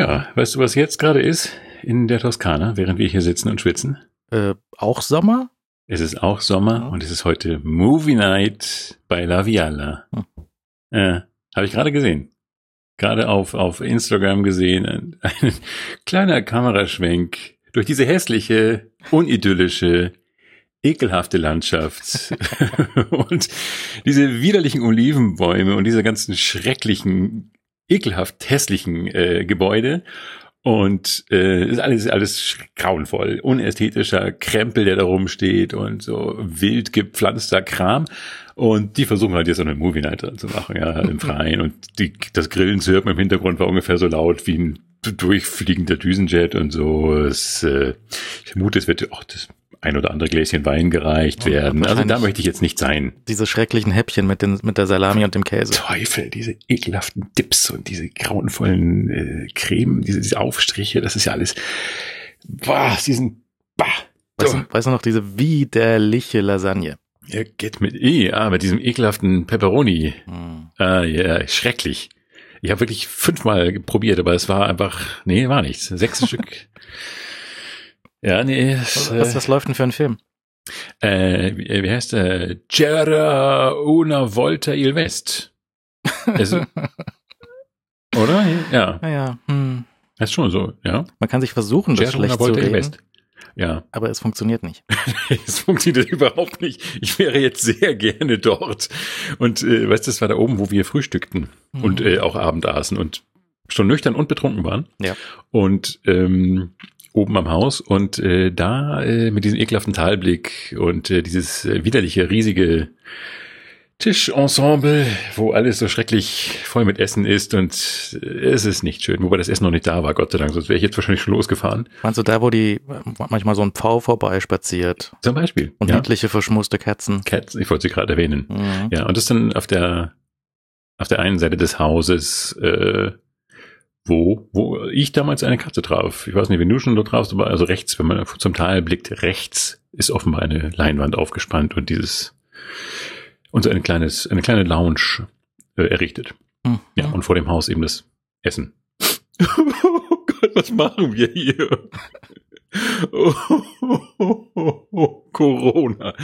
Ja, weißt du, was jetzt gerade ist in der Toskana, während wir hier sitzen und schwitzen? Äh, auch Sommer? Es ist auch Sommer und es ist heute Movie Night bei La Viala. Hm. Äh, Habe ich gerade gesehen. Gerade auf, auf Instagram gesehen. Ein, ein kleiner Kameraschwenk durch diese hässliche, unidyllische, ekelhafte Landschaft und diese widerlichen Olivenbäume und diese ganzen schrecklichen, ekelhaft hässlichen äh, Gebäude. Und äh, ist alles, alles grauenvoll, unästhetischer Krempel, der da rumsteht und so wild gepflanzter Kram. Und die versuchen halt jetzt so eine Movie Night dran zu machen, ja, im Freien. Und die, das Grillen zu im Hintergrund war ungefähr so laut wie ein durchfliegender Düsenjet und so. Es, äh, ich vermute, es wird auch das ein oder andere Gläschen Wein gereicht Ja, werden. Also da möchte ich jetzt nicht sein. Diese schrecklichen Häppchen mit, den, mit der Salami und dem Käse. Teufel, diese ekelhaften Dips und diese grauenvollen äh, Creme, diese, diese Aufstriche, das ist ja alles. Boah, diesen. Bah. Weißt, du, weißt du noch, diese widerliche Lasagne? Er geht mit E, ah, mit diesem ekelhaften Pepperoni. Hm. Ah, ja, schrecklich. Ich habe wirklich fünfmal probiert, aber es war einfach, nee, war nichts. Sechs Stück. Ja, nee. Was, was, was läuft denn für ein Film? äh, wie, wie heißt der? C'era una volta il West. Also, oder? Ja, Naja, hm. ist schon so, ja. man kann sich versuchen, das una schlecht zu volta il reden, West. Ja, aber es funktioniert nicht. es funktioniert überhaupt nicht. Ich wäre jetzt sehr gerne dort. Und äh, weißt du, das war da oben, wo wir frühstückten Mhm. und äh, auch Abend aßen und schon nüchtern und betrunken waren. Ja. Und ähm, oben am Haus und äh, da äh, mit diesem ekelhaften Talblick und äh, dieses äh, widerliche, riesige Tischensemble, wo alles so schrecklich voll mit Essen ist und äh, es ist nicht schön, wobei das Essen noch nicht da war, Gott sei Dank, sonst wäre ich jetzt wahrscheinlich schon losgefahren. Meinst du da, wo die manchmal so ein Pfau vorbeispaziert Zum Beispiel. und ja. niedliche verschmuste Katzen? Cats, ich wollte sie gerade erwähnen. Mhm. Ja, und das dann auf der auf der einen Seite des Hauses, äh, wo, wo ich damals eine Katze traf. Ich weiß nicht, wenn du schon dort trafst, aber also rechts, wenn man zum Tal blickt, rechts ist offenbar eine Leinwand aufgespannt und dieses und so ein kleines, eine kleine Lounge äh, errichtet. Mhm. Ja, und vor dem Haus eben das Essen. Oh Gott, was machen wir hier? Corona.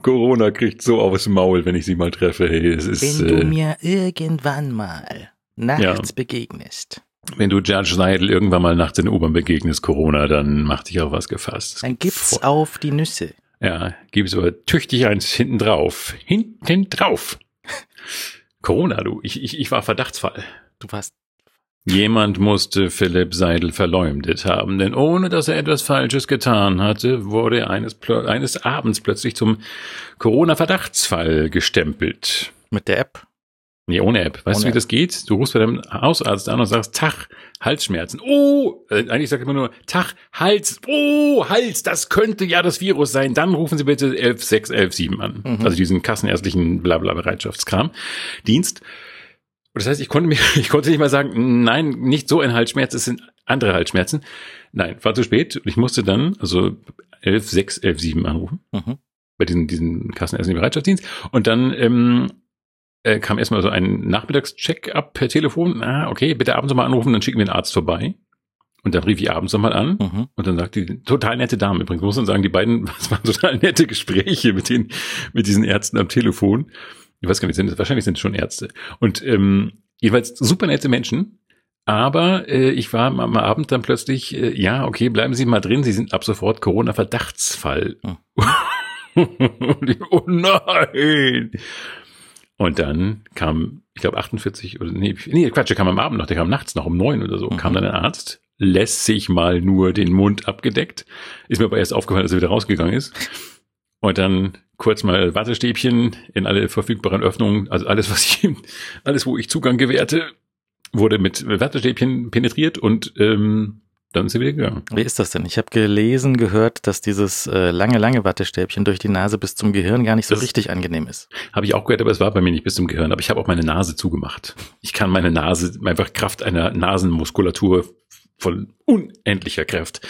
Corona kriegt so aufs Maul, wenn ich sie mal treffe. Hey, es ist, Wenn du äh, mir irgendwann mal nachts begegnest, wenn du Judge Seidel irgendwann mal nachts in der U-Bahn begegnest, Corona, dann macht dich auf was gefasst. dann gibt's Voll. auf die Nüsse. Ja, gib's aber tüchtig eins hinten drauf. Hinten drauf. Corona, du. Ich, ich, ich war Verdachtsfall. Du warst Jemand musste Philipp Seidel verleumdet haben, denn ohne dass er etwas Falsches getan hatte, wurde er eines, eines Abends plötzlich zum Corona-Verdachtsfall gestempelt. mit der App. Nee, ohne App. Weißt Ohne du, wie App. das geht? Du rufst bei deinem Hausarzt an und sagst, Tag, Halsschmerzen. Oh, äh, eigentlich sagt immer nur, Tag, Hals, oh, Hals, das könnte ja das Virus sein. Dann rufen Sie bitte 116, 117 an. Mhm. Also diesen kassenärztlichen Blabla-Bereitschaftskram. Dienst. Und das heißt, ich konnte mir, ich konnte nicht mal sagen, nein, nicht so ein Halsschmerz, es sind andere Halsschmerzen. Nein, war zu spät. Und ich musste dann, also 11, 6, 11, 7 anrufen Mhm. bei diesen, diesen kassenärztlichen Bereitschaftsdienst. Und dann ähm, äh, kam erstmal so ein Nachmittagscheck-up per Telefon. Ah, okay, bitte abends nochmal anrufen, dann schicken wir einen Arzt vorbei. Und dann rief ich abends nochmal an Mhm. und dann sagt die total nette Dame. Übrigens muss man sagen, die beiden, das waren total nette Gespräche mit den, mit diesen Ärzten am Telefon. Ich weiß gar nicht, sind es, wahrscheinlich sind es schon Ärzte. Und ähm, jeweils super nette Menschen. Aber äh, ich war am, Abend dann plötzlich, äh, ja, okay, bleiben Sie mal drin, Sie sind ab sofort Corona-Verdachtsfall. Und ich, oh nein! Und dann kam, ich glaube 48 oder nee, nee, Quatsch, der kam am Abend noch, der kam nachts noch um neun oder so, Mhm. kam dann ein Arzt, lässt sich mal nur den Mund abgedeckt, ist mir aber erst aufgefallen, als er wieder rausgegangen ist. Und dann kurz mal Wattestäbchen in alle verfügbaren Öffnungen, also alles, was ich, alles, wo ich Zugang gewährte, wurde mit Wattestäbchen penetriert und ähm, dann ist er wieder gegangen. Wie ist das denn? Ich habe gelesen, gehört, dass dieses äh, lange, lange Wattestäbchen durch die Nase bis zum Gehirn gar nicht so Das- richtig angenehm ist. Habe ich auch gehört, aber es war bei mir nicht bis zum Gehirn. Aber ich habe auch meine Nase zugemacht. Ich kann meine Nase einfach Kraft einer Nasenmuskulatur voll unendlicher Kraft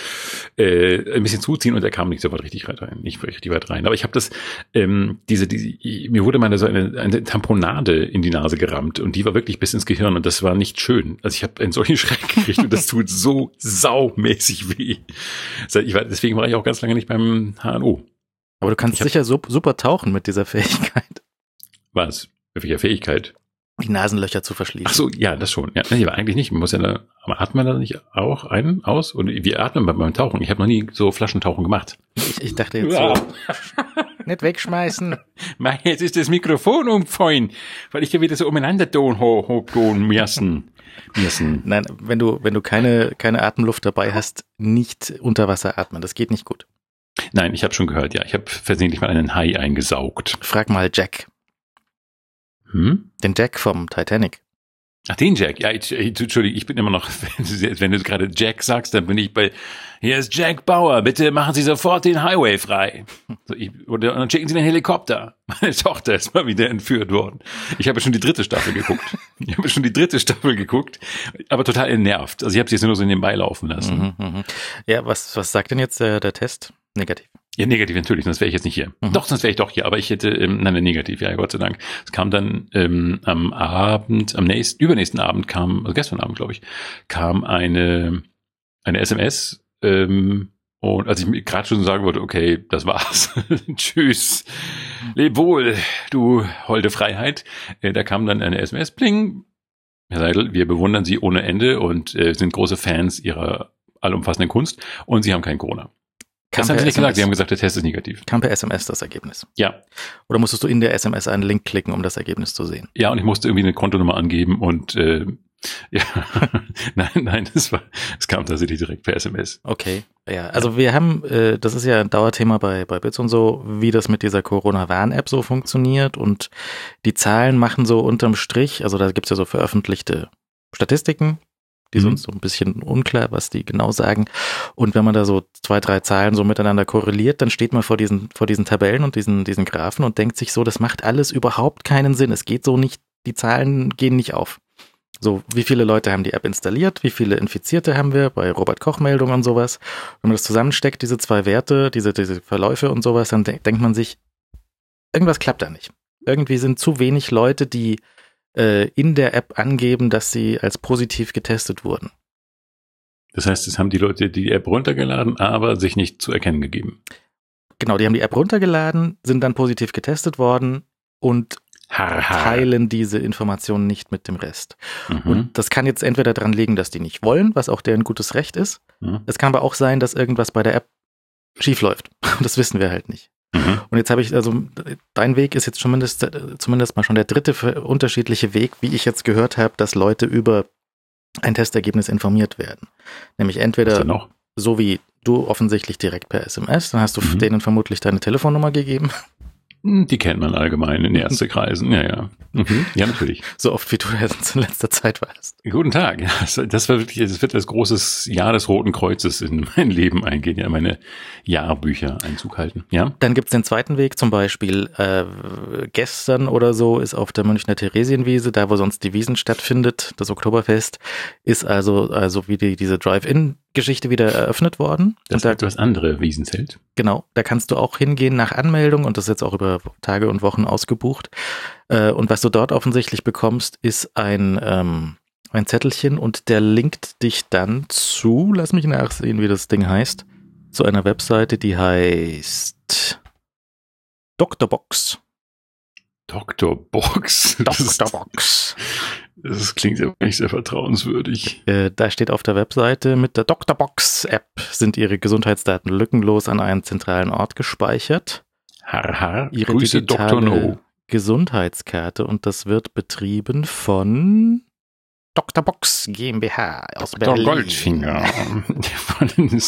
äh, ein bisschen zuziehen und er kam nicht so weit richtig rein, nicht richtig weit rein. Aber ich habe das, ähm, diese, diese, mir wurde mal so eine, eine Tamponade in die Nase gerammt und die war wirklich bis ins Gehirn und das war nicht schön. Also ich habe einen solchen Schreck gekriegt und das tut so saumäßig weh. Ich war, deswegen war ich auch ganz lange nicht beim HNO. Aber du kannst sicher super tauchen mit dieser Fähigkeit. Was? Mit welcher Fähigkeit? Die Nasenlöcher zu verschließen. Ach so, ja, das schon. Ja, nee, aber eigentlich nicht. Man muss ja da, aber atmet man da nicht auch ein, aus? Und wir atmen beim Tauchen. Ich habe noch nie so Flaschentauchen gemacht. Ich, ich dachte jetzt so. nicht wegschmeißen. Mei, jetzt ist das Mikrofon umgefallen, weil ich ja wieder so umeinander tun, hoch, hoch tun müssen. müssen. Nein, wenn du, wenn du keine, keine Atemluft dabei hast, nicht unter Wasser atmen. Das geht nicht gut. Nein, ich habe schon gehört, ja. Ich habe versehentlich mal einen Hai eingesaugt. Frag mal Jack. Hm? Den Jack vom Titanic. Ach, den Jack. Ja, ich, Entschuldigung, ich bin immer noch, wenn du gerade Jack sagst, dann bin ich bei, hier ist Jack Bauer, bitte machen Sie sofort den Highway frei. So, ich, oder dann schicken Sie den Helikopter. Meine Tochter ist mal wieder entführt worden. Ich habe schon die dritte Staffel geguckt. Ich habe schon die dritte Staffel geguckt, aber total entnervt. Also ich habe sie jetzt nur so nebenbei laufen lassen. Mhm, mh. Ja, was, was sagt denn jetzt der, der Test? Negativ. Ja, negativ natürlich, sonst wäre ich jetzt nicht hier. Mhm. Doch, sonst wäre ich doch hier, aber ich hätte, ähm, nein, negativ, ja, Gott sei Dank. Es kam dann ähm, am Abend, am nächsten, übernächsten Abend kam, also gestern Abend, glaube ich, kam eine, eine SMS, ähm, und als ich mir gerade schon sagen wollte, okay, das war's. Tschüss. Leb wohl, du holde Freiheit. Äh, da kam dann eine SMS, pling. Herr Seidel, wir bewundern Sie ohne Ende und äh, sind große Fans Ihrer allumfassenden Kunst und Sie haben kein Corona. Kam das haben sie nicht gesagt. Sie haben gesagt, der Test ist negativ. Kam per SMS das Ergebnis? Ja. Oder musstest du in der SMS einen Link klicken, um das Ergebnis zu sehen? Ja, und ich musste irgendwie eine Kontonummer angeben und äh, ja, nein, nein, das war, es kam tatsächlich direkt per SMS. Okay, ja, also wir haben, äh, das ist ja ein Dauerthema bei bei Bits und so, wie das mit dieser Corona-Warn-App so funktioniert und die Zahlen machen so unterm Strich, also da gibt's ja so veröffentlichte Statistiken, die mhm. sind so ein bisschen unklar, was die genau sagen. Und wenn man da so zwei, drei Zahlen so miteinander korreliert, dann steht man vor diesen, vor diesen Tabellen und diesen, diesen Graphen und denkt sich so, das macht alles überhaupt keinen Sinn. Es geht so nicht, die Zahlen gehen nicht auf. So, wie viele Leute haben die App installiert? Wie viele Infizierte haben wir bei Robert Koch Meldungen und sowas? Wenn man das zusammensteckt, diese zwei Werte, diese, diese Verläufe und sowas, dann de denkt man sich, irgendwas klappt da nicht. Irgendwie sind zu wenig Leute, die äh, in der App angeben, dass sie als positiv getestet wurden. Das heißt, es haben die Leute die App runtergeladen, aber sich nicht zu erkennen gegeben. Genau, die haben die App runtergeladen, sind dann positiv getestet worden und har, har. teilen diese Informationen nicht mit dem Rest. Mhm. Und das kann jetzt entweder daran liegen, dass die nicht wollen, was auch deren gutes Recht ist. Mhm. Es kann aber auch sein, dass irgendwas bei der App schiefläuft. Das wissen wir halt nicht. Mhm. Und jetzt habe ich, also dein Weg ist jetzt zumindest, zumindest mal schon der dritte unterschiedliche Weg, wie ich jetzt gehört habe, dass Leute über ein Testergebnis informiert werden. Nämlich entweder so wie du offensichtlich direkt per SMS, dann hast du mhm. denen vermutlich deine Telefonnummer gegeben. Hm, die kennt man allgemein in Ärztekreisen, ja, ja. Mhm. Ja, natürlich. So oft wie du jetzt in letzter Zeit warst. Guten Tag. Das war wirklich, das wird als großes Jahr des Roten Kreuzes in mein Leben eingehen, ja, meine Jahrbücher Einzug halten, ja. Dann gibt's den zweiten Weg, zum Beispiel äh, gestern oder so ist auf der Münchner Theresienwiese, da wo sonst die Wiesen stattfindet, das Oktoberfest, ist also, also wie die, diese Drive-In Geschichte wieder eröffnet worden. Das ist da, etwas andere Wiesenzelt. Genau, da kannst du auch hingehen nach Anmeldung und das ist jetzt auch über Tage und Wochen ausgebucht. Äh, und was du dort offensichtlich bekommst, ist ein, ähm, ein Zettelchen und der linkt dich dann zu, lass mich nachsehen, wie das Ding heißt, zu einer Webseite, die heißt Doctorbox. Doctorbox. Doctorbox. Das klingt ja nicht sehr vertrauenswürdig. Äh, da steht auf der Webseite, mit der Doctorbox-App sind Ihre Gesundheitsdaten lückenlos an einen zentralen Ort gespeichert. Har, har. Ihre Grüße Dr. No. Gesundheitskarte und das wird betrieben von Dr. Box GmbH aus Dr. Berlin. Goldfinger von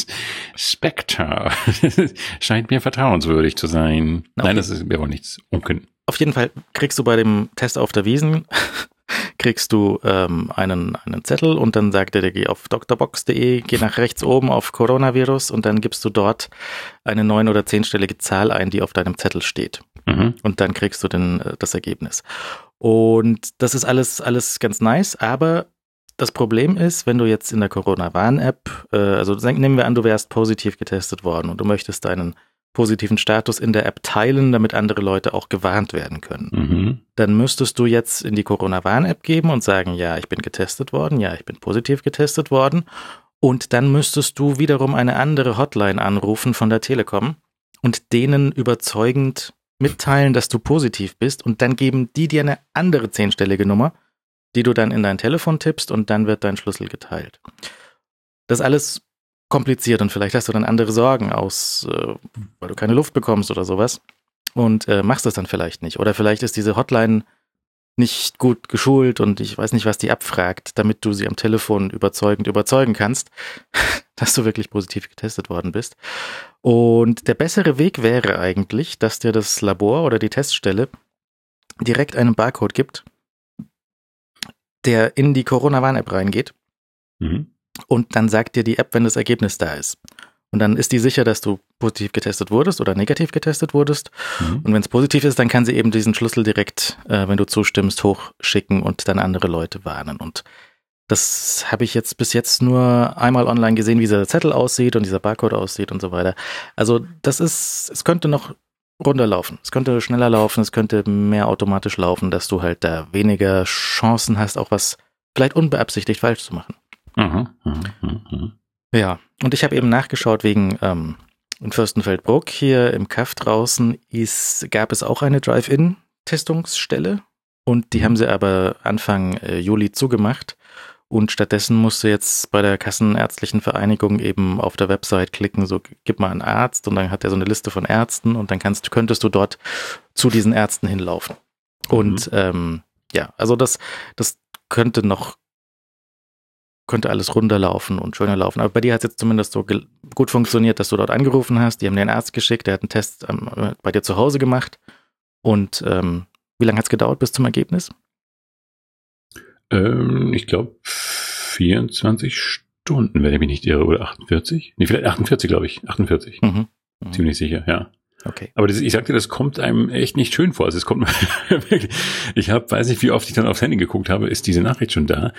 Spectre. Scheint mir vertrauenswürdig zu sein. Okay. Nein, das ist mir auch nichts unken. Auf jeden Fall kriegst du bei dem Test auf der Wiesen kriegst du ähm, einen, einen Zettel und dann sagt er dir, geh auf drbox.de, geh nach rechts oben auf Coronavirus und dann gibst du dort eine neun- oder zehnstellige Zahl ein, die auf deinem Zettel steht. Mhm. Und dann kriegst du den, äh, das Ergebnis. Und das ist alles, alles ganz nice, aber das Problem ist, wenn du jetzt in der Corona-Warn-App, äh, also nehmen wir an, du wärst positiv getestet worden und du möchtest deinen positiven Status in der App teilen, damit andere Leute auch gewarnt werden können. Mhm. Dann müsstest du jetzt in die Corona-Warn-App geben und sagen, ja, ich bin getestet worden, ja, ich bin positiv getestet worden. Und dann müsstest du wiederum eine andere Hotline anrufen von der Telekom und denen überzeugend mitteilen, dass du positiv bist. Und dann geben die dir eine andere zehnstellige Nummer, die du dann in dein Telefon tippst und dann wird dein Schlüssel geteilt. Das alles kompliziert und vielleicht hast du dann andere Sorgen aus, äh, weil du keine Luft bekommst oder sowas und äh, machst das dann vielleicht nicht. Oder vielleicht ist diese Hotline nicht gut geschult und ich weiß nicht, was die abfragt, damit du sie am Telefon überzeugend überzeugen kannst, dass du wirklich positiv getestet worden bist. Und der bessere Weg wäre eigentlich, dass dir das Labor oder die Teststelle direkt einen Barcode gibt, der in die Corona-Warn-App reingeht. Mhm. Und dann sagt dir die App, wenn das Ergebnis da ist. Und dann ist die sicher, dass du positiv getestet wurdest oder negativ getestet wurdest. Mhm. Und wenn es positiv ist, dann kann sie eben diesen Schlüssel direkt, äh, wenn du zustimmst, hochschicken und dann andere Leute warnen. Und das habe ich jetzt bis jetzt nur einmal online gesehen, wie dieser Zettel aussieht und dieser Barcode aussieht und so weiter. Also das ist, es könnte noch runterlaufen. Es könnte schneller laufen, es könnte mehr automatisch laufen, dass du halt da weniger Chancen hast, auch was vielleicht unbeabsichtigt falsch zu machen. Mhm. Mhm. Mhm. Ja, und ich habe eben nachgeschaut wegen ähm, in Fürstenfeldbruck hier im Kaff draußen ist, gab es auch eine Drive-In-Testungsstelle. Und die haben sie aber Anfang äh, Juli zugemacht. Und stattdessen musst du jetzt bei der Kassenärztlichen Vereinigung eben auf der Website klicken, so gib mal einen Arzt. Und dann hat er so eine Liste von Ärzten. Und dann kannst, könntest du dort zu diesen Ärzten hinlaufen. Und ähm, ja, also das, das könnte noch könnte alles runterlaufen und schöner laufen. Aber bei dir hat es jetzt zumindest so gut funktioniert, dass du dort angerufen hast. Die haben dir einen Arzt geschickt, der hat einen Test ähm, bei dir zu Hause gemacht. Und ähm, wie lange hat es gedauert bis zum Ergebnis? Ähm, ich glaube 24 Stunden, wenn ich mich nicht irre, oder 48? Nee, vielleicht 48, glaube ich. 48. Mhm. Mhm. Ziemlich sicher, ja. Okay. Aber das, ich sagte, das kommt einem echt nicht schön vor. Also es kommt wirklich. Ich habe, weiß nicht, wie oft ich dann aufs Handy geguckt habe, ist diese Nachricht schon da.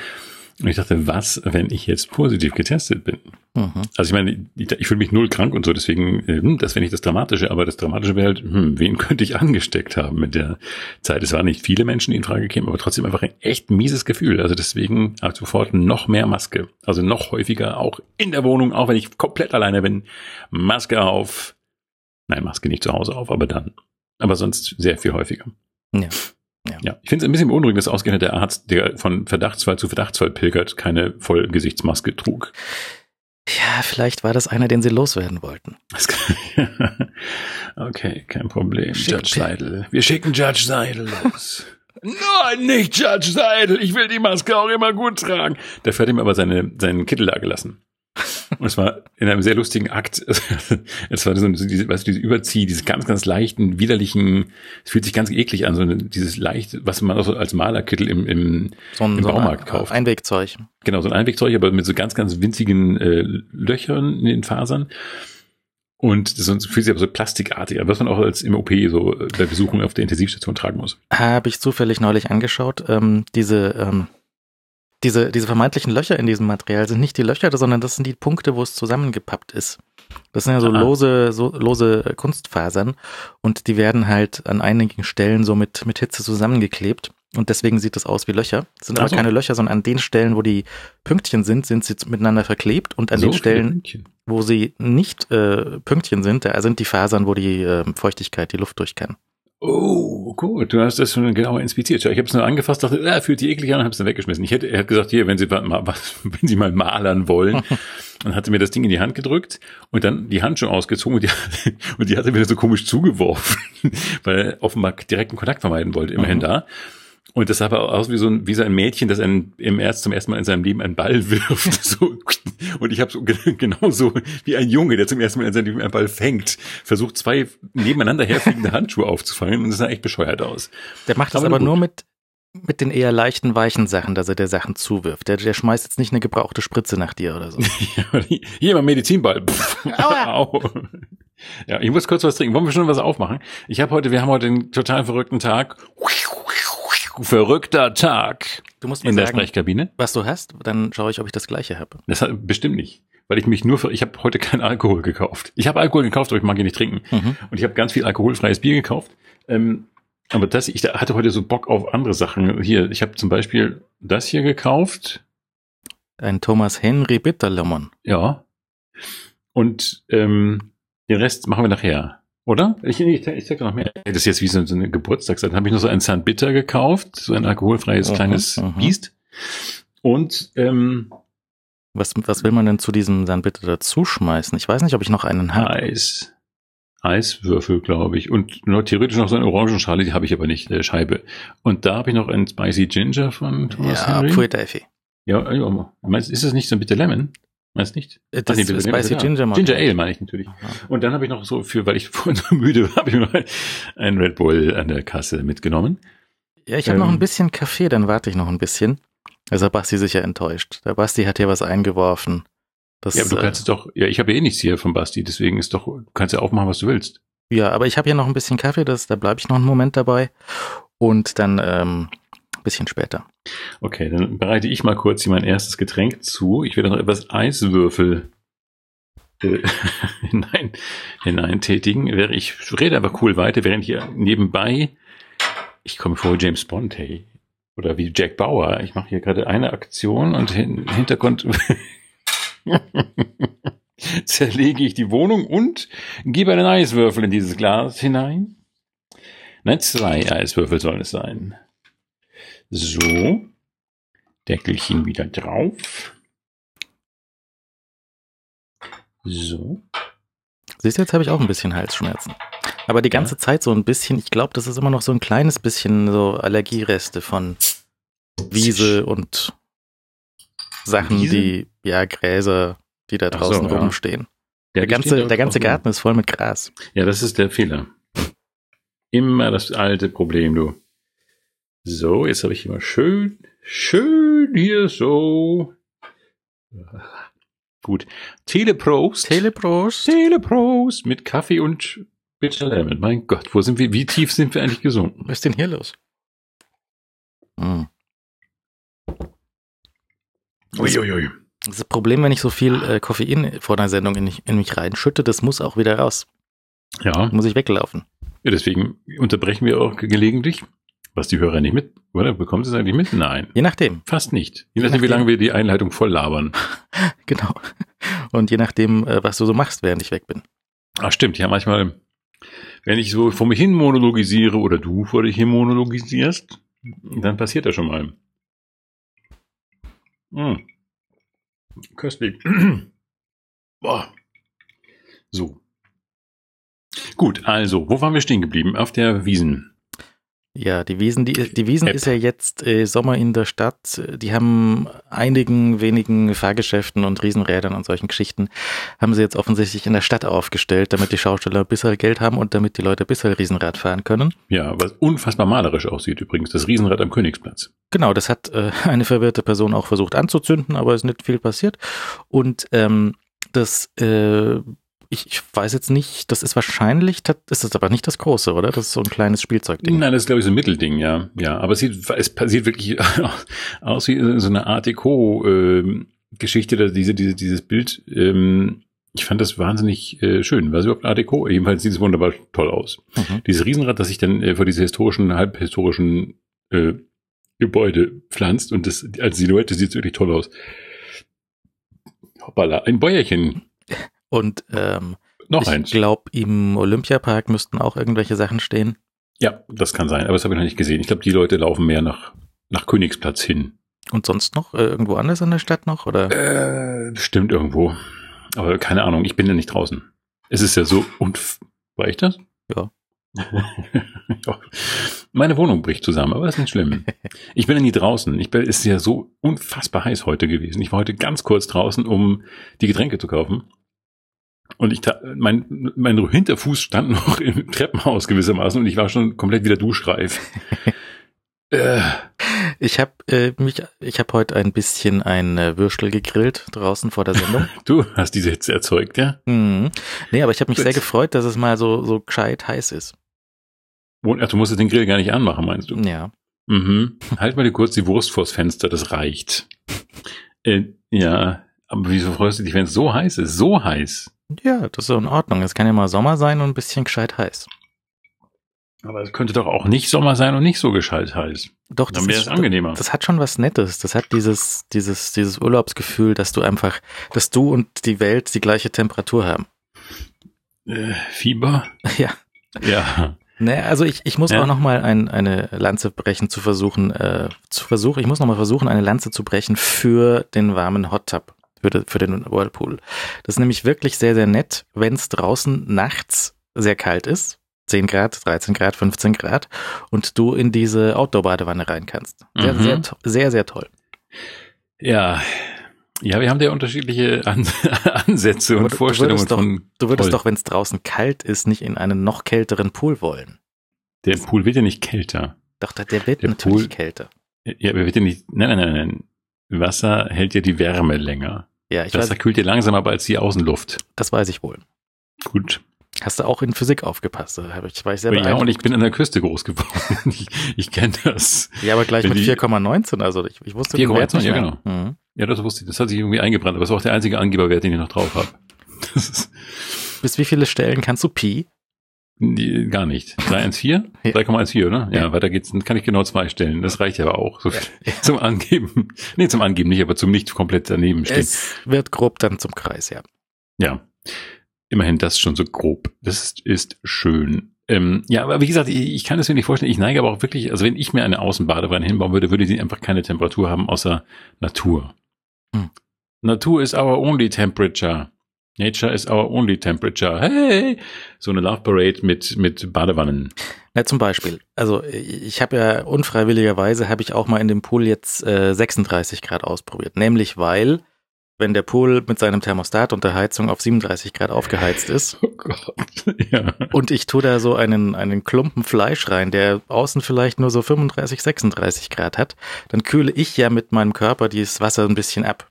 Und ich dachte, was, wenn ich jetzt positiv getestet bin? Mhm. Also ich meine, ich, ich fühle mich null krank und so, deswegen, äh, hm, das wäre nicht das Dramatische, aber das Dramatische wäre halt, hm, wen könnte ich angesteckt haben mit der Zeit? Es waren nicht viele Menschen, die in Frage kämen, aber trotzdem einfach ein echt mieses Gefühl. Also deswegen ab sofort noch mehr Maske. Also noch häufiger, auch in der Wohnung, auch wenn ich komplett alleine bin, Maske auf. Nein, Maske nicht zu Hause auf, aber dann. Aber sonst sehr viel häufiger. Ja. Ja, ich finde es ein bisschen beunruhigend, dass ausgerechnet der Arzt, der von Verdachtsfall zu Verdachtsfall pilgert, keine Vollgesichtsmaske trug. Ja, vielleicht war das einer, den sie loswerden wollten. Okay, kein Problem. Schick- Judge Seidel. Wir schicken Judge Seidel los. Nein, nicht Judge Seidel. Ich will die Maske auch immer gut tragen. Dafür hat ihm aber seine, seinen Kittel da gelassen. Und es war in einem sehr lustigen Akt. Es war so, diese, weißt du, diese Überzieh, diese ganz, ganz leichten, widerlichen, es fühlt sich ganz eklig an, so eine, dieses leicht, was man auch so als Malerkittel im, im, So ein, Im so ein Baumarkt kauft. Einwegzeug. Genau, so ein Einwegzeug, aber mit so ganz, ganz winzigen äh, Löchern in den Fasern. Und sonst fühlt sich aber so plastikartig an, was man auch als im OP so äh, bei Besuchung auf der Intensivstation tragen muss. Habe ich zufällig neulich angeschaut. Ähm, diese, ähm, diese, diese vermeintlichen Löcher in diesem Material sind nicht die Löcher, sondern das sind die Punkte, wo es zusammengepappt ist. Das sind ja so Aha. lose, so lose Kunstfasern und die werden halt an einigen Stellen so mit, mit Hitze zusammengeklebt und deswegen sieht das aus wie Löcher. Das sind Ach aber keine Löcher, sondern an den Stellen, wo die Pünktchen sind, sind sie miteinander verklebt und an So den Stellen, Pünktchen. wo sie nicht äh, Pünktchen sind, da sind die Fasern, wo die äh, Feuchtigkeit die Luft durch kann. Oh, gut, du hast das schon genauer inspiziert. Ich habe es nur angefasst, dachte, ah, fühlt sich eklig an und habe es dann weggeschmissen. Ich hätte, er hat gesagt, hier, wenn Sie mal, was, wenn Sie mal malern wollen, und hatte mir das Ding in die Hand gedrückt und dann die Handschuhe ausgezogen und die, und die hat er wieder so komisch zugeworfen, weil er offenbar direkten Kontakt vermeiden wollte, immerhin Mhm. da. Und das sah aber aus wie so ein, wie so ein Mädchen, das einen, im erst zum ersten Mal in seinem Leben einen Ball wirft. So. Und ich habe so ge- genauso wie ein Junge, der zum ersten Mal in seinem Leben einen Ball fängt, versucht zwei nebeneinander herfliegende Handschuhe aufzufangen und das sah echt bescheuert aus. Der macht das Aber aber, nur mit, mit den eher leichten, weichen Sachen, dass er der Sachen zuwirft. Der, der schmeißt jetzt nicht eine gebrauchte Spritze nach dir oder so. Hier mal Medizinball. Pff. Au. Ja, ich muss kurz was trinken. Wollen wir schon was aufmachen? Ich habe heute, wir haben heute einen total verrückten Tag. Verrückter Tag Du musst mir in der sagen, Sprechkabine. was du hast, dann schaue ich, ob ich das gleiche habe. Das hat, bestimmt nicht. Weil ich mich nur für, ich habe heute keinen Alkohol gekauft. Ich habe Alkohol gekauft, aber ich mag ihn nicht trinken. Mhm. Und ich habe ganz viel alkoholfreies Bier gekauft. Ähm, aber das, ich hatte heute so Bock auf andere Sachen. Hier, ich habe zum Beispiel das hier gekauft. Ein Thomas Henry Bitterlemon. Ja. Und ähm, den Rest machen wir nachher. Oder? Ich, ich, ich sag noch mehr. Das ist jetzt wie so eine Geburtstagszeit. Dann habe ich noch so ein San Bitter gekauft, so ein alkoholfreies Mhm, kleines mhm. Biest. Und ähm, Was, was will man denn zu diesem dann bitte dazu schmeißen? Ich weiß nicht, ob ich noch einen habe. Eis. Eiswürfel, glaube ich. Und nur theoretisch noch so eine Orangenschale, die habe ich aber nicht, äh, Scheibe. Und da habe ich noch einen Spicy Ginger von Thomas Ja, Henry. Pui. Ja, ja, meinst, ist das nicht so ein Bitter Lemon? Meinst nicht? Äh, Ach Das nee, ist Spicy. Ginger. mag Ginger. Ale meine ich natürlich. Aha. Und dann habe ich noch so für, weil ich vorhin so müde war, habe ich mir noch ein, ein Red Bull an der Kasse mitgenommen. Ja, ich habe noch Ähm. ein bisschen Kaffee, dann warte ich noch ein bisschen. Also Basti sicher enttäuscht. Der Basti hat hier was eingeworfen. Das, Ja, aber du äh, kannst es doch, ja, ich habe ja eh nichts hier von Basti, deswegen ist doch, du kannst ja aufmachen, was du willst. Ja, aber ich habe hier noch ein bisschen Kaffee, das, da bleibe ich noch einen Moment dabei. Und dann ähm, bisschen später. Okay, dann bereite ich mal kurz hier mein erstes Getränk zu. Ich werde noch etwas Eiswürfel äh, hinein, hineintätigen. Während Ich rede einfach cool weiter, während hier nebenbei, ich komme vor James Bond, hey. Oder wie Jack Bauer. Ich mache hier gerade eine Aktion und hin, Hintergrund zerlege ich die Wohnung und gebe einen Eiswürfel in dieses Glas hinein. Nein, zwei Eiswürfel sollen es sein. So. Deckelchen wieder drauf. So. Siehst du, jetzt habe ich auch ein bisschen Halsschmerzen. Aber die ganze Zeit so ein bisschen, ich glaube, das ist immer noch so ein kleines bisschen so Allergiereste von Wiese und Sachen, Wiese? die, ja, Gräser, die da Ach so, draußen ja. rumstehen. Der die ganze, der ganze draußen. Garten ist voll mit Gras. Ja, das ist der Fehler. Immer das alte Problem, du. So, jetzt habe ich hier mal schön, schön hier so. Gut. Teleprost. Teleprost. Teleprost mit Kaffee und Bitter Lemon. Mein Gott, wo sind wir? Wie tief sind wir eigentlich gesunken? Was ist denn hier los? Hm. Uiuiui. Das Problem, wenn ich so viel äh, Koffein vor der Sendung in, in mich reinschütte, das muss auch wieder raus. Ja, Muss ich weglaufen. ja, deswegen unterbrechen wir auch gelegentlich. Was die Hörer nicht mit, oder? Bekommt es eigentlich mit? Nein. Je nachdem. Fast nicht. Je Je nachdem, wie lange wir die Einleitung voll labern. Genau. Und je nachdem, äh, was du so machst, während ich weg bin. Ach stimmt, ja, manchmal, wenn ich so vor mich hin monologisiere oder du vor dich hin monologisierst, dann passiert das schon mal. Hm. Köstlich. Boah. So. Gut, also, wo waren wir stehen geblieben? Auf der Wiesen. Ja, die Wiesen, die, die Wiesen App. ist ja jetzt äh, Sommer in der Stadt. Die haben einigen wenigen Fahrgeschäften und Riesenrädern und solchen Geschichten, haben sie jetzt offensichtlich in der Stadt aufgestellt, damit die Schausteller ein bisschen Geld haben und damit die Leute ein bisschen Riesenrad fahren können. Ja, was unfassbar malerisch aussieht übrigens, das Riesenrad am Königsplatz. Genau, das hat äh, eine verwirrte Person auch versucht anzuzünden, aber es ist nicht viel passiert. Und ähm, das, äh, ich, ich weiß jetzt nicht, das ist wahrscheinlich, das ist das aber nicht das große, oder? Das ist so ein kleines Spielzeugding. Nein, das ist, glaube ich, so ein Mittelding, ja. Ja, aber es sieht, es sieht wirklich aus wie so eine Art Deco-Geschichte, da diese, diese, dieses Bild. Ähm, ich fand das wahnsinnig äh, schön. War es überhaupt Art Deco? Jedenfalls sieht es wunderbar toll aus. Mhm. Dieses Riesenrad, das sich dann äh, vor diese historischen, halbhistorischen äh, Gebäude pflanzt und das als Silhouette sieht es wirklich toll aus. Hoppala, ein Bäuerchen. Und ähm, Noch ich eins. glaube, im Olympiapark müssten auch irgendwelche Sachen stehen. Ja, das kann sein, aber das habe ich noch nicht gesehen. Ich glaube, die Leute laufen mehr nach, nach Königsplatz hin. Und sonst noch? Äh, irgendwo anders in der Stadt noch? Oder? Äh, stimmt irgendwo. Aber keine Ahnung, ich bin ja nicht draußen. Es ist ja so unf... War ich das? Ja. ja. Meine Wohnung bricht zusammen, aber ist nicht schlimm. Ich bin ja nie draußen. Ich bin, es ist ja so unfassbar heiß heute gewesen. Ich war heute ganz kurz draußen, um die Getränke zu kaufen. Und ich, mein, mein Hinterfuß stand noch im Treppenhaus gewissermaßen und ich war schon komplett wieder duschreif. äh, Ich habe äh, mich, ich habe heute ein bisschen ein äh, Würstel gegrillt draußen vor der Sendung. du hast diese Hitze erzeugt, ja? mhm. Nee, aber ich habe mich Gut. sehr gefreut, dass es mal so, so gescheit heiß ist. Wo- Ach, du musstest den Grill gar nicht anmachen, meinst du? Ja. Mhm. Halt mal dir kurz die Wurst vors Fenster, das reicht. Äh, ja, aber wieso freust du dich, wenn es so heiß ist? So heiß. Ja, das ist in Ordnung. Es kann ja mal Sommer sein und ein bisschen gescheit heiß. Aber es könnte doch auch nicht Sommer sein und nicht so gescheit heiß. Doch, Dann wäre es ist- angenehmer. Das hat schon was Nettes. Das hat dieses, dieses, dieses Urlaubsgefühl, dass du einfach, dass du und die Welt die gleiche Temperatur haben. Äh, Fieber? Ja. Ja. Ne, also ich, ich muss Ja. auch noch mal ein, eine Lanze brechen zu versuchen, äh, zu versuchen, ich muss noch mal versuchen, eine Lanze zu brechen für den warmen Hot Tub, für, de, für den Whirlpool. Das ist nämlich wirklich sehr, sehr nett, wenn es draußen nachts sehr kalt ist, 10 Grad, 13 Grad, 15 Grad, und du in diese Outdoor-Badewanne rein kannst. Sehr, Mhm. sehr, sehr, sehr toll. Ja. Ja, wir haben ja unterschiedliche An Ansätze und du- du Vorstellungen doch- von. Du würdest doch, wenn es draußen kalt ist, nicht in einen noch kälteren Pool wollen. Der Pool wird ja nicht kälter. Doch, der der wird Der natürlich Pool- kälter. Ja, aber wird ja nicht. Nein, nein, nein, nein. Wasser hält ja die Wärme länger. Ja, ich Das weiß, kühlt ja langsamer ab als die Außenluft. das weiß ich wohl. Gut. Hast du auch in Physik aufgepasst? Da ich, war ich sehr Ja, und ich bin an der Küste groß geworden. Ich, ich kenne das. Ja, aber gleich Wenn mit die- 4,19, also ich, ich wusste den 4,19, Wert nicht ja, mehr. Mhm. Ja, das wusste ich. Das hat sich irgendwie eingebrannt. Aber es war auch der einzige Angeberwert, den ich noch drauf habe. Bis wie viele Stellen kannst du Pi? Die, gar nicht. 314? Ja. 3,14, oder? Ja, Ja. weiter geht's. Dann kann ich genau zwei stellen. Das reicht aber auch. So Zum Angeben. Nee, zum Angeben nicht, aber zum nicht komplett daneben stehen. Es wird grob dann zum Kreis, ja. Ja. Immerhin das schon so grob. Das ist, ist schön. Ähm, ja, aber wie gesagt, ich, ich kann es mir nicht vorstellen. Ich neige aber auch wirklich, also wenn ich mir eine Außenbadewanne hinbauen würde, würde die einfach keine Temperatur haben außer Natur. Hm. Natur is our only temperature. Nature is our only temperature. Hey! So eine Love Parade mit, mit Badewannen. Na, zum Beispiel. Also ich habe ja unfreiwilligerweise habe ich auch mal in dem Pool jetzt äh, 36 Grad ausprobiert. Nämlich weil, wenn der Pool mit seinem Thermostat und der Heizung auf 37 Grad aufgeheizt ist Oh Gott. ja. und ich tue da so einen, einen Klumpen Fleisch rein, der außen vielleicht nur so 35, 36 Grad hat, dann kühle ich ja mit meinem Körper dieses Wasser ein bisschen ab.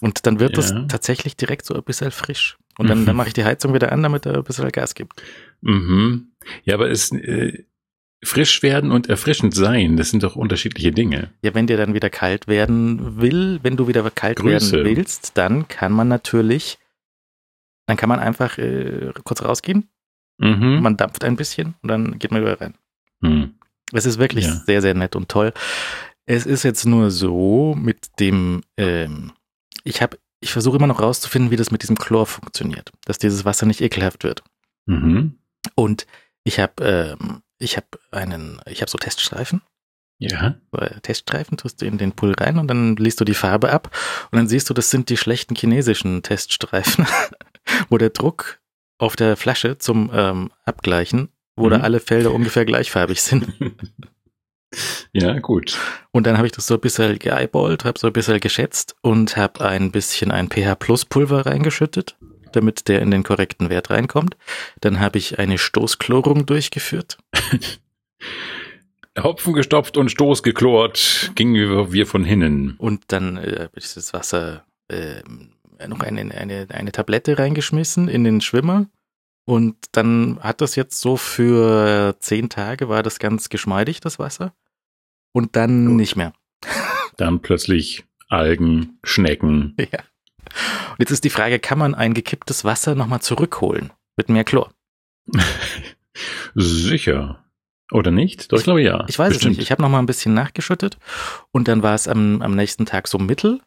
Und dann wird es Ja. tatsächlich direkt so ein bisschen frisch. Und dann, Mhm. dann mache ich die Heizung wieder an, damit er ein bisschen Gas gibt. Mhm. Ja, aber es äh, frisch werden und erfrischend sein, das sind doch unterschiedliche Dinge. Ja, wenn dir dann wieder kalt werden will, wenn du wieder kalt Grüße. werden willst, dann kann man natürlich, dann kann man einfach äh, kurz rausgehen, Mhm. man dampft ein bisschen und dann geht man wieder rein. Hm. Es ist wirklich Ja. sehr, sehr nett und toll. Es ist jetzt nur so mit dem, ähm, ich habe, ich versuche immer noch rauszufinden, wie das mit diesem Chlor funktioniert, dass dieses Wasser nicht ekelhaft wird. Mhm. Und ich habe, ähm, ich habe einen, ich habe so Teststreifen. Ja. Teststreifen, tust du in den Pool rein und dann liest du die Farbe ab und dann siehst du, das sind die schlechten chinesischen Teststreifen, wo der Druck auf der Flasche zum ähm, Abgleichen, wo da Mhm. alle Felder ungefähr gleichfarbig sind. ja, gut. Und dann habe ich das so ein bisschen geeyeballt, habe so ein bisschen geschätzt und habe ein bisschen ein pH-Plus-Pulver reingeschüttet, damit der in den korrekten Wert reinkommt. Dann habe ich eine Stoßchlorung durchgeführt. Hopfen gestopft und Stoß geklort, gingen wir, von hinnen. Und dann äh, ich das Wasser äh, noch eine, eine, eine Tablette reingeschmissen in den Schwimmer. Und dann hat das jetzt so für zehn Tage war das ganz geschmeidig, das Wasser. Und dann Gut. nicht mehr. Dann plötzlich Algen, Schnecken. Ja. Und jetzt ist die Frage, kann man ein gekipptes Wasser nochmal zurückholen mit mehr Chlor? Sicher. Oder nicht? Doch, ich glaube ja. Ich weiß Bestimmt. es nicht. Ich habe nochmal ein bisschen nachgeschüttet und dann war es am, am nächsten Tag so mittel.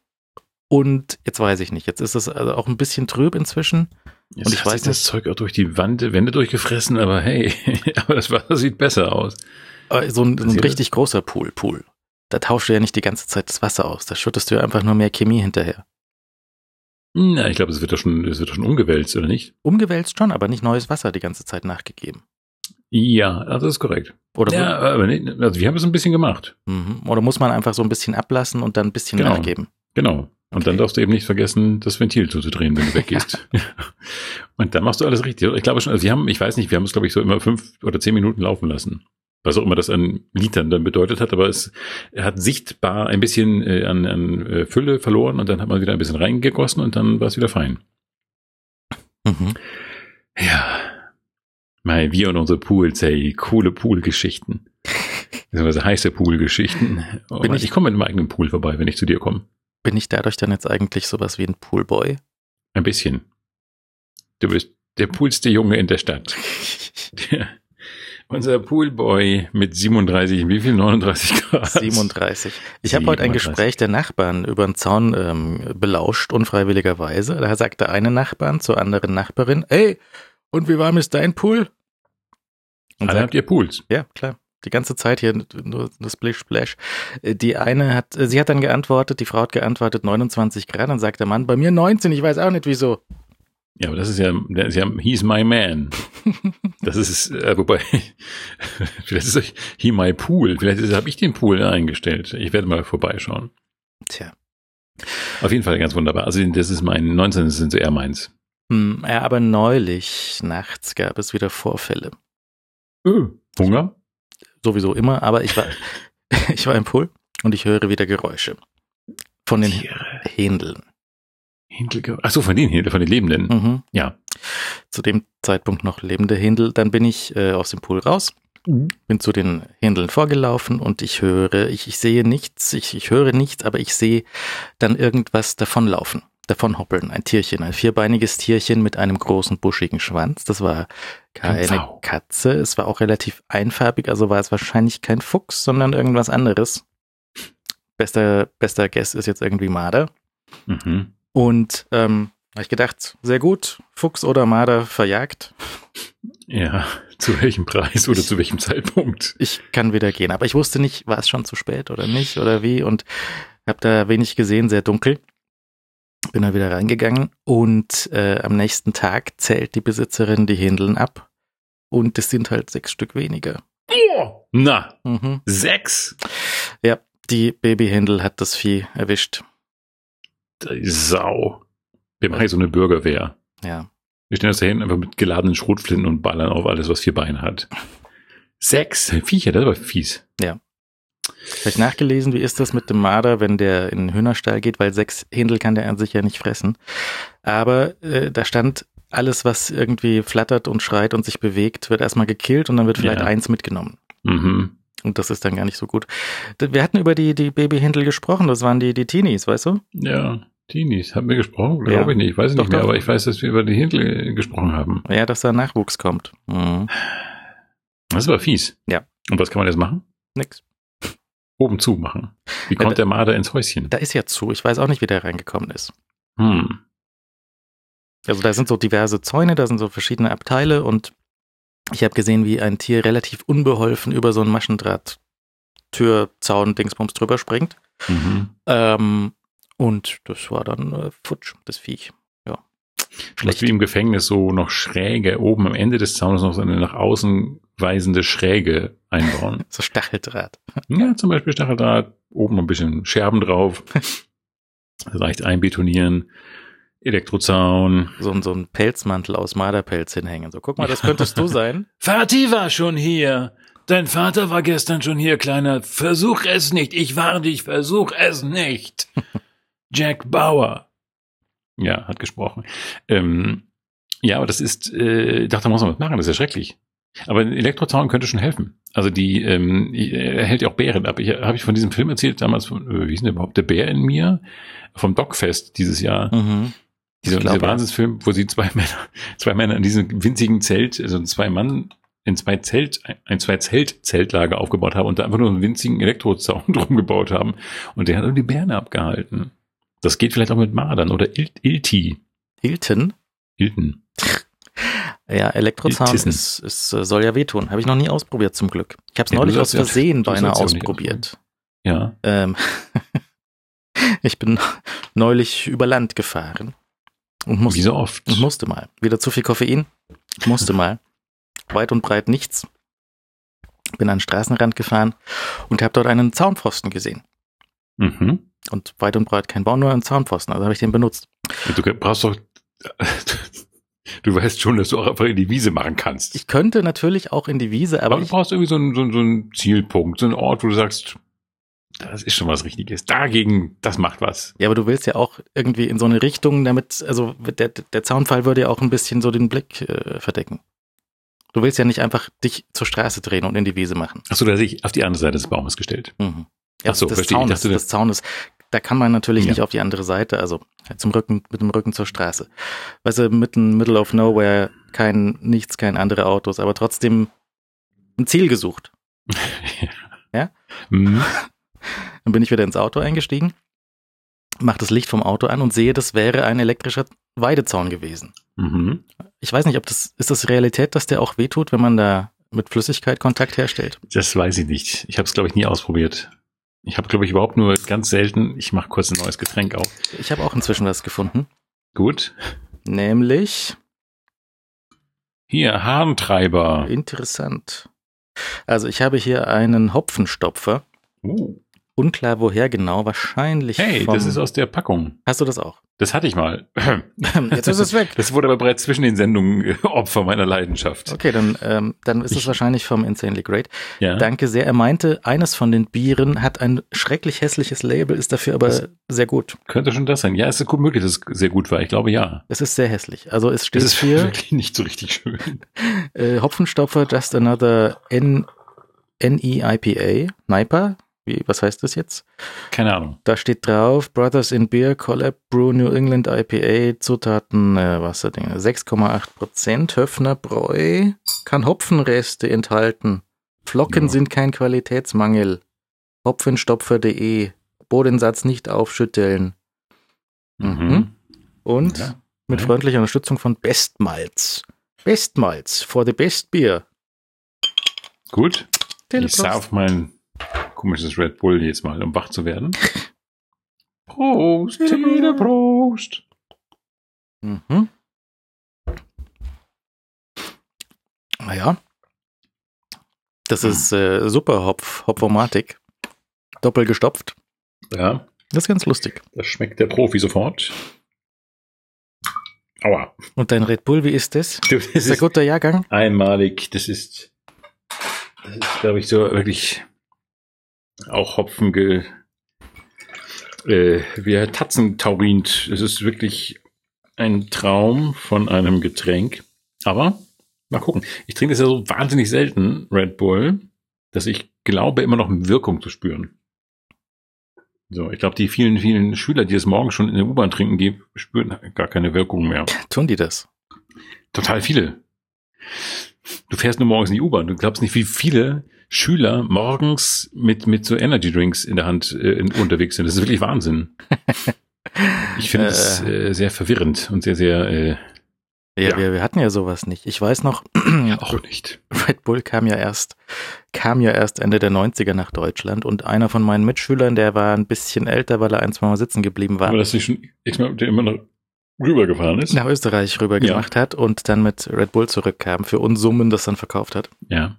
Und jetzt weiß ich nicht. Jetzt ist es also auch ein bisschen trüb inzwischen. Jetzt und ich hat weiß sich das Zeug auch durch die Wand, Wände durchgefressen, aber hey, aber das Wasser sieht besser aus. Äh, So ein, so ein richtig großer Pool, Pool. Da tauschst du ja nicht die ganze Zeit das Wasser aus. Da schüttest du ja einfach nur mehr Chemie hinterher. Na, ich glaube, es wird doch schon, es wird doch schon umgewälzt, oder nicht? Umgewälzt schon, aber nicht neues Wasser die ganze Zeit nachgegeben. Ja, das ist korrekt. Oder, ja, aber nee, also wir haben es ein bisschen gemacht. mhm. Oder muss man einfach so ein bisschen ablassen und dann ein bisschen Genau. nachgeben? Genau. Und Okay. dann darfst du eben nicht vergessen, das Ventil zuzudrehen, wenn du weggehst. und dann machst du alles richtig. Ich glaube schon, also wir haben, ich weiß nicht, wir haben es, glaube ich, so immer fünf oder zehn Minuten laufen lassen. Was auch immer das an Litern dann bedeutet hat, aber es hat sichtbar ein bisschen äh, an, an äh, Fülle verloren und dann hat man wieder ein bisschen reingegossen und dann war es wieder fein. Mhm. Ja. Mei, wir und unsere Pools, hey, coole Poolgeschichten. beziehungsweise heiße Poolgeschichten. Oh, ich- ich komme mit meinem eigenen Pool vorbei, wenn ich zu dir komme. Bin ich dadurch dann jetzt eigentlich sowas wie ein Poolboy? Ein bisschen. Du bist der poolste Junge in der Stadt. Unser Poolboy mit 37, wie viel? 39 Grad. 37. Ich habe heute ein 37. Gespräch der Nachbarn über den Zaun ähm, belauscht, unfreiwilligerweise. Da sagte eine Nachbarn zur anderen Nachbarin, ey, und wie warm ist dein Pool? Und Alle habt ihr Pools. ja, klar. Die ganze Zeit hier nur nur Splish Splash. Äh, Die eine hat, äh, sie hat dann geantwortet, die Frau hat geantwortet 29 Grad, dann sagt der Mann, bei mir 19, ich weiß auch nicht wieso. Ja, aber das ist ja, das ist ja, he's my man. Das ist, äh, wobei, vielleicht ist euch he my pool. Vielleicht habe ich den Pool eingestellt. Ich werde mal vorbeischauen. Tja. Auf jeden Fall ganz wunderbar. Also das ist mein 19, das sind so eher meins. Hm, ja, aber neulich nachts gab es wieder Vorfälle. Hunger? Sowieso immer, aber ich war, ich war im Pool und ich höre wieder Geräusche. Von den Tiere. Händeln. Hinkel, ach so, von den Händel, von den Lebenden. Mhm. Ja. Zu dem Zeitpunkt noch lebende Händel. Dann bin ich äh, aus dem Pool raus, bin zu den Händeln vorgelaufen und ich höre, ich, ich sehe nichts, ich, ich höre nichts, aber ich sehe dann irgendwas davonlaufen, davonhoppeln. Ein Tierchen, ein vierbeiniges Tierchen mit einem großen buschigen Schwanz. Das war keine. Katze. Es war auch relativ einfarbig, also war es wahrscheinlich kein Fuchs, sondern irgendwas anderes. Bester, bester Guess ist jetzt irgendwie Marder. Mhm. Und ähm, habe ich gedacht, sehr gut, Fuchs oder Marder verjagt. Ja, zu welchem Preis oder zu welchem Zeitpunkt? Ich kann wieder gehen. Aber ich wusste nicht, war es schon zu spät oder nicht oder wie. Und habe da wenig gesehen, sehr dunkel. Bin dann wieder reingegangen und äh, am nächsten Tag zählt die Besitzerin die Händeln ab. Und es sind halt sechs Stück weniger. Oh, na, Mhm. sechs? Die Babyhändel hat das Vieh erwischt. Sau. Wir machen hier so eine Bürgerwehr. Ja. Wir stellen uns da hinten einfach mit geladenen Schrotflinten und ballern auf alles, was vier Beine hat. Sechs Viecher, das war fies. Habe ich nachgelesen, wie ist das mit dem Marder, wenn der in den Hühnerstall geht, weil sechs Händel kann der an sich ja nicht fressen. Aber äh, da stand, alles, was irgendwie flattert und schreit und sich bewegt, wird erstmal gekillt und dann wird vielleicht Ja. eins mitgenommen. Mhm. Und das ist dann gar nicht so gut. Wir hatten über die, die Babyhändel gesprochen, das waren die, die Teenies, weißt du? Ja, Teenies. Haben wir gesprochen? Glaube Ja. ich nicht. Ich weiß es Doch, nicht mehr, doch. aber ich weiß, dass wir über die Hintel gesprochen haben. Ja, dass da Nachwuchs kommt. Mhm. Das war fies. Ja. Und was kann man jetzt machen? Nix. Oben zu machen. Wie Ja, kommt da- der Marder ins Häuschen? Da ist ja zu. Ich weiß auch nicht, wie der reingekommen ist. Hm. Also da sind so diverse Zäune, da sind so verschiedene Abteile und ich habe gesehen, wie ein Tier relativ unbeholfen über so einen Maschendraht Türzaun Dingsbums drüber springt. Mhm. Ähm, und das war dann äh, futsch, das Viech. Ja. Schlecht wie im Gefängnis so noch schräge, oben am Ende des Zaunes noch so eine nach außen weisende Schräge einbauen. So Stacheldraht. ja, zum Beispiel Stacheldraht, oben ein bisschen Scherben drauf. Leicht einbetonieren. Elektrozaun. So, ein- so ein Pelzmantel aus Marderpelz hinhängen. So, guck mal, das könntest du sein. Vati war schon hier. Dein Vater war gestern schon hier, Kleiner. Versuch es nicht. Ich warne dich, versuch es nicht. Jack Bauer. Ja, hat gesprochen. Ähm, ja, aber das ist, äh, ich dachte, da muss man was machen, das ist ja schrecklich. Aber ein Elektrozaun könnte schon helfen. Also die, ähm, er hält ja auch Bären ab. Ich, Habe ich von diesem Film erzählt damals, von, äh, wie ist denn überhaupt der Bär in mir? Vom Dogfest dieses Jahr. Mhm. Dieser, dieser. Wahnsinnsfilm, wo sie zwei Männer, zwei Männer in diesem winzigen Zelt, also zwei Mann in zwei Zelt, ein zwei Zelt-Zeltlager aufgebaut haben und da einfach nur einen winzigen Elektrozaun drum gebaut haben. Und der hat irgendwie die Bären abgehalten. Das geht vielleicht auch mit Mardern oder Il Ilti. Hilton? Ilten. Ja, Elektrozaun Iltissen. ist, ist, äh, soll ja wehtun. Habe ich noch nie ausprobiert zum Glück. Ich habe es Ja, neulich aus ja- Versehen beinahe ausprobiert. Ja. Ähm, ich bin neulich über Land gefahren und Wie musste, so oft. und musste mal. Wieder zu viel Koffein. Musste mal. Weit und breit nichts. Bin an den Straßenrand gefahren und habe dort einen Zaunpfosten gesehen. Mhm. Und weit und breit kein Baum, nur ein Zaunpfosten. Also habe ich den benutzt. Du brauchst doch, du weißt schon, dass du auch einfach in die Wiese machen kannst. Ich könnte natürlich auch in die Wiese, aber Aber du ich, brauchst irgendwie so einen, so, einen, so einen Zielpunkt, so einen Ort, wo du sagst, das ist schon was Richtiges. Dagegen, das macht was. ja, aber du willst ja auch irgendwie in so eine Richtung, damit, also der, der Zaunfall würde ja auch ein bisschen so den Blick äh, verdecken. Du willst ja nicht einfach dich zur Straße drehen und in die Wiese machen. Achso, da sich auf die andere Seite des Baumes gestellt. Mhm. Ja, Ach so, des verstehe. Ich Zaunes, dachte, des Zaunes. Da kann man natürlich Ja. nicht auf die andere Seite, also zum Rücken, mit dem Rücken zur Straße. Weißt du, mitten, middle of nowhere, kein, nichts, kein andere Autos, aber trotzdem ein Ziel gesucht. Mhm. Dann bin ich wieder ins Auto eingestiegen, mach das Licht vom Auto an und sehe, das wäre ein elektrischer Weidezaun gewesen. Mhm. Ich weiß nicht, ob das, ist das Realität, dass der auch wehtut, wenn man da mit Flüssigkeit Kontakt herstellt? Das weiß ich nicht. Ich habe es, glaube ich, nie ausprobiert. Ich habe, glaube ich, überhaupt nur ganz selten, ich mache kurz ein neues Getränk auf. Ich habe auch inzwischen was gefunden, Gut. nämlich Hier, Harntreiber. interessant. Also ich habe hier einen Hopfenstopfer. Uh. Unklar woher genau, wahrscheinlich Hey, vom, das ist aus der Packung. Hast du das auch? Das hatte ich mal. Jetzt ist es weg. Das wurde aber bereits zwischen den Sendungen äh, Opfer meiner Leidenschaft. Okay, dann, ähm, dann ist es Ich- wahrscheinlich vom Insanely Great. Ja. Danke sehr. Er meinte, eines von den Bieren hat ein schrecklich hässliches Label, ist dafür aber Das- sehr gut. Könnte schon das sein. Ja, es ist gut möglich, dass es sehr gut war. Ich glaube ja. Es ist sehr hässlich. Also es steht Das ist hier wirklich nicht so richtig schön. äh, Hopfenstopfer, just another N NEIPA, NIPA. Wie, was heißt das jetzt? Keine Ahnung. Da steht drauf, Brothers in Beer, Collab, Brew, New England IPA, Zutaten, äh, was da Dinge, 6,8 Prozent, Höfner Bräu, kann Hopfenreste enthalten. Flocken Ja. sind kein Qualitätsmangel. Hopfenstopfer.de, Bodensatz nicht aufschütteln. Mhm. Und Ja. mit Ja. freundlicher Unterstützung von Bestmalz. Bestmalz for the best beer. Gut. Ich Teleprost. sauf mein komisches Red Bull jetzt mal, um wach zu werden. Prost, Tine, Prost. Mhm. Naja. Das Hm. ist äh, super Hopf, Hopfomatik. Doppel gestopft. Ja, Das ist ganz lustig. das schmeckt der Profi sofort. Aua. Und dein Red Bull, wie ist das? Du, Das Ist ist guter Jahrgang? einmalig. Das ist, das ist, glaube ich, so wirklich auch Hopfen ge, äh, wie Tatzentaurint. Es ist wirklich ein Traum von einem Getränk. Aber mal gucken. Ich trinke das ja so wahnsinnig selten, Red Bull, dass ich glaube, immer noch Wirkung zu spüren. So, ich glaube, die vielen, vielen Schüler, die es morgen schon in der U-Bahn trinken, die spüren gar keine Wirkung mehr. Tun die das? Total viele. Du fährst nur morgens in die U-Bahn. Du glaubst nicht, wie viele Schüler morgens mit, mit so Energy Drinks in der Hand äh, in, unterwegs sind. Das ist wirklich Wahnsinn. Ich finde es äh, sehr verwirrend und sehr, sehr, äh, Ja, Ja. Wir, wir hatten ja sowas nicht. Ich weiß noch, auch nicht. Red Bull kam ja erst, kam ja erst Ende der 90er nach Deutschland und einer von meinen Mitschülern, der war ein bisschen älter, weil er ein, zwei Mal sitzen geblieben war. Aber dass sie schon x-mal immer noch rübergefahren ist. nach Österreich rüber Ja. gemacht hat und dann mit Red Bull zurückkam, für Unsummen das dann verkauft hat. Ja.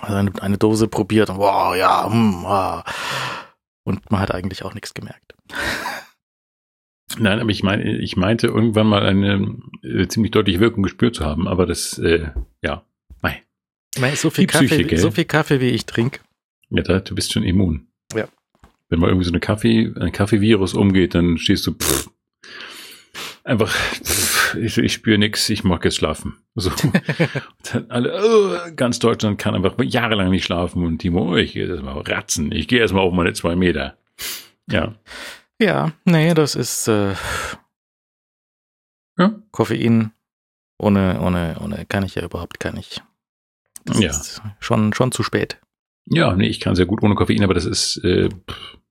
Also eine, eine Dose probiert und wow, ja, hm, ah. Und man hat eigentlich auch nichts gemerkt. Nein, aber ich meine, ich meinte irgendwann mal eine äh, ziemlich deutliche Wirkung gespürt zu haben, aber das, äh, ja. Mei. Ich meine, so viel Psyche, Kaffee, gell? so viel Kaffee, wie ich trinke. Ja, da, du bist schon immun. Ja. Wenn mal irgendwie so eine Kaffee, ein Kaffeevirus umgeht, dann stehst du pff, einfach, pff, ich, ich spüre nix, ich mag jetzt schlafen. So. Alle, oh, ganz Deutschland kann einfach jahrelang nicht schlafen und Timo, oh, ich gehe erstmal ratzen, ich gehe erstmal auf meine zwei Meter. Ja. Ja, nee, das ist äh, Ja. Koffein ohne, ohne, ohne kann ich ja überhaupt gar nicht. Das Ja. ist schon, schon zu spät. Ja, nee, ich kann sehr gut ohne Koffein, aber das ist äh,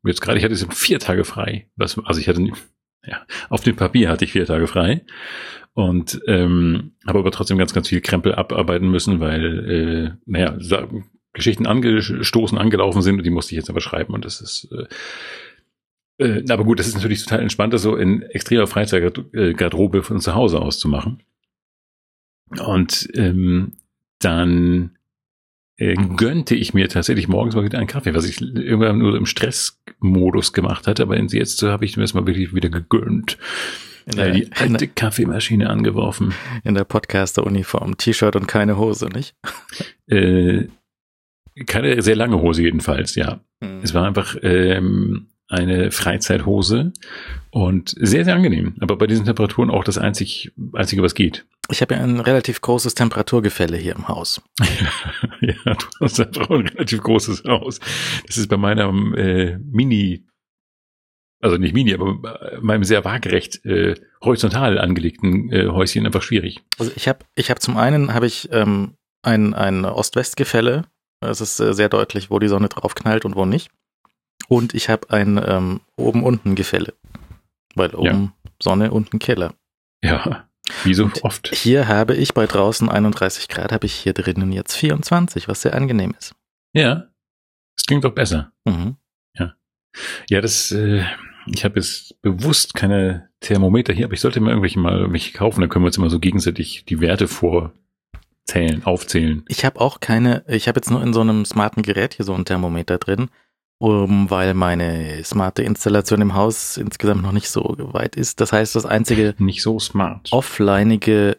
jetzt gerade, ich hatte jetzt vier Tage frei. Was, also ich hatte, ja, auf dem Papier hatte ich vier Tage frei und ähm, habe aber trotzdem ganz, ganz viel Krempel abarbeiten müssen, weil, äh, naja, Geschichten angestoßen, angelaufen sind und die musste ich jetzt aber schreiben und das ist äh, äh, aber gut, das ist natürlich total entspannt, das so in extremer Freizeitgarderobe von zu Hause aus zu machen. Und ähm, dann äh, gönnte ich mir tatsächlich morgens mal wieder einen Kaffee, was ich irgendwann nur im Stressmodus gemacht hatte, aber jetzt so habe ich mir das mal wirklich wieder gegönnt. In Äh, der, die alte der, Kaffeemaschine angeworfen. in der Podcaster-Uniform. T-Shirt und keine Hose, nicht? Äh, keine sehr lange Hose jedenfalls, ja. Hm. Es war einfach ähm, eine Freizeithose und sehr, sehr angenehm. Aber bei diesen Temperaturen auch das einzig, einzige, was geht. Ich habe ja ein relativ großes Temperaturgefälle hier im Haus. ja, du hast einfach ein relativ großes Haus. Das ist bei meiner äh, Mini, also nicht Mini, aber bei meinem sehr waagerecht äh, horizontal angelegten äh, Häuschen einfach schwierig. Also ich habe ich hab zum einen habe ich ähm, ein, ein Ost-West-Gefälle. Es ist äh, sehr deutlich, wo die Sonne drauf knallt und wo nicht. Und ich habe ein ähm, oben-unten-Gefälle. Weil oben ja. Sonne, unten Keller. Ja, wie so und oft. Hier habe ich bei draußen 31 Grad, habe ich hier drinnen jetzt 24, was sehr angenehm ist. Ja, das klingt doch besser. Mhm. Ja, ja, das. Äh, ich habe jetzt bewusst keine Thermometer hier, aber ich sollte mir irgendwelche mal irgendwelche kaufen. Dann können wir uns immer so gegenseitig die Werte vorzählen, aufzählen. Ich habe auch keine. Ich habe jetzt nur in so einem smarten Gerät hier so ein Thermometer drin um, weil meine smarte Installation im Haus insgesamt noch nicht so weit ist. Das heißt, das einzige nicht so smart offlineige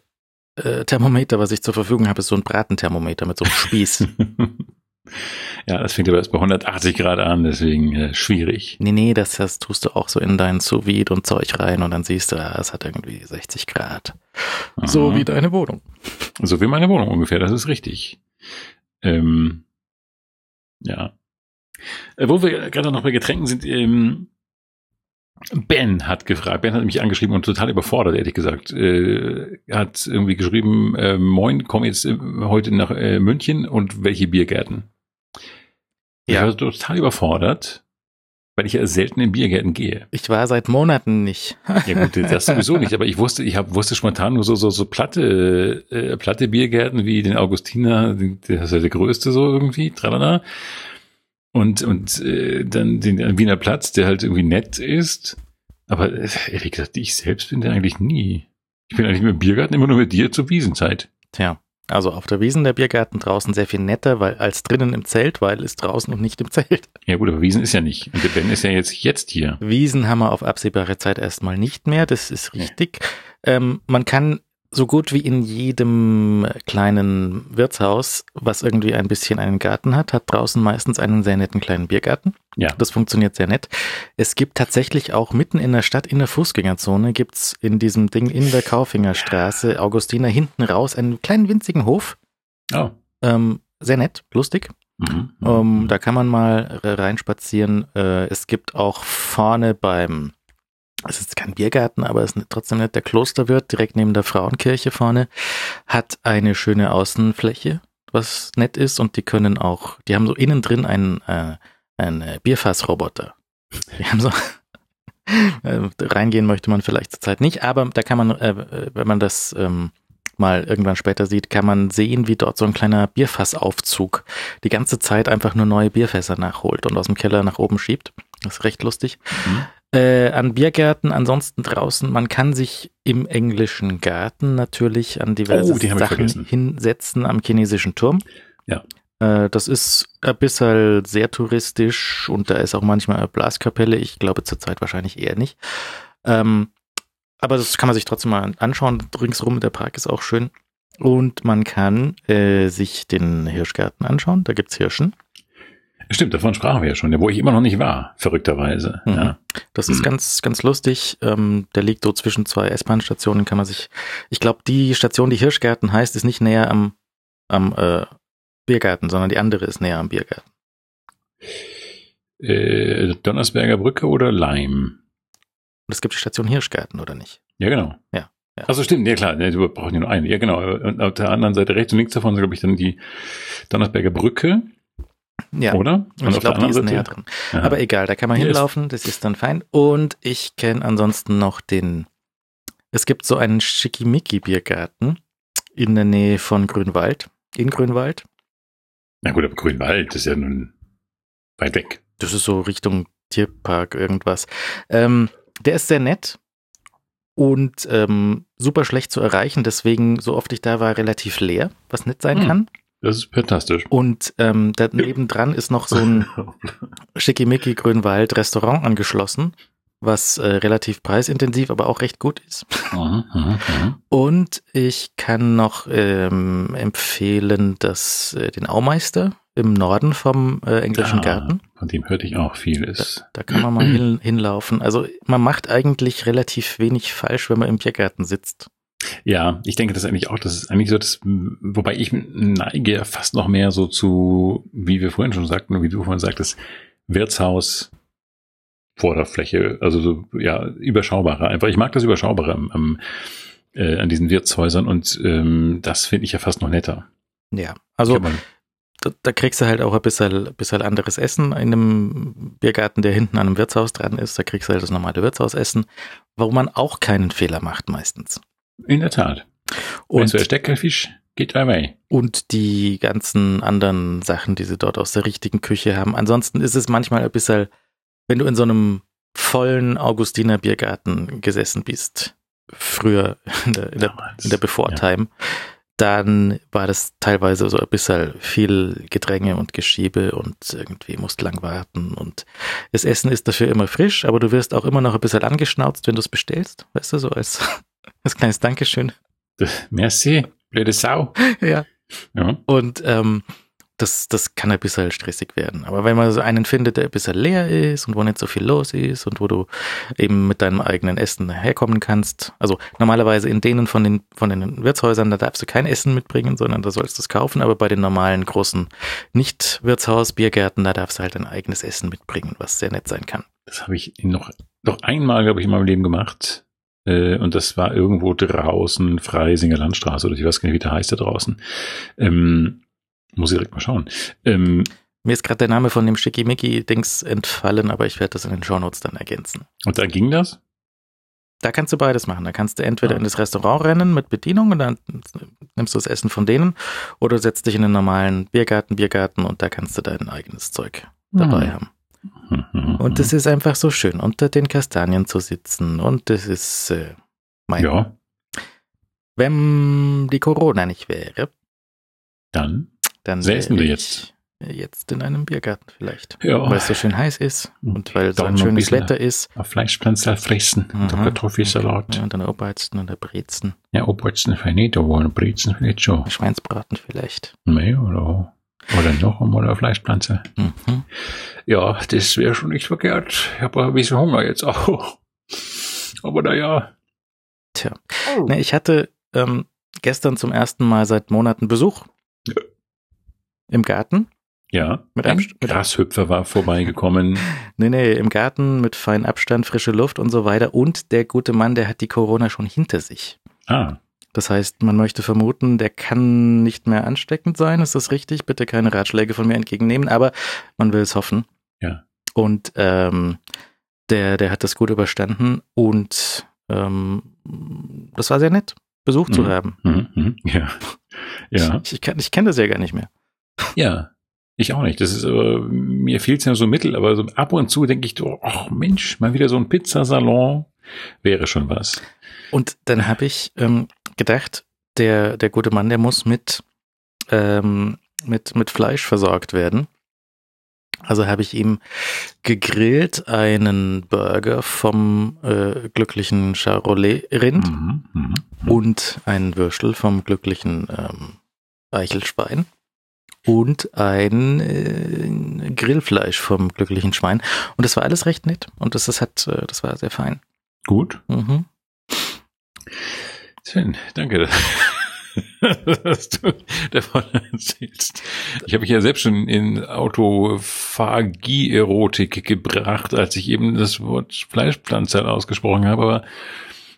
äh, Thermometer, was ich zur Verfügung habe, ist so ein Bratenthermometer mit so einem Spieß. ja, das fängt aber erst bei 180 Grad an, deswegen äh, schwierig. Nee, nee, das, das tust du auch so in dein sous und Zeug rein und dann siehst du, ah, es hat irgendwie 60 Grad. Aha. So wie deine Wohnung. So wie meine Wohnung ungefähr, das ist richtig. Ähm, ja, äh, wo wir gerade noch bei Getränken sind, ähm, Ben hat gefragt, Ben hat mich angeschrieben und total überfordert, ehrlich gesagt. Äh, hat irgendwie geschrieben, äh, moin, komm jetzt äh, heute nach äh, München und welche Biergärten? Ja. Ich war total überfordert, weil ich ja selten in Biergärten gehe. Ich war seit Monaten nicht. ja gut, das sowieso nicht, aber ich wusste, ich hab, wusste spontan nur so, so, so platte, äh, platte Biergärten wie den Augustiner, der ist ja der größte so irgendwie, tralala und, und äh, dann den Wiener Platz, der halt irgendwie nett ist. Aber äh, ehrlich gesagt, ich selbst bin der eigentlich nie. Ich bin eigentlich mit dem Biergarten immer nur mit dir zur Wiesenzeit. Tja, also auf der Wiesen der Biergarten draußen sehr viel netter, weil als drinnen im Zelt, weil es draußen und nicht im Zelt. Ja gut, aber Wiesen ist ja nicht. Und der Ben ist ja jetzt jetzt hier. Wiesen haben wir auf absehbare Zeit erstmal nicht mehr, das ist richtig. Ja. Ähm, man kann so gut wie in jedem kleinen Wirtshaus, was irgendwie ein bisschen einen Garten hat, hat draußen meistens einen sehr netten kleinen Biergarten. Ja. Das funktioniert sehr nett. Es gibt tatsächlich auch mitten in der Stadt, in der Fußgängerzone, gibt's in diesem Ding in der Kaufingerstraße, Augustiner, hinten raus einen kleinen winzigen Hof. Oh. Ähm, sehr nett, lustig. Mhm, ähm, da kann man mal reinspazieren. Äh, es gibt auch vorne beim es ist kein Biergarten, aber es ist trotzdem nicht der Klosterwirt, direkt neben der Frauenkirche vorne, hat eine schöne Außenfläche, was nett ist und die können auch, die haben so innen drin einen, äh, einen Bierfassroboter. Die haben so, äh, reingehen möchte man vielleicht zurzeit nicht, aber da kann man, äh, wenn man das ähm, mal irgendwann später sieht, kann man sehen, wie dort so ein kleiner Bierfassaufzug die ganze Zeit einfach nur neue Bierfässer nachholt und aus dem Keller nach oben schiebt. Das ist recht lustig. Mhm äh, an Biergärten, ansonsten draußen. Man kann sich im englischen Garten natürlich an diverse oh, Sachen hinsetzen am chinesischen Turm. Ja. Äh, das ist ein bisschen sehr touristisch und da ist auch manchmal eine Blaskapelle. Ich glaube zurzeit wahrscheinlich eher nicht. Ähm, aber das kann man sich trotzdem mal anschauen. Ringsrum der Park ist auch schön. Und man kann äh, sich den Hirschgarten anschauen. Da gibt's Hirschen. Stimmt, davon sprachen wir ja schon, wo ich immer noch nicht war, verrückterweise. Mhm. Ja. Das ist mhm. ganz, ganz lustig. Ähm, der liegt so zwischen zwei S-Bahn-Stationen, kann man sich. Ich glaube, die Station, die Hirschgarten heißt, ist nicht näher am, am äh, Biergarten, sondern die andere ist näher am Biergarten. Äh, Donnersberger Brücke oder Leim? Und es gibt die Station Hirschgarten, oder nicht? Ja, genau. Ja. Ja. Also stimmt, ja klar, wir brauchen ja nur eine. Ja, genau. Und auf der anderen Seite rechts und links davon sind, glaube ich, dann die Donnersberger Brücke. Ja. Oder? Und, ich glaube, die ist näher drin. Ja. Aber egal, da kann man hinlaufen, das ist dann fein. Und ich kenne ansonsten noch den, es gibt so einen Schickimicki-Biergarten in der Nähe von Grünwald, in Grünwald. Na gut, aber Grünwald ist ja nun weit weg. Das ist so Richtung Tierpark irgendwas. Ähm, der ist sehr nett und ähm, super schlecht zu erreichen, deswegen, so oft ich da war, relativ leer, was nett sein hm. kann. Das ist fantastisch. Und ähm, daneben dran ist noch so ein Schickimicki Grünwald Restaurant angeschlossen, was äh, relativ preisintensiv, aber auch recht gut ist. Aha, aha, aha. Und ich kann noch ähm, empfehlen, dass äh, den Aumeister im Norden vom äh, englischen ah, Garten. Von dem hörte ich auch viel. Ist. Da, da kann man mal hin, hinlaufen. Also man macht eigentlich relativ wenig falsch, wenn man im Biergarten sitzt. Ja, ich denke das eigentlich auch. Das ist eigentlich so das, wobei ich neige fast noch mehr so zu, wie wir vorhin schon sagten, wie du vorhin sagtest, Wirtshaus, Vorderfläche, also so, ja, überschaubarer. Einfach, ich mag das Überschaubare am, am, äh, an diesen Wirtshäusern und ähm, das finde ich ja fast noch netter. Ja, also da, da, kriegst du halt auch ein bisschen, bisschen anderes Essen in einem Biergarten, der hinten an einem Wirtshaus dran ist. Da kriegst du halt das normale Wirtshausessen, warum man auch keinen Fehler macht meistens. In der Tat. Und so Steckerfisch geht dabei. Und die ganzen anderen Sachen, die sie dort aus der richtigen Küche haben. Ansonsten ist es manchmal ein bisschen, wenn du in so einem vollen Augustiner Biergarten gesessen bist, früher in der, in der, in der Before-Time, ja dann war das teilweise so ein bisschen viel Gedränge und Geschiebe und irgendwie musst lang warten und das Essen ist dafür immer frisch, aber du wirst auch immer noch ein bisschen angeschnauzt, wenn du es bestellst, weißt du, so als, als kleines Dankeschön. Merci, blöde Sau. ja. ja. Und ähm, das, das kann ein bisschen stressig werden. Aber wenn man so einen findet, der ein bisschen leer ist und wo nicht so viel los ist und wo du eben mit deinem eigenen Essen herkommen kannst, also normalerweise in denen von den, von den Wirtshäusern, da darfst du kein Essen mitbringen, sondern da sollst du es kaufen, aber bei den normalen großen Nicht-Wirtshaus-Biergärten, da darfst du halt dein eigenes Essen mitbringen, was sehr nett sein kann. Das habe ich noch, noch einmal, glaube ich, in meinem Leben gemacht. Äh, und das war irgendwo draußen, Freisinger Landstraße, oder ich weiß gar nicht, wie der heißt da draußen. Ähm, muss ich direkt mal schauen. Ähm, Mir ist gerade der Name von dem Schickimicki-Dings entfallen, aber ich werde das in den Shownotes dann ergänzen. Und da ging das? Da kannst du beides machen. Da kannst du entweder ah. in das Restaurant rennen mit Bedienung und dann nimmst du das Essen von denen oder setzt dich in den normalen Biergarten, Biergarten und da kannst du dein eigenes Zeug dabei mhm. haben. Mhm. Und es ist einfach so schön, unter den Kastanien zu sitzen und das ist äh, mein. Ja. Wenn die Corona nicht wäre, dann dann säßen wir jetzt. Jetzt in einem Biergarten vielleicht. Ja. Weil es so schön heiß ist und weil so ein schönes ein Wetter ist. Auf Fleischpflanzen fressen mhm. und auf Kartoffelsalat. Ja, und dann Oberheizten und der Brezen. Ja, Oberheizten vielleicht nicht, aber Brezen vielleicht schon. Schweinsbraten vielleicht. Nee, oder, oder noch einmal eine Fleischpflanze. Mhm. Ja, das wäre schon nicht verkehrt. Ich habe ein bisschen Hunger jetzt auch. Aber naja. Tja. Oh. Nee, ich hatte ähm, gestern zum ersten Mal seit Monaten Besuch. Ja im Garten. Ja, mit ein Abstand. Grashüpfer war vorbeigekommen. nee, nee, im Garten mit feinem Abstand, frische Luft und so weiter. Und der gute Mann, der hat die Corona schon hinter sich. Ah. Das heißt, man möchte vermuten, der kann nicht mehr ansteckend sein. Ist das richtig? Bitte keine Ratschläge von mir entgegennehmen, aber man will es hoffen. Ja. Und ähm, der, der hat das gut überstanden und ähm, das war sehr nett, Besuch mhm. zu haben. Mhm. mhm. Ja. ja. Ich, ich, ich kenne das ja gar nicht mehr. Ja, ich auch nicht. Das ist, äh, mir fehlt es ja so mittel, aber so ab und zu denke ich, oh, ach Mensch, mal wieder so ein Pizzasalon wäre schon was. Und dann habe ich ähm, gedacht, der, der gute Mann, der muss mit, ähm, mit, mit Fleisch versorgt werden. Also habe ich ihm gegrillt einen Burger vom äh, glücklichen Charolais-Rind mhm, mh, mh. und einen Würstel vom glücklichen ähm, Eichelschwein und ein äh, Grillfleisch vom glücklichen Schwein. Und das war alles recht nett und das, das hat, äh, das war sehr fein. Gut. Mhm. Schön, danke, dass du davon erzählst. Ich habe mich ja selbst schon in Autophagie-Erotik gebracht, als ich eben das Wort Fleischpflanzer ausgesprochen habe, aber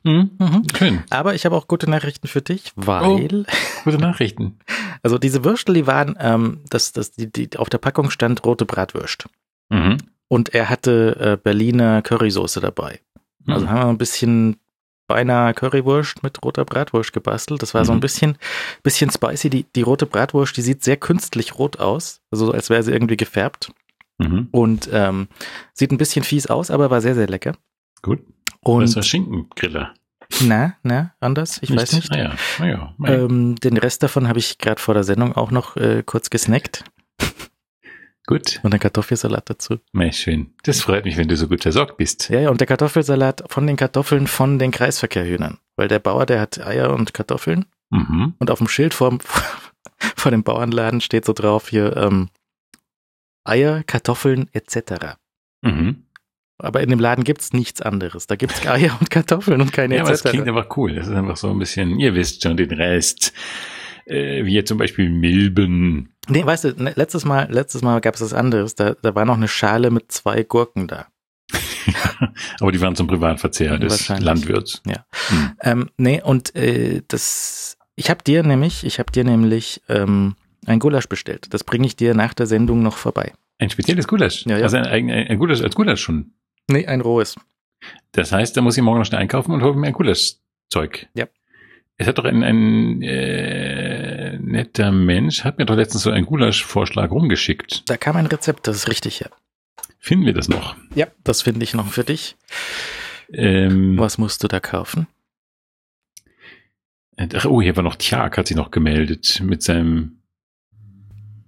Mhm. Mhm. Schön. Aber ich habe auch gute Nachrichten für dich, weil. Oh, gute Nachrichten. Also diese Würstel, die waren, ähm, das, das, die, die, auf der Packung stand rote Bratwürst. Mhm. Und er hatte äh, Berliner Currysoße dabei. Also mhm. haben wir ein bisschen beinahe Currywurst mit roter Bratwurst gebastelt. Das war so ein mhm. bisschen, bisschen spicy. Die, die rote Bratwurst, die sieht sehr künstlich rot aus. Also als wäre sie irgendwie gefärbt. Mhm. Und ähm, sieht ein bisschen fies aus, aber war sehr, sehr lecker. Gut. Und das ist ein Schinkengriller. Na, na, anders? Ich nicht? weiß nicht. Ah ja, ah ja, ah ja. Ähm, den Rest davon habe ich gerade vor der Sendung auch noch äh, kurz gesnackt. Gut. Und ein Kartoffelsalat dazu. Na, schön. Das freut mich, wenn du so gut versorgt bist. Ja, ja, und der Kartoffelsalat von den Kartoffeln von den Kreisverkehrhühnern. Weil der Bauer, der hat Eier und Kartoffeln. Mhm. Und auf dem Schild vor, vor dem Bauernladen steht so drauf hier ähm, Eier, Kartoffeln etc. Mhm. Aber in dem Laden gibt's nichts anderes. Da gibt's Eier und Kartoffeln und keine Ja, aber das etc. klingt einfach cool. Das ist einfach so ein bisschen, ihr wisst schon den Rest. Äh, wie jetzt zum Beispiel Milben. Nee, weißt du, ne, letztes Mal, letztes Mal gab's was anderes. Da, da war noch eine Schale mit zwei Gurken da. Aber die waren zum Privatverzehr des. Landwirts. Ähm, nee, und äh, das, ich habe dir nämlich, ich habe dir nämlich ähm, ein Gulasch bestellt. Das bringe ich dir nach der Sendung noch vorbei. Ein spezielles Gulasch. Ja, ja. Also ein, ein, ein Gulasch als Gulasch schon. Nee, ein rohes. Das heißt, da muss ich morgen noch schnell einkaufen und hole mir ein Gulaschzeug. Ja. Es hat doch ein, ein äh, netter Mensch, hat mir doch letztens so einen Gulasch-Vorschlag rumgeschickt. Da kam ein Rezept, das ist richtig, ja. Finden wir das noch? Ja, das finde ich noch für dich. Ähm, Was musst du da kaufen? Ach, oh, hier war noch Tjag, hat sich noch gemeldet mit seinem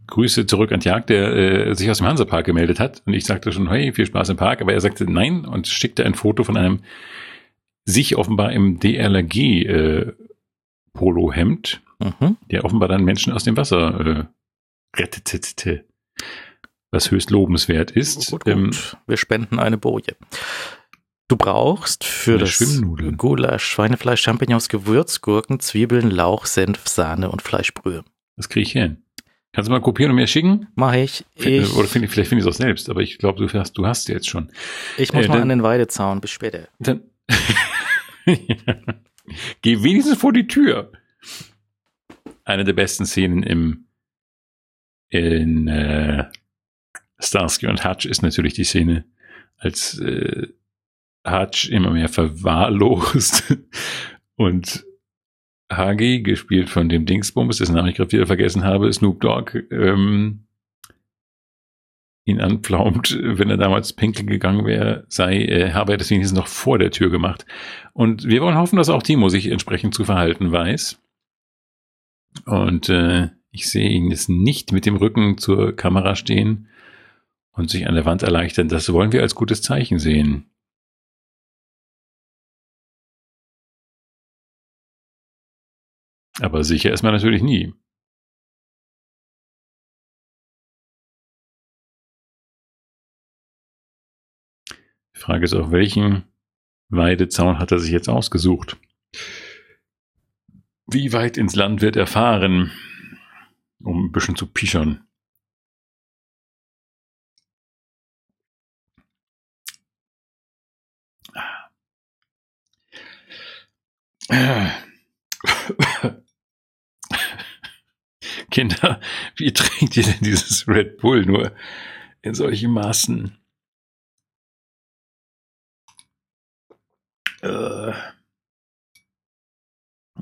Grüße zurück an Tjag, der äh, sich aus dem Hansapark gemeldet hat. Und ich sagte schon, hey, viel Spaß im Park. Aber er sagte nein und schickte ein Foto von einem sich offenbar im DLRG äh, Polohemd, Mhm. der offenbar dann Menschen aus dem Wasser äh, rettete. Was höchst lobenswert ist. Gut, gut. Ähm, Wir spenden eine Boje. Du brauchst für das Schwimmnudeln. Gulasch Schweinefleisch, Champignons, Gewürzgurken, Zwiebeln, Lauch, Senf, Sahne und Fleischbrühe. das kriege ich hin. Kannst du mal kopieren und mir schicken? Mach ich. Ich, Oder find, ich- vielleicht finde ich es auch selbst, aber ich glaube, du hast, du hast jetzt schon. ich muss äh, mal dann- an den Weidezaun. Bis später. Dann Geh wenigstens vor die Tür. Eine der besten Szenen im in äh, Starsky und Hutch ist natürlich die Szene, als äh, Hutch immer mehr verwahrlost und Hagi, gespielt von dem Dingsbums, dessen Namen ich gerade wieder vergessen habe, Snoop Dogg, ähm, ihn anpflaumt, wenn er damals pinkeln gegangen wäre, sei, äh, habe er das wenigstens noch vor der Tür gemacht. Und wir wollen hoffen, dass auch Timo sich entsprechend zu verhalten weiß. Und äh, ich sehe ihn jetzt nicht mit dem Rücken zur Kamera stehen und sich an der Wand erleichtern. Das wollen wir als gutes Zeichen sehen. Aber sicher ist man natürlich nie. Frage ist auch, welchen Weidezaun hat er sich jetzt ausgesucht? Wie weit ins Land wird er fahren, um ein bisschen zu pischern? Kinder, wie trinkt ihr denn dieses Red Bull nur in solchen Maßen? Äh,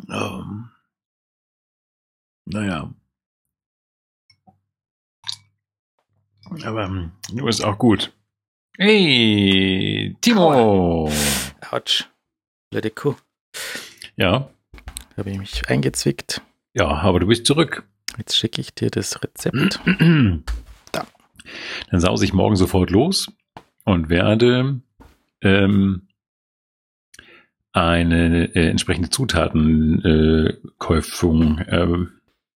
ähm, naja. Aber ähm, du ist auch gut. Hey, Timo! Autsch. Blöde Kuh. Ja, Habe ich mich eingezwickt. ja, aber du bist zurück. Jetzt schicke ich dir das Rezept. Da. Dann sause ich morgen sofort los und werde ähm, eine äh, entsprechende Zutatenkäufung, äh, äh,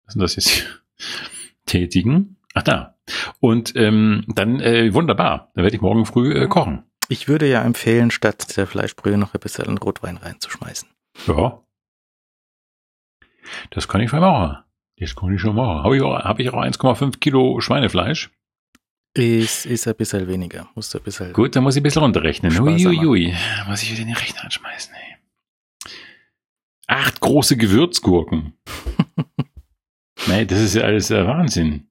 was ist denn das jetzt hier? tätigen. Ach da. Und ähm, dann äh, wunderbar. Dann werde ich morgen früh äh, kochen. Ich würde ja empfehlen, statt der Fleischbrühe noch ein bisschen Rotwein reinzuschmeißen. Ja. Das kann ich schon machen. Das kann ich schon machen. Habe ich auch, hab ich auch 1,5 Kilo Schweinefleisch. Ist, ist ein bisschen weniger. Musst du ein bisschen. Gut, dann muss ich ein bisschen runterrechnen. Uiuiui. Muss ich wieder den Rechner anschmeißen, ey. Acht große Gewürzgurken. nee, das ist ja alles äh, Wahnsinn.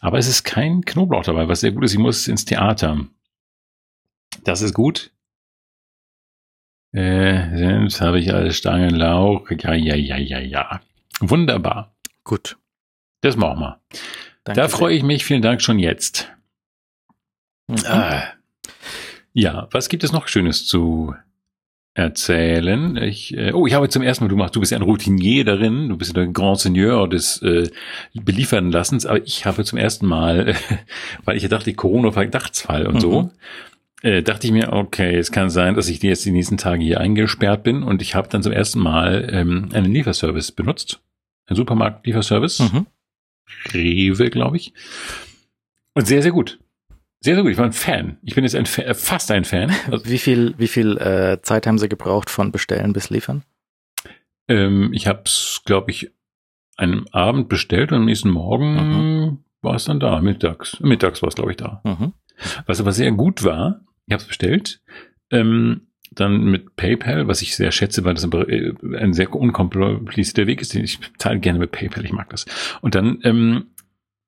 Aber es ist kein Knoblauch dabei, was sehr gut ist. Ich muss ins Theater. Das ist gut. Äh, Senf habe ich alles Stangenlauch. Ja, ja, ja, ja, ja. Wunderbar. Gut. Das machen wir. Danke Da freue ich mich. Vielen Dank schon jetzt. Mhm. Ah. Ja, was gibt es noch Schönes zu erzählen? Ich, äh, oh, ich habe zum ersten Mal, du machst, du bist ja ein Routinier darin, du bist ja der Grand Seigneur des äh, Beliefern lassens, aber ich habe zum ersten Mal, weil ich ja dachte, Corona-Verdachtsfall und so, Mhm. äh, dachte ich mir, okay, es kann sein, dass ich jetzt die nächsten Tage hier eingesperrt bin und ich habe dann zum ersten Mal ähm, einen Lieferservice benutzt. Ein Supermarkt-Lieferservice. Mhm. Rewe, glaube ich. Und sehr, sehr gut. Sehr, sehr gut. Ich war ein Fan. Ich bin jetzt ein Fa fast ein Fan. Also, wie viel, wie viel äh, Zeit haben Sie gebraucht von Bestellen bis Liefern? Ähm, ich habe es, glaube ich, einem Abend bestellt und am nächsten Morgen mhm. war es dann da, mittags. Mittags war es, glaube ich, da. Mhm. Was aber sehr gut war, ich habe es bestellt, ähm, dann mit PayPal, was ich sehr schätze, weil das äh, ein sehr unkomplizierter Weg ist. Ich zahle gerne mit PayPal, ich mag das. Und dann ähm,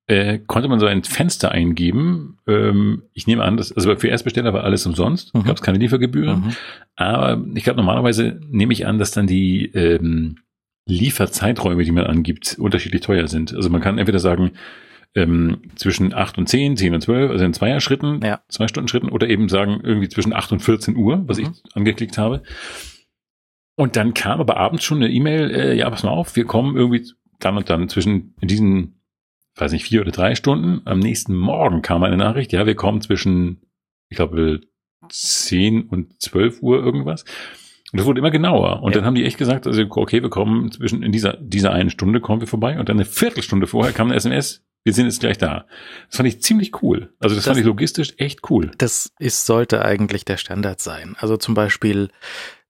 äh, konnte man so ein Fenster eingeben. Ähm, ich nehme an, dass, also für Erstbesteller war alles umsonst, mhm. gab es keine Liefergebühren. Mhm. Aber ich glaube, normalerweise nehme ich an, dass dann die ähm, Lieferzeiträume, die man angibt, unterschiedlich teuer sind. Also man kann entweder sagen, ähm, zwischen 8 und 10, 10 und 12, also in zweier Schritten, ja. zwei Stunden Schritten, oder eben sagen irgendwie zwischen 8 und 14 Uhr, was mhm. ich angeklickt habe. Und dann kam aber abends schon eine E-Mail, äh, ja, pass mal auf, wir kommen irgendwie dann und dann zwischen diesen, weiß nicht, vier oder drei Stunden. Am nächsten Morgen kam eine Nachricht, ja, wir kommen zwischen, ich glaube, 10 und 12 Uhr irgendwas. Und das wurde immer genauer. Und ja. dann haben die echt gesagt, also okay, wir kommen zwischen in dieser dieser einen Stunde kommen wir vorbei und dann eine Viertelstunde vorher kam eine SMS. Wir sind jetzt gleich da. Das fand ich ziemlich cool. Also das, das fand ich logistisch echt cool. Das ist, sollte eigentlich der Standard sein. Also zum Beispiel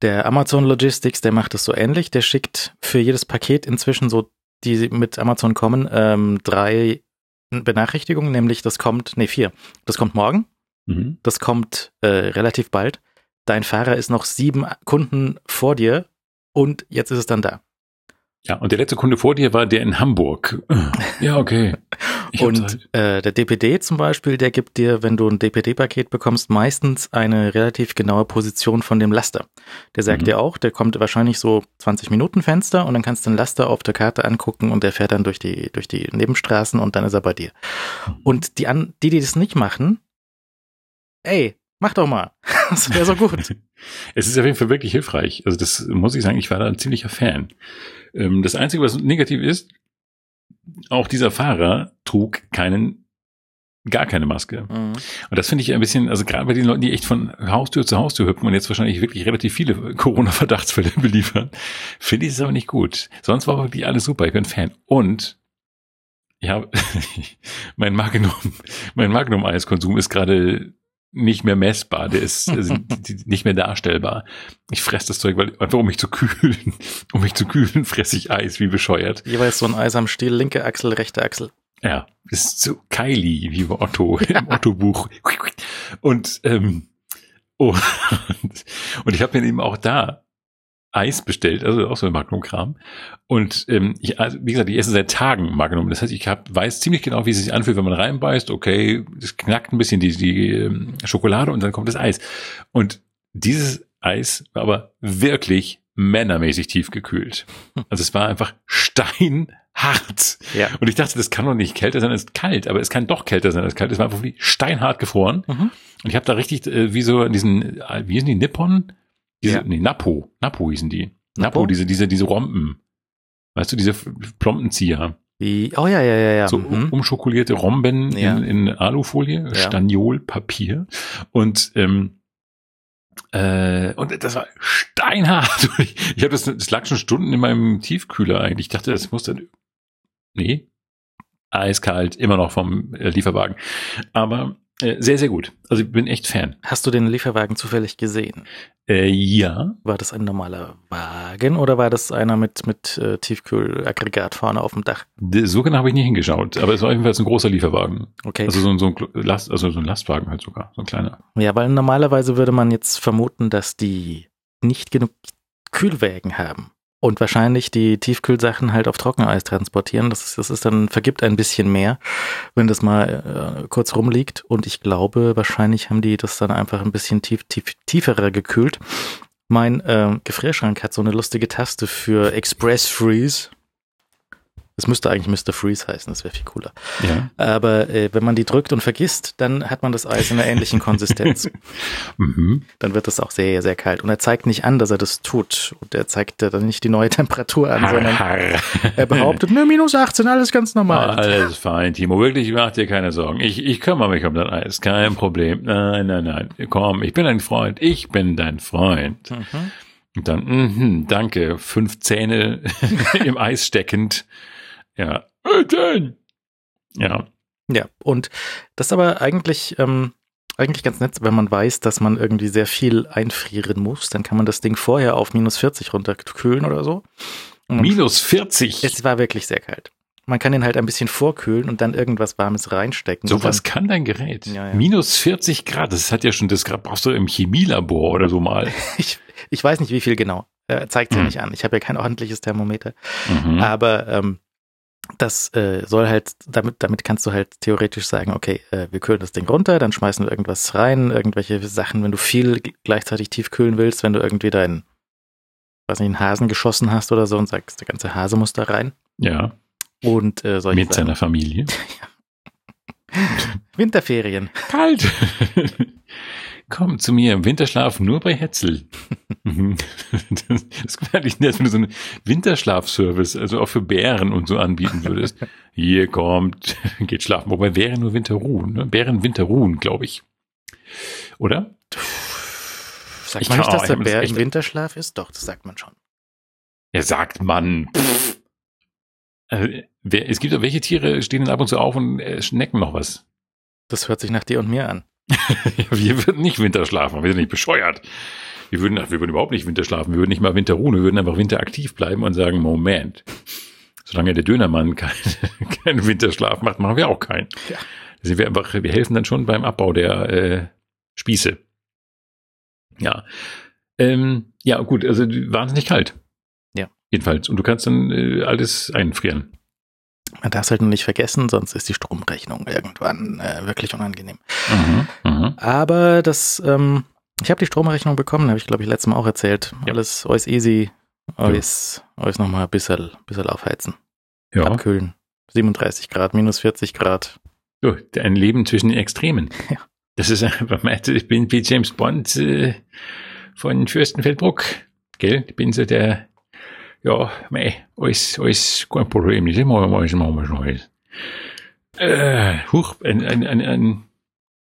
der Amazon Logistics, der macht das so ähnlich. Der schickt für jedes Paket inzwischen so, die mit Amazon kommen, ähm, drei Benachrichtigungen, nämlich das kommt, nee, vier. Das kommt morgen, mhm. das kommt äh, relativ bald dein Fahrer ist noch sieben Kunden vor dir und jetzt ist es dann da. Ja, und der letzte Kunde vor dir war der in Hamburg. Ja, okay. und äh, der DPD zum Beispiel, der gibt dir, wenn du ein DPD-Paket bekommst, meistens eine relativ genaue Position von dem Laster. Der sagt mhm. dir auch, der kommt wahrscheinlich so 20 Minuten Fenster und dann kannst du den Laster auf der Karte angucken und der fährt dann durch die, durch die Nebenstraßen und dann ist er bei dir. Mhm. Und die, an, die, die das nicht machen, ey, Mach doch mal. Das wäre so gut. es ist auf jeden Fall wirklich hilfreich. Also das muss ich sagen, ich war da ein ziemlicher Fan. Ähm, das Einzige, was negativ ist, auch dieser Fahrer trug keinen, gar keine Maske. Mhm. Und das finde ich ein bisschen, also gerade bei den Leuten, die echt von Haustür zu Haustür hüpfen und jetzt wahrscheinlich wirklich relativ viele Corona-Verdachtsfälle beliefern, finde ich es aber nicht gut. Sonst war wirklich alles super. Ich bin Fan. Und ja, mein Magnum, mein Magnum-Eiskonsum ist gerade nicht mehr messbar, der ist also, nicht mehr darstellbar. Ich fresse das Zeug, weil einfach um mich zu kühlen, um mich zu kühlen, fresse ich Eis wie bescheuert. Jeweils so ein Eis am Stiel, linke Achsel, rechte Achsel. Ja, ist so Kylie, wie bei Otto im Otto-Buch. Und ähm, oh, und ich habe mir eben auch da Eis bestellt, also auch so ein Magnum-Kram. Und ähm, ich, also, wie gesagt, ich esse seit Tagen Magnum. Das heißt, ich hab, weiß ziemlich genau, wie es sich anfühlt, wenn man reinbeißt. Okay, es knackt ein bisschen die, die ähm, Schokolade und dann kommt das Eis. Und dieses Eis war aber wirklich männermäßig tiefgekühlt. Also es war einfach steinhart. Ja. Und ich dachte, das kann doch nicht kälter sein, es ist kalt, aber es kann doch kälter sein als kalt. Es war einfach steinhart gefroren. Mhm. Und ich habe da richtig, äh, wie so in diesen, äh, wie sind die Nippon? Diese, ja. nee, Napo. Napo hießen die. Napo, Napo diese, diese, diese Rompen. Weißt du, diese Plompenzieher. Die, oh ja, ja, ja, ja. So mhm. umschokolierte Romben ja. in, in Alufolie, ja. Staniolpapier. Und ähm, äh, und das war steinhart. Ich, ich habe das, das lag schon Stunden in meinem Tiefkühler eigentlich. Ich dachte, das muss dann. Nee. Eiskalt, immer noch vom äh, Lieferwagen. Aber äh, sehr, sehr gut. Also ich bin echt Fan. Hast du den Lieferwagen zufällig gesehen? Äh, ja. War das ein normaler Wagen oder war das einer mit, mit äh, Tiefkühlaggregat vorne auf dem Dach? So genau habe ich nicht hingeschaut, aber es war jedenfalls ein großer Lieferwagen. Okay. Also so, so, ein Last, also so ein Lastwagen halt sogar, so ein kleiner. Ja, weil normalerweise würde man jetzt vermuten, dass die nicht genug Kühlwägen haben und wahrscheinlich die Tiefkühlsachen halt auf Trockeneis transportieren. Das ist, das ist dann, vergibt ein bisschen mehr, wenn das mal äh, kurz rumliegt. Und ich glaube, wahrscheinlich haben die das dann einfach ein bisschen tief, tief, tieferer gekühlt. Mein äh, Gefrierschrank hat so eine lustige Taste für Express Freeze. Es müsste eigentlich Mr. Freeze heißen, das wäre viel cooler. Ja. Aber äh, wenn man die drückt und vergisst, dann hat man das Eis in einer ähnlichen Konsistenz. mhm. Dann wird es auch sehr, sehr kalt. Und er zeigt nicht an, dass er das tut. Und er zeigt dann nicht die neue Temperatur an, har, sondern har. er behauptet, ne, minus 18, alles ganz normal. Alles fein, Timo. Wirklich, mach dir keine Sorgen. Ich, ich kümmere mich um dein Eis. Kein Problem. Nein, nein, nein. Komm, ich bin dein Freund. Ich bin dein Freund. Mhm. Und dann, mh, danke, fünf Zähne im Eis steckend. Ja. Ja. Ja, und das ist aber eigentlich, ähm, eigentlich ganz nett, wenn man weiß, dass man irgendwie sehr viel einfrieren muss, dann kann man das Ding vorher auf minus 40 runterkühlen oder so. Und Minus 40. es war wirklich sehr kalt. Man kann den halt ein bisschen vorkühlen und dann irgendwas Warmes reinstecken. So was kann dein Gerät. Ja, ja. Minus 40 Grad, das hat ja schon, das brauchst du im Chemielabor oder so mal. Ich, ich weiß nicht, wie viel genau. Er zeigt ja Hm. nicht an. Ich habe ja kein ordentliches Thermometer. Mhm. Aber ähm, das äh, soll halt, damit, damit kannst du halt theoretisch sagen, okay, äh, wir kühlen das Ding runter, dann schmeißen wir irgendwas rein, irgendwelche Sachen, wenn du viel gleichzeitig tief kühlen willst, wenn du irgendwie deinen, weiß nicht, einen Hasen geschossen hast oder so und sagst, der ganze Hase muss da rein. Ja, Und äh, solche mit Sachen. seiner Familie. Winterferien. Kalt. Komm zu mir im Winterschlaf nur bei Hetzel. Das das wäre eigentlich nett, wenn du so einen Winterschlafservice, also auch für Bären und so anbieten würdest. Hier kommt, geht schlafen. Wobei Bären nur Winterruhen. Ne? Bären Winterruhen, glaube ich. Oder? Sagt Ich man nicht, kann- dass ich der das Bär echt- im Winterschlaf ist? Doch, das sagt man schon. Ja, sagt man. Also, wer, es gibt auch welche Tiere stehen dann ab und zu auf und äh, schnecken noch was. Das hört sich nach dir und mir an. Wir würden nicht Winter schlafen, wir sind nicht bescheuert. Wir würden, wir würden überhaupt nicht Winter schlafen, wir würden nicht mal Winter ruhen, wir würden einfach winteraktiv bleiben und sagen, Moment, solange der Dönermann keinen keinen Winterschlaf macht, machen wir auch keinen. Ja. Also wir, einfach, wir helfen dann schon beim Abbau der äh, Spieße. Ja. Ähm, ja, gut, also wahnsinnig kalt. Ja. Jedenfalls. Und du kannst dann äh, alles einfrieren. Man darf es halt nur nicht vergessen, sonst ist die Stromrechnung irgendwann äh, wirklich unangenehm. Mhm. Mhm. Aber das, ähm, ich habe die Stromrechnung bekommen, habe ich glaube ich letztes Mal auch erzählt. Ja. Alles, alles easy, alles, alles nochmal ein bisschen, bisschen aufheizen, Ja. abkühlen. 37 Grad, minus 40 Grad. So, ein Leben zwischen den Extremen. Ja. Das ist einfach, ich bin wie James Bond äh, von Fürstenfeldbruck. Gell? Ich bin so der, ja, mei, alles, alles kein Problem. Das machen wir machen wir schon alles. Äh, huch, ein, ein, ein, ein,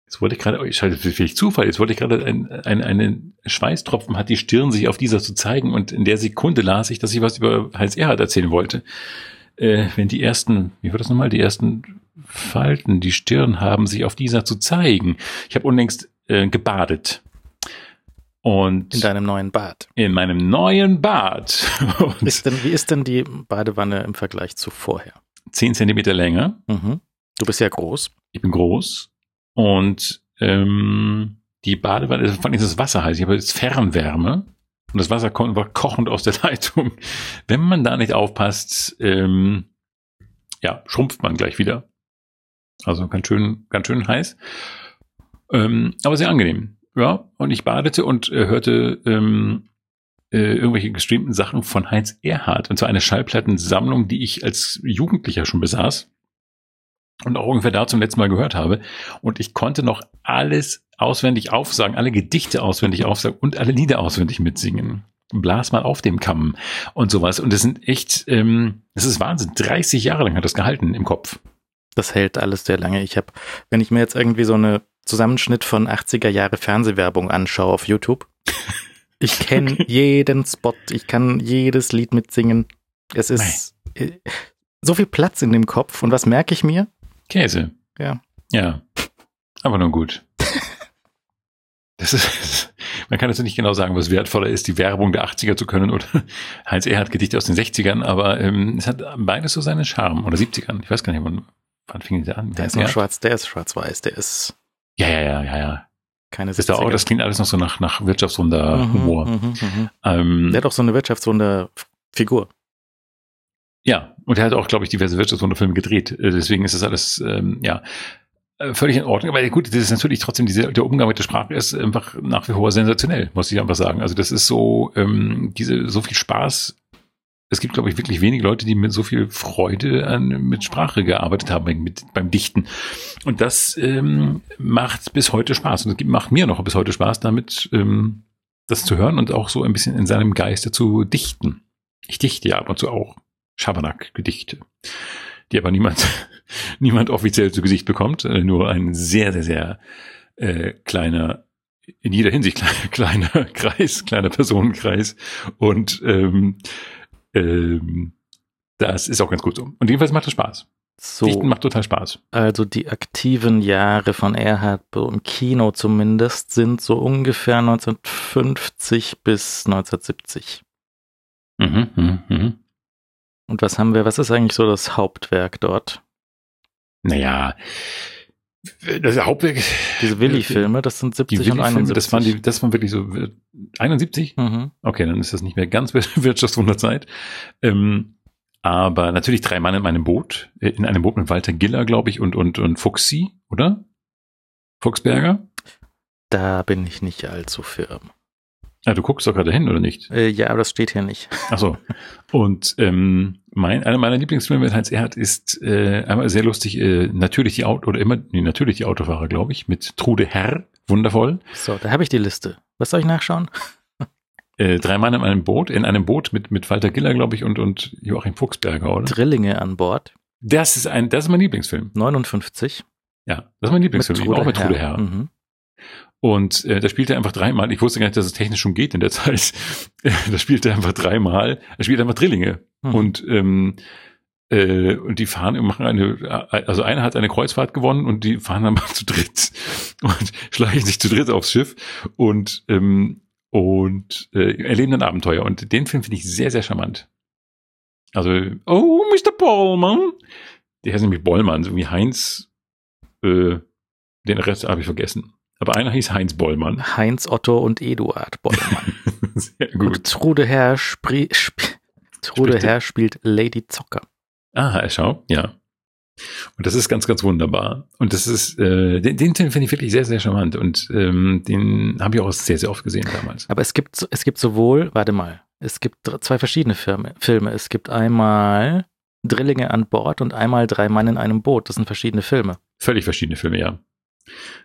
jetzt wollte ich gerade, ich hatte vielleicht Zufall, jetzt wollte ich gerade, ein, ein, einen Schweißtropfen hat die Stirn sich auf dieser zu zeigen und in der Sekunde las ich, dass ich was über Heinz Erhard erzählen wollte. Äh, wenn die ersten, wie war das nochmal, die ersten Falten, die Stirn haben sich auf dieser zu zeigen. Ich habe unlängst äh, gebadet. Und In deinem neuen Bad. in meinem neuen Bad. Ist denn, wie ist denn die Badewanne im Vergleich zu vorher? 10 Zentimeter länger. Mhm. Du bist ja groß. Ich bin groß. Und ähm, die Badewanne, also vor allem ist das Wasser heiß. Ich habe jetzt Fernwärme. Und das Wasser kommt war kochend aus der Leitung. Wenn man da nicht aufpasst, ähm, ja, schrumpft man gleich wieder. Also ganz schön, ganz schön heiß. Ähm, aber sehr angenehm. Ja, und ich badete und äh, hörte ähm, äh, irgendwelche gestreamten Sachen von Heinz Erhardt. Und zwar eine Schallplattensammlung, die ich als Jugendlicher schon besaß und auch ungefähr da zum letzten Mal gehört habe. Und ich konnte noch alles auswendig aufsagen, alle Gedichte auswendig aufsagen und alle Lieder auswendig mitsingen. Blas mal auf dem Kamm und sowas. Und das sind echt, ähm, das ist Wahnsinn. 30 Jahre lang hat das gehalten im Kopf. Das hält alles sehr lange. Ich habe, wenn ich mir jetzt irgendwie so eine Zusammenschnitt von 80er Jahre Fernsehwerbung anschaue auf YouTube, ich kenne jeden Spot, ich kann jedes Lied mitsingen. Es ist äh, so viel Platz in dem Kopf. Und was merke ich mir? Käse. Ja. Ja. Aber nun gut. Das ist, man kann jetzt nicht genau sagen, was wertvoller ist, die Werbung der 80er zu können oder Heinz Erhardt Gedichte aus den 60ern, aber ähm, es hat beides so seinen Charme. Oder 70ern. Ich weiß gar nicht, wann, wann fing der an? Der ist noch schwarz, der ist schwarz-weiß, der ist Ja, ja, ja, ja, ja. keine Das, ist da auch, 70er. das klingt alles noch so nach, nach Wirtschaftswunder-Humor. Mhm, mhm, mhm. Ähm, Der hat auch so eine Wirtschaftswunder-Figur. Ja, und er hat auch, glaube ich, diverse Wirtschaftswunderfilme gedreht. Äh, Deswegen ist das alles, ähm, ja, äh, völlig in Ordnung. Aber gut, das ist natürlich trotzdem, diese, der Umgang mit der Sprache ist einfach nach wie vor sensationell, muss ich einfach sagen. Also das ist so, ähm, diese, so viel Spaß. Es gibt, glaube ich, wirklich wenige Leute, die mit so viel Freude an, mit Sprache gearbeitet haben, mit, beim Dichten. Und das ähm, macht bis heute Spaß. Und es gibt- macht mir noch bis heute Spaß, damit ähm, das zu hören und auch so ein bisschen in seinem Geiste zu dichten. Ich dichte ja ab und zu auch. Schabernack-Gedichte, die aber niemand, niemand offiziell zu Gesicht bekommt, äh, nur ein sehr, sehr, sehr äh, kleiner, in jeder Hinsicht kleiner, kleiner Kreis, kleiner Personenkreis und ähm, ähm, das ist auch ganz gut so. Und jedenfalls macht es Spaß. So, Dichten macht total Spaß. also die aktiven Jahre von Erhard im Kino zumindest sind so ungefähr 1950 bis 1970. Mhm, mhm, mhm. Und was haben wir, was ist eigentlich so das Hauptwerk dort? Naja, das Hauptwerk. Diese Willi-Filme, das sind 70 Die und Willi-Filme, 71. das waren die, das waren wirklich so äh, 71? mhm. Okay, dann ist das nicht mehr ganz Wirtschaftswunderzeit. Ähm, aber natürlich drei Mann in meinem Boot, äh, in einem Boot mit Walter Giller, glaube ich, und, und, und Fuchsi, oder? Fuchsberger? Da bin ich nicht allzu firm. Ja, du guckst doch gerade hin, oder nicht? Äh, ja, aber das steht hier nicht. Ach so. Und ähm, mein, einer meiner Lieblingsfilme mit Heinz Erhardt ist äh, einmal sehr lustig, äh, natürlich die Auto, oder immer, nee, natürlich die Autofahrer, glaube ich, mit Trude Herr, wundervoll. So, da habe ich die Liste. Was soll ich nachschauen? Äh, drei Mann in einem Boot, in einem Boot mit, mit Walter Giller, glaube ich, und, und Joachim Fuchsberger, oder? Drillinge an Bord, Das ist ein, das ist mein Lieblingsfilm. 59. Ja, das ist mein Lieblingsfilm. Auch mit Trude Herr. Mhm. Und äh, da spielt er einfach dreimal. Ich wusste gar nicht, dass es technisch schon geht in der Zeit. da spielt er einfach dreimal. Er spielt einfach Drillinge. Mhm. Und ähm, äh, und die fahren und machen eine, also einer hat eine Kreuzfahrt gewonnen und die fahren dann mal zu dritt und schleichen sich zu dritt aufs Schiff und ähm, und äh, erleben dann Abenteuer. Und den Film finde ich sehr, sehr charmant. Also, oh, Mr. Bollmann. Der heißt nämlich Bollmann, so wie Heinz, äh, den Rest habe ich vergessen. Aber einer hieß Heinz Bollmann. Heinz Otto und Eduard Bollmann. Sehr Und gut. Trude Herr, spri sp Trude Spricht- Herr spielt Lady Zocker. Ah, schau, ja. Und das ist ganz, ganz wunderbar. Und das ist, äh, den, den Film finde ich wirklich sehr, sehr charmant. Und ähm, den habe ich auch sehr, sehr oft gesehen damals. Aber es gibt, so- es gibt sowohl, warte mal, es gibt zwei verschiedene Filme. Filme. Es gibt einmal Drillinge an Bord und einmal Drei Mann in einem Boot. Das sind verschiedene Filme. Völlig verschiedene Filme, ja.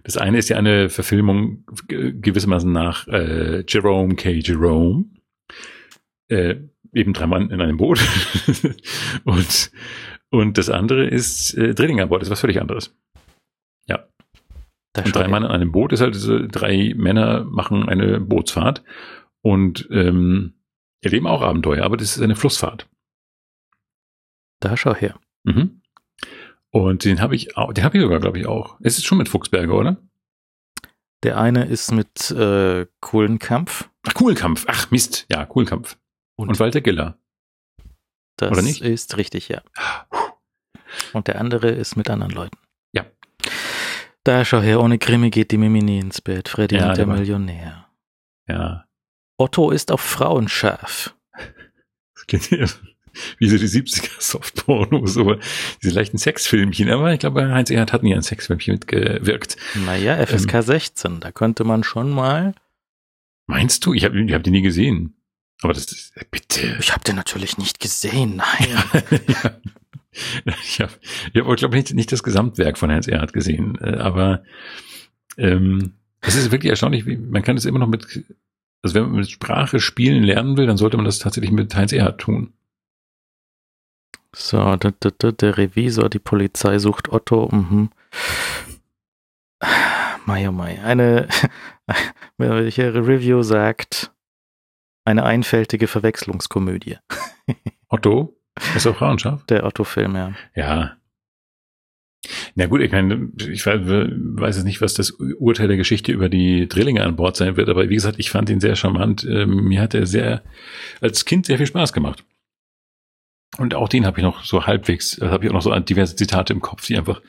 Das eine ist ja eine Verfilmung ge- gewissermaßen nach äh, Jerome K. Jerome. Äh, eben drei Mann in einem Boot. und, und das andere ist äh, Drilling an Bord, das ist was völlig anderes. Da Und schau drei. Mann in einem Boot ist halt, diese drei Männer machen eine Bootsfahrt und ähm, erleben auch Abenteuer, aber das ist eine Flussfahrt. Da schau her. Mhm. Und den habe ich auch, den habe ich sogar, glaube ich, auch. Es ist schon mit Fuchsberger, oder? Der eine ist mit äh, Kohlenkampf. Ach, Kuhlkampf. Ach, Mist. Ja, Kuhlkampf. Und- Und, Walter Giller. Das Oder nicht? ist richtig, ja. Und der andere ist mit anderen Leuten. Ja. Da schau her, ohne Krimi geht die Mimi nie ins Bett. Freddy Ja, und der der Millionär. Ja. Otto ist auf Frauen scharf. Das klingt ja wie so die 70er Softpornos, aber diese leichten Sexfilmchen. Aber ich glaube, Heinz Erhardt hat nie ein Sexfilmchen mitgewirkt. Naja, Ähm. FSK 16, da könnte man schon mal. Meinst du? Ich habe ich hab die nie gesehen. Aber das ist, bitte. Ich habe den natürlich nicht gesehen, nein. ja. Ich habe, ich hab, glaube nicht, nicht das Gesamtwerk von Heinz Erhardt gesehen, äh, aber ähm, es ist wirklich erstaunlich, wie man kann es immer noch mit, also wenn man mit Sprache spielen lernen will, dann sollte man das tatsächlich mit Heinz Erhardt tun. So, d -d -d der Revisor, die Polizei sucht Otto. Mhm. Mai, oh mai. Eine, welche Review sagt, eine einfältige Verwechslungskomödie. Otto, ist auch Frauenschaft? Der Otto-Film, ja. Ja. Na gut, ich meine, ich weiß, weiß jetzt nicht, was das Urteil der Geschichte über die Drillinge an Bord sein wird, aber wie gesagt, ich fand ihn sehr charmant. Ähm, Mir hat er sehr, als Kind sehr viel Spaß gemacht. Und auch den habe ich noch so halbwegs, da habe ich auch noch so diverse Zitate im Kopf, die einfach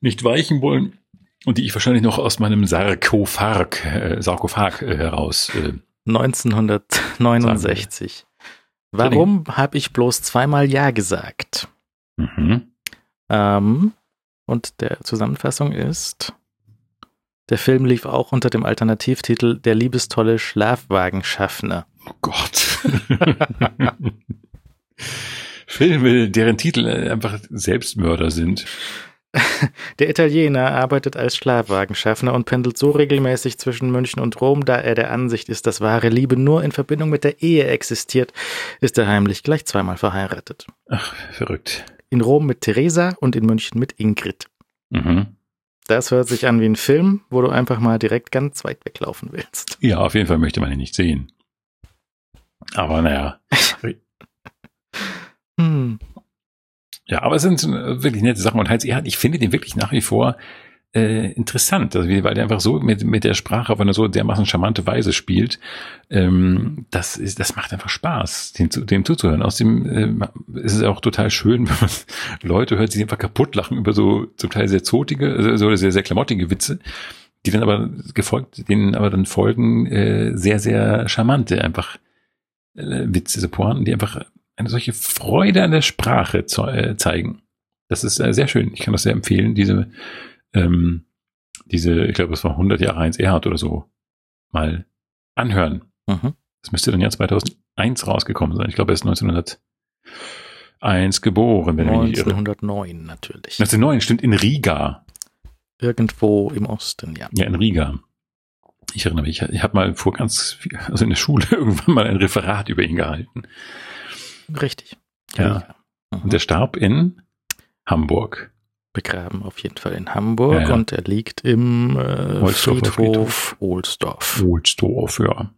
nicht weichen wollen und die ich wahrscheinlich noch aus meinem Sarkophag, äh, Sarkophag äh, heraus. Äh, 1969. Warum habe ich bloß zweimal Ja gesagt? mhm. Ähm, und der Zusammenfassung ist, der Film lief auch unter dem Alternativtitel Der liebestolle Schlafwagenschaffner. Oh Gott. Filme, deren Titel einfach Selbstmörder sind. Der Italiener arbeitet als Schlafwagenschaffner und pendelt so regelmäßig zwischen München und Rom, da er der Ansicht ist, dass wahre Liebe nur in Verbindung mit der Ehe existiert, ist er heimlich gleich zweimal verheiratet. Ach, verrückt. In Rom mit Theresa und in München mit Ingrid. Mhm. Das hört sich an wie ein Film, wo du einfach mal direkt ganz weit weglaufen willst. Ja, auf jeden Fall möchte man ihn nicht sehen. Aber naja. Hm. ja, aber es sind wirklich nette Sachen. Und Heinz Erhardt, ich finde den wirklich nach wie vor äh, interessant, also, weil der einfach so mit, mit der Sprache auf eine so dermaßen charmante Weise spielt. Ähm, das, ist, das macht einfach Spaß, dem, dem zuzuhören. Außerdem äh, ist es auch total schön, wenn man Leute hört, die sich einfach kaputt lachen über so zum Teil sehr zotige, also sehr, sehr klamottige Witze, die dann aber gefolgt, denen aber dann folgen äh, sehr, sehr charmante einfach äh, Witze, so Pointen, die einfach eine solche Freude an der Sprache ze äh, zeigen. Das ist äh, sehr schön. Ich kann das sehr empfehlen, diese ähm, diese, ich glaube, es war 100 Jahre Heinz Erhard oder so, mal anhören. Mhm. Das müsste dann ja 2001 rausgekommen sein. Ich glaube, er ist 1901 geboren, wenn 1909 natürlich. 1909, stimmt, in Riga. Irgendwo im Osten, ja. Ja, in Riga. Ich erinnere mich, ich habe mal vor ganz, also in der Schule irgendwann mal ein Referat über ihn gehalten. Richtig. Ja. Mhm. Und der starb in Hamburg begraben, auf jeden Fall in Hamburg ja, ja. und er liegt im äh, Friedhof Ohlsdorf. Ohlsdorf, ja.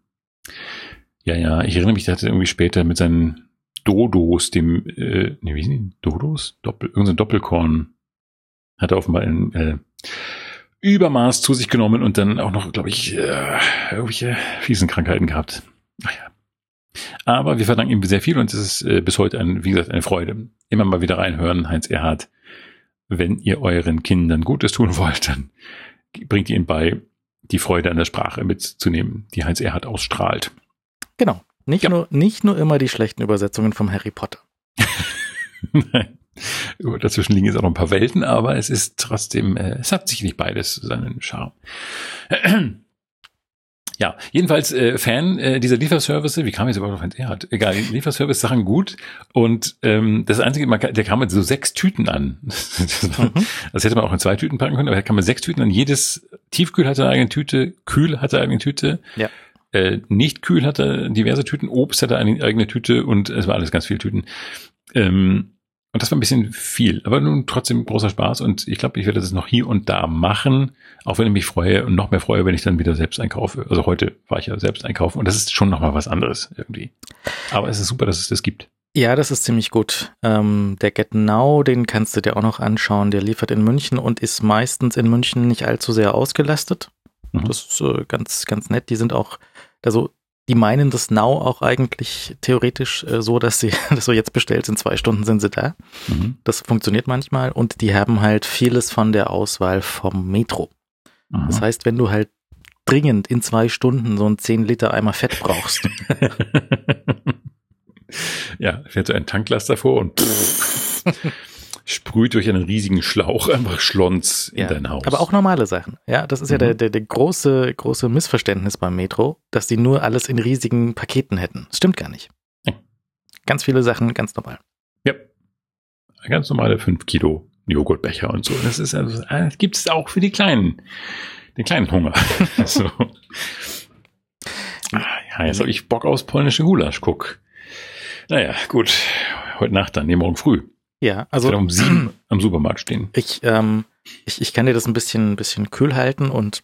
Ja, ja, ich erinnere mich, der hatte irgendwie später mit seinen Dodos, dem, äh, ne, wie sind die? Dodos? Doppel, irgendein Doppelkorn hat er offenbar in äh, Übermaß zu sich genommen und dann auch noch, glaube ich, äh, irgendwelche fiesen Krankheiten gehabt. Ach ja. Aber wir verdanken ihm sehr viel und es ist äh, bis heute, ein, wie gesagt, eine Freude. Immer mal wieder reinhören, Heinz Erhardt wenn ihr euren Kindern Gutes tun wollt, dann bringt ihr ihnen bei, die Freude an der Sprache mitzunehmen, die Heinz Erhard ausstrahlt. Genau. Nicht, ja. nur, nicht nur immer die schlechten Übersetzungen vom Harry Potter. Nein. Dazwischen liegen jetzt auch noch ein paar Welten, aber es ist trotzdem, äh, es hat sicherlich beides seinen Charme. Ja, jedenfalls äh, Fan äh, dieser Lieferservice. Wie kam jetzt überhaupt auf ein hat? Egal, Lieferservice Sachen gut. Und ähm, das einzige, man, der kam mit so sechs Tüten an. mhm. das hätte man auch in zwei Tüten packen können, aber er kam mit sechs Tüten an. Jedes Tiefkühl hatte eine eigene Tüte, Kühl hatte eine eigene Tüte. Ja. Äh, nicht kühl hatte diverse Tüten, Obst hatte eine eigene Tüte und es war alles ganz viel Tüten. Ähm, und das war ein bisschen viel, aber nun trotzdem großer Spaß und ich glaube, ich werde das noch hier und da machen, auch wenn ich mich freue und noch mehr freue, wenn ich dann wieder selbst einkaufe. Also heute war ich ja selbst einkaufen und das ist schon nochmal was anderes irgendwie. Aber es ist super, dass es das gibt. Ja, das ist ziemlich gut. Ähm, der Get Now, den kannst du dir auch noch anschauen. Der liefert in München und ist meistens in München nicht allzu sehr ausgelastet. Mhm. Das ist äh, ganz, ganz nett. Die sind auch, also die meinen das Now auch eigentlich theoretisch äh, so, dass sie das so jetzt bestellt, in zwei Stunden sind sie da. Mhm. Das funktioniert manchmal und die haben halt vieles von der Auswahl vom Metro. Mhm. Das heißt, wenn du halt dringend in zwei Stunden so ein 10 Liter Eimer Fett brauchst. ja, fährt so ein Tanklaster vor und sprüht durch einen riesigen Schlauch einfach Schlons in ja, dein Haus. Aber auch normale Sachen. Ja, das ist mhm. ja der, der, der große, große Missverständnis beim Metro, dass die nur alles in riesigen Paketen hätten. Das stimmt gar nicht. Ja. Ganz viele Sachen ganz normal. Ja. Ganz normale 5 Kilo Joghurtbecher und so. Das ist also, das gibt es auch für die kleinen, den kleinen Hunger. so. Ah, ja, jetzt habe ich Bock aus polnische Gulasch, guck. Naja, gut. Heute Nacht dann, nee, morgen früh. Ja, also um sieben am Supermarkt stehen. Ich, ähm, ich, ich kann dir das ein bisschen, ein bisschen kühl halten und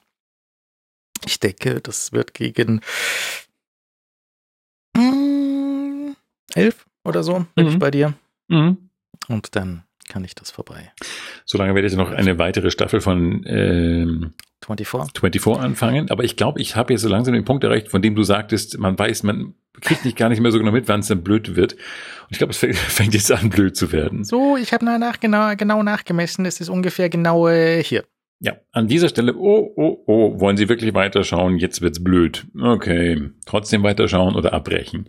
ich denke, das wird gegen mm, elf oder so, bin mhm. ich bei dir. Mhm. Und dann kann ich das vorbei. Solange werdet ihr noch eine weitere Staffel von ähm, 24. 24 anfangen. Aber ich glaube, ich habe jetzt so langsam den Punkt erreicht, von dem du sagtest, man weiß, man kriegt nicht gar nicht mehr so genau mit, wann es dann blöd wird. Und ich glaube, es fängt jetzt an, blöd zu werden. So, ich habe nach, genau, genau nachgemessen. Es ist ungefähr genau äh, hier. Ja, an dieser Stelle, oh, oh, oh, wollen Sie wirklich weiterschauen? Jetzt wird's blöd. Okay, trotzdem weiterschauen oder abbrechen.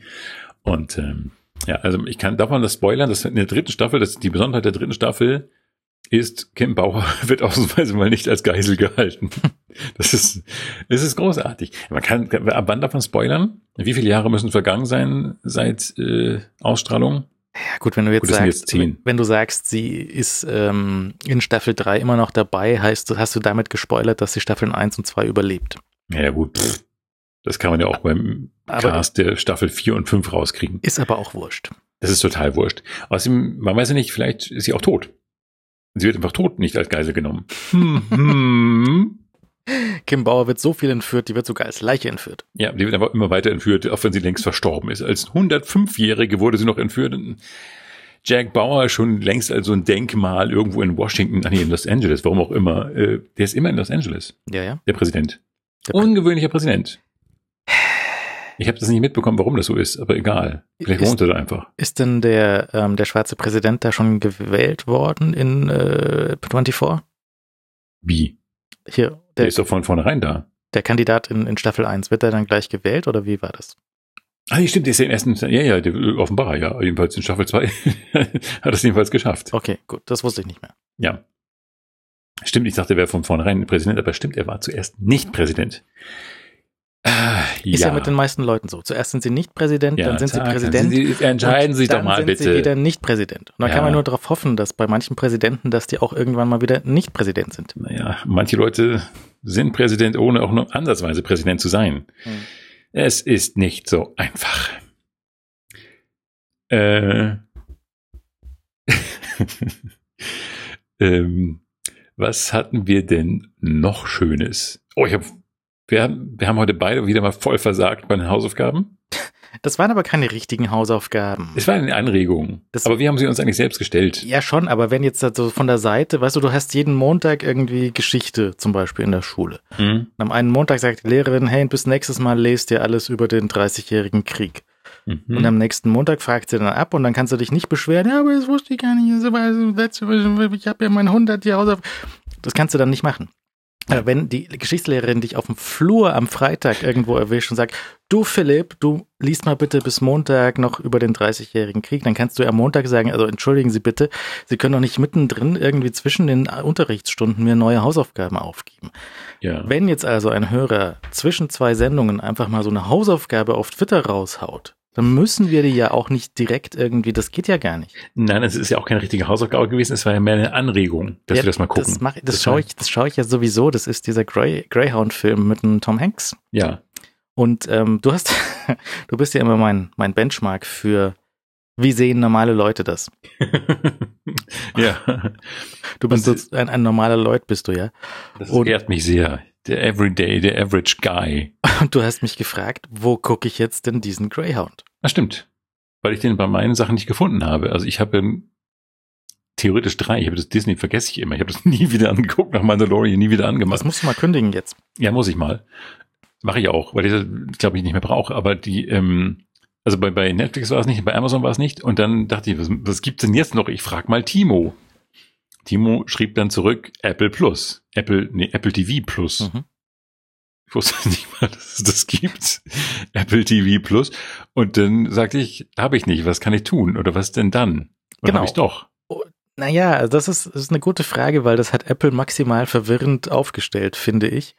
Und ähm, ja, also ich kann davon das spoilern, dass in der dritten Staffel, das ist die Besonderheit der dritten Staffel, ist, Kim Bauer wird ausnahmsweise mal nicht als Geisel gehalten. Das ist, das ist großartig. Man kann, ab wann davon spoilern? Wie viele Jahre müssen vergangen sein seit äh, Ausstrahlung? Ja, gut, wenn du jetzt, gut, sagst, jetzt wenn du sagst, sie ist ähm, in Staffel 3 immer noch dabei, heißt, hast du damit gespoilert, dass sie Staffeln 1 und 2 überlebt. Ja, gut. Pff. Das kann man ja auch beim aber Cast der Staffel 4 und 5 rauskriegen. Ist aber auch wurscht. Das ist total wurscht. Außerdem, man weiß ja nicht, vielleicht ist sie auch tot. Sie wird einfach tot, nicht als Geisel genommen. Kim Bauer wird so viel entführt, die wird sogar als Leiche entführt. Ja, die wird aber immer weiter entführt, auch wenn sie längst verstorben ist. Als 105-Jährige wurde sie noch entführt. Jack Bauer schon längst als so ein Denkmal irgendwo in Washington, ach nee, in Los Angeles, warum auch immer. Äh, der ist immer in Los Angeles, Ja, ja. der Präsident. Der Ungewöhnlicher Präsident. Ich habe das nicht mitbekommen, warum das so ist, aber egal. Vielleicht wohnt er da einfach. Ist denn der, ähm, der schwarze Präsident da schon gewählt worden in äh, 24? Wie? Hier, Der der, ist doch von vornherein da. der Kandidat in, in Staffel 1, wird er dann gleich gewählt oder wie war das? Ah, stimmt, der ist ja im ersten, ja, ja, der, offenbar, ja, jedenfalls in Staffel 2 hat es jedenfalls geschafft. Okay, gut, das wusste ich nicht mehr. Ja. Stimmt, ich dachte, er wäre von vornherein Präsident, aber stimmt, er war zuerst nicht Präsident. Ah, Ist ja. mit den meisten Leuten so. Zuerst sind sie nicht Präsident, Ja, dann sind sie Präsident. sind Sie, entscheiden Sie doch dann mal sind bitte. sie wieder nicht Präsident. Und dann Ja. kann man nur darauf hoffen, dass bei manchen Präsidenten, dass die auch irgendwann mal wieder nicht Präsident sind. Naja, manche Leute sind Präsident, ohne auch nur ansatzweise Präsident zu sein. Hm. Es ist nicht so einfach. Äh, ähm, was hatten wir denn noch Schönes? Oh, ich hab, wir, haben, wir haben heute beide wieder mal voll versagt bei den Hausaufgaben. Das waren aber keine richtigen Hausaufgaben. Es war eine Anregung. Das- aber wir haben sie uns eigentlich selbst gestellt. Ja, schon, aber wenn jetzt so von der Seite, weißt du, du hast jeden Montag irgendwie Geschichte zum Beispiel in der Schule. Hm? Und am einen Montag sagt die Lehrerin, hey, bis nächstes Mal lest ihr alles über den 30-jährigen Krieg. Mhm. Und am nächsten Montag fragt sie dann ab und dann kannst du dich nicht beschweren, ja, aber das wusste ich gar nicht, ich habe ja mein 100 Jahre Hausaufgaben. Das kannst du dann nicht machen. Aber wenn die Geschichtslehrerin dich auf dem Flur am Freitag irgendwo erwischt und sagt, du Philipp, du liest mal bitte bis Montag noch über den 30-jährigen Krieg, dann kannst du am Montag sagen, also entschuldigen Sie bitte, Sie können doch nicht mittendrin irgendwie zwischen den Unterrichtsstunden mir neue Hausaufgaben aufgeben. ja. Wenn jetzt also ein Hörer zwischen zwei Sendungen einfach mal so eine Hausaufgabe auf Twitter raushaut, dann müssen wir die ja auch nicht direkt irgendwie, das geht ja gar nicht. Nein, es ist ja auch keine richtige Hausaufgabe gewesen, es war ja mehr eine Anregung, dass ja, wir das mal gucken. Das, mach, das, Das schaue ich, das schaue ich ja sowieso, das ist dieser Grey, Greyhound-Film mit dem Tom Hanks. Ja. Und ähm, du hast, du bist ja immer mein, mein Benchmark für, wie sehen normale Leute das? ja. Du bist so ein, ein normaler Leut, bist du ja. Das Und- ehrt mich sehr. Der Everyday, der Average Guy. Und du hast mich gefragt, wo gucke ich jetzt denn diesen Greyhound? Das stimmt. Weil ich den bei meinen Sachen nicht gefunden habe. Also ich habe ähm, theoretisch drei. Ich habe das Disney, vergesse ich immer. Ich habe das nie wieder angeguckt, nach Mandalorian nie wieder Das angemacht. musst du mal kündigen jetzt. Ja, muss ich mal. Mache ich auch, weil ich das, glaube ich, nicht mehr brauche. Aber die, ähm, also bei, bei Netflix war es nicht, bei Amazon war es nicht. Und dann dachte ich, was, was gibt's denn jetzt noch? Ich frage mal Timo. Timo schrieb dann zurück Apple Plus. Apple, nee, Apple TV Plus. Mhm. Ich wusste nicht mal, dass es das gibt. Apple TV Plus. Und dann sagte ich, habe ich nicht, was kann ich tun? Oder was denn dann? Und Genau. habe ich doch. Naja, also das ist, das ist eine gute Frage, weil das hat Apple maximal verwirrend aufgestellt, finde ich.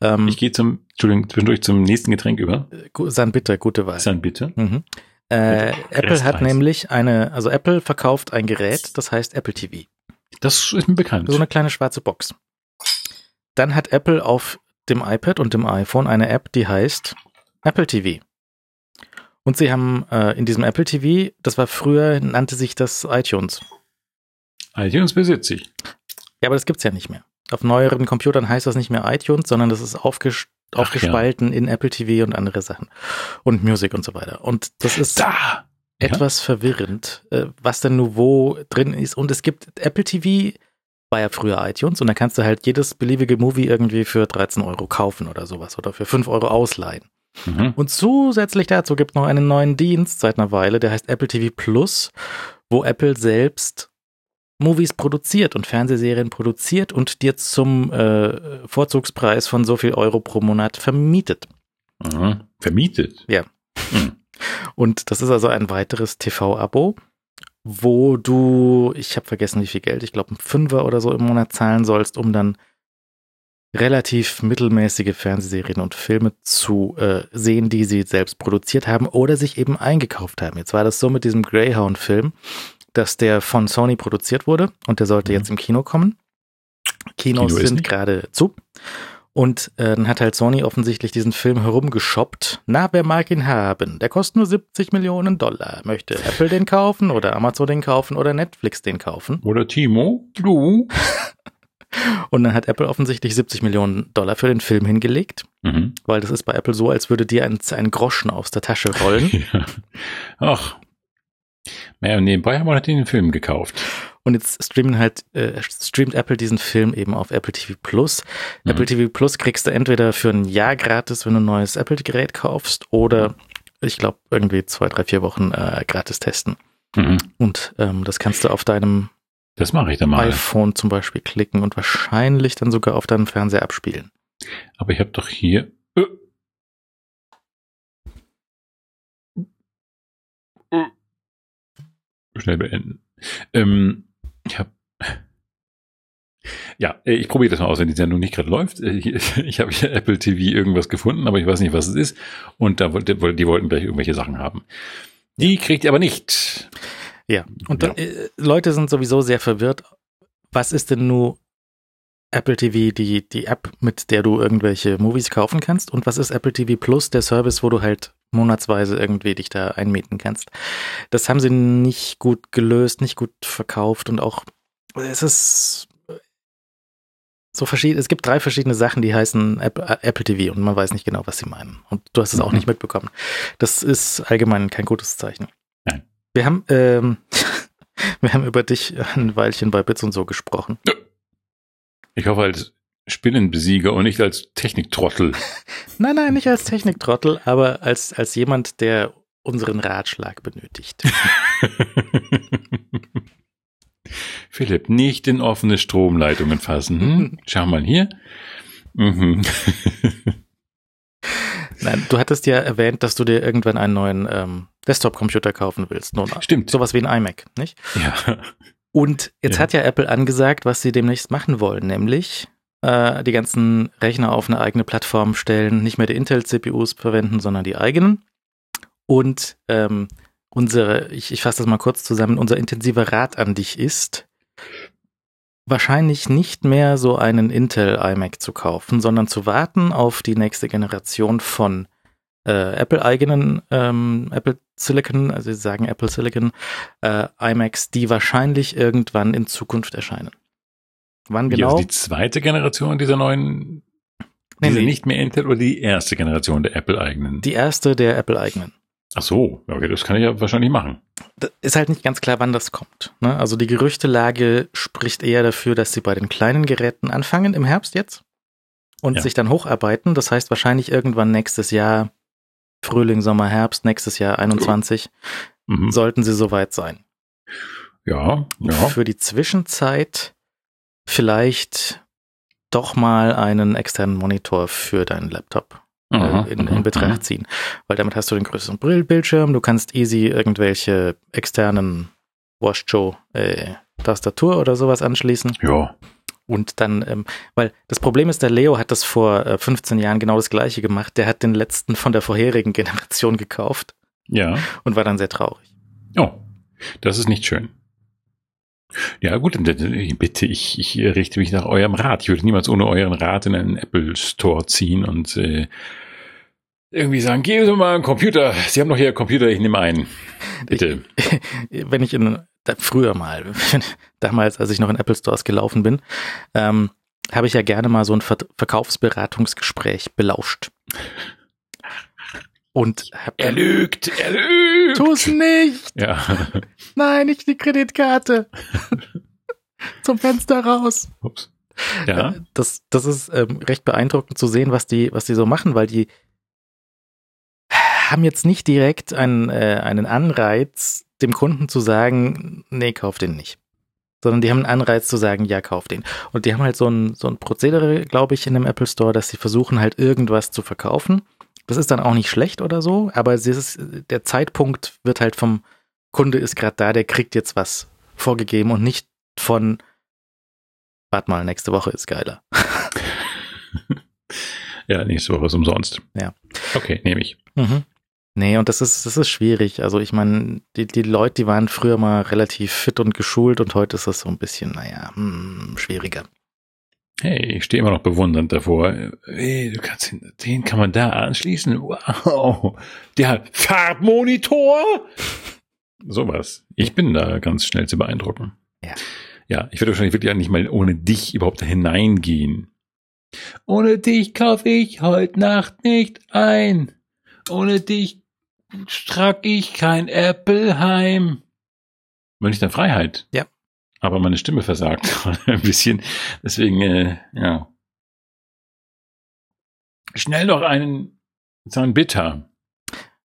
Ähm, Ich gehe zum, Entschuldigung, zwischendurch zum nächsten Getränk über. gu- San bitter, gute Wahl. Dann bitte. Mhm. Äh, Apple hat nämlich eine, also Apple verkauft ein Gerät, das heißt Apple TV. Das ist mir bekannt. So eine kleine schwarze Box. Dann hat Apple auf dem iPad und dem iPhone eine App, die heißt Apple TV. Und sie haben äh, in diesem Apple TV, das war früher, nannte sich das iTunes. iTunes besitze ich. Ja, aber das gibt's ja nicht mehr. Auf neueren Computern heißt das nicht mehr iTunes, sondern das ist aufges Ach aufgespalten in Apple TV und andere Sachen. Und Music und so weiter. Und das ist Da! Etwas verwirrend, äh, was denn nur wo drin ist. Und es gibt Apple TV, war ja früher iTunes, und da kannst du halt jedes beliebige Movie irgendwie für 13 Euro kaufen oder sowas oder für 5 Euro ausleihen. Mhm. Und zusätzlich dazu gibt noch einen neuen Dienst seit einer Weile, der heißt Apple TV Plus, wo Apple selbst Movies produziert und Fernsehserien produziert und dir zum äh, Vorzugspreis von so viel Euro pro Monat vermietet. Mhm. Vermietet. Ja. Mhm. Und das ist also ein weiteres TV-Abo, wo du, ich habe vergessen, wie viel Geld, ich glaube, ein Fünfer oder so im Monat zahlen sollst, um dann relativ mittelmäßige Fernsehserien und Filme zu äh, sehen, die sie selbst produziert haben oder sich eben eingekauft haben. Jetzt war das so mit diesem Greyhound-Film, dass der von Sony produziert wurde und der sollte Mhm. jetzt im Kino kommen. Kinos Kino sind gerade zu. Und äh, dann hat halt Sony offensichtlich diesen Film herumgeshoppt. Na, wer mag ihn haben? Der kostet nur 70 Millionen Dollar. Möchte Apple den kaufen oder Amazon den kaufen oder Netflix den kaufen? Oder Timo, du. Und dann hat Apple offensichtlich 70 Millionen Dollar für den Film hingelegt, Mhm. weil das ist bei Apple so, als würde dir ein, ein Groschen aus der Tasche rollen. Ja. Ach, Naja, und nebenbei haben wir halt den Film gekauft. Und jetzt streamen halt, äh, streamt Apple diesen Film eben auf Apple TV Plus. Mhm. Apple TV Plus kriegst du entweder für ein Jahr gratis, wenn du ein neues Apple-Gerät kaufst, oder ich glaube irgendwie zwei, drei, vier Wochen äh, gratis testen. Mhm. Und ähm, das kannst du auf deinem das mache ich dann mal. iPhone zum Beispiel klicken und wahrscheinlich dann sogar auf deinem Fernseher abspielen. Aber ich habe doch hier. Schnell beenden. Ähm, ich habe ja, äh, ich probiere das mal aus, wenn die Sendung nicht gerade läuft. Äh, ich habe hier Apple TV irgendwas gefunden, aber ich weiß nicht, was es ist. Und da die wollten gleich irgendwelche Sachen haben. Die kriegt ihr aber nicht. Ja, und ja. Äh, Leute sind sowieso sehr verwirrt. Was ist denn nur Apple TV, die, die App, mit der du irgendwelche Movies kaufen kannst? Und was ist Apple TV Plus, der Service, wo du halt monatsweise irgendwie dich da einmieten kannst? Das haben sie nicht gut gelöst, nicht gut verkauft und auch, es ist so verschieden, es gibt drei verschiedene Sachen, die heißen Apple, äh, Apple TV und man weiß nicht genau, was sie meinen. Und du hast es auch mhm. nicht mitbekommen. Das ist allgemein kein gutes Zeichen. Nein. Wir haben, ähm, wir haben über dich ein Weilchen bei Bits und so gesprochen. Ich hoffe als Spinnenbesieger und nicht als Techniktrottel. nein, nein, nicht als Techniktrottel, aber als, als jemand, der unseren Ratschlag benötigt. Philipp, nicht in offene Stromleitungen fassen. Hm? Schau mal hier. Mhm. Nein, du hattest ja erwähnt, dass du dir irgendwann einen neuen ähm, Desktop-Computer kaufen willst. Nun, Stimmt. Sowas wie ein iMac, nicht? Ja. Und jetzt ja. hat ja Apple angesagt, was sie demnächst machen wollen, nämlich äh, die ganzen Rechner auf eine eigene Plattform stellen, nicht mehr die Intel-CPUs verwenden, sondern die eigenen. Und ähm, unsere, ich, ich fasse das mal kurz zusammen, unser intensiver Rat an dich ist, wahrscheinlich nicht mehr so einen Intel iMac zu kaufen, sondern zu warten auf die nächste Generation von äh, Apple-eigenen ähm, Apple Silicon, also sie sagen Apple Silicon äh, iMacs, die wahrscheinlich irgendwann in Zukunft erscheinen. Wann genau? Die, die zweite Generation dieser neuen, nee, diese nee. nicht mehr Intel oder die erste Generation der Apple-eigenen? Die erste der Apple-eigenen. Ach so, okay, das kann ich ja wahrscheinlich machen. Das ist halt nicht ganz klar, wann das kommt. Ne? Also die Gerüchtelage spricht eher dafür, dass sie bei den kleinen Geräten anfangen im Herbst jetzt und ja. sich dann hocharbeiten. Das heißt wahrscheinlich irgendwann nächstes Jahr, Frühling, Sommer, Herbst, nächstes Jahr 21, mhm. sollten sie soweit sein. Ja, ja. Für die Zwischenzeit vielleicht doch mal einen externen Monitor für deinen Laptop aha, äh, in, in, Betracht aha. ziehen. Weil damit hast du den größeren Bildschirm, du kannst easy irgendwelche externen Washoe äh, Tastatur oder sowas anschließen. Ja. Und dann, ähm, weil das Problem ist, der Leo hat das vor äh, 15 Jahren genau das gleiche gemacht. Der hat den letzten von der vorherigen Generation gekauft. Ja. Und war dann sehr traurig. Oh, das ist nicht schön. Ja, gut, bitte, ich, ich richte mich nach eurem Rat. Ich würde niemals ohne euren Rat in einen Apple Store ziehen und äh, irgendwie sagen, geben Sie mal einen Computer. Sie haben noch hier einen Computer, ich nehme einen. Bitte. Ich, wenn ich in, früher mal, damals, als ich noch in Apple Stores gelaufen bin, ähm, habe ich ja gerne mal so ein Ver Verkaufsberatungsgespräch belauscht. Und hab er lügt, er lügt. Tu's nicht. Ja. Nein, nicht die Kreditkarte. Zum Fenster raus. Ups. Ja. Äh, das, das ist ähm, recht beeindruckend zu sehen, was die, was die so machen, weil die haben jetzt nicht direkt einen, äh, einen Anreiz, dem Kunden zu sagen, nee, kauf den nicht. Sondern die haben einen Anreiz zu sagen, ja, kauf den. Und die haben halt so ein, so ein Prozedere, glaube ich, in dem Apple Store, dass sie versuchen halt irgendwas zu verkaufen das ist dann auch nicht schlecht oder so, aber ist, der Zeitpunkt wird halt vom Kunde ist gerade da, der kriegt jetzt was vorgegeben und nicht von, warte mal, nächste Woche ist geiler. ja, nächste Woche ist umsonst. Ja. Okay, nehme ich. Mhm. Nee, und das ist, das ist schwierig. Also ich meine, die, die Leute, die waren früher mal relativ fit und geschult und heute ist das so ein bisschen, naja, hm, schwieriger. Hey, ich stehe immer noch bewundernd davor. Hey, du kannst den, den kann man da anschließen. Wow. Der hat Farbmonitor. Sowas. Ich bin da ganz schnell zu beeindrucken. Ja. Ja, ich würde wahrscheinlich wirklich nicht mal ohne dich überhaupt hineingehen. Ohne dich kaufe ich heute Nacht nicht ein. Ohne dich trag ich kein Apple heim. Mönch der Freiheit. Ja. Aber meine Stimme versagt ein bisschen. Deswegen, äh, ja. Schnell noch einen, so einen Bitter.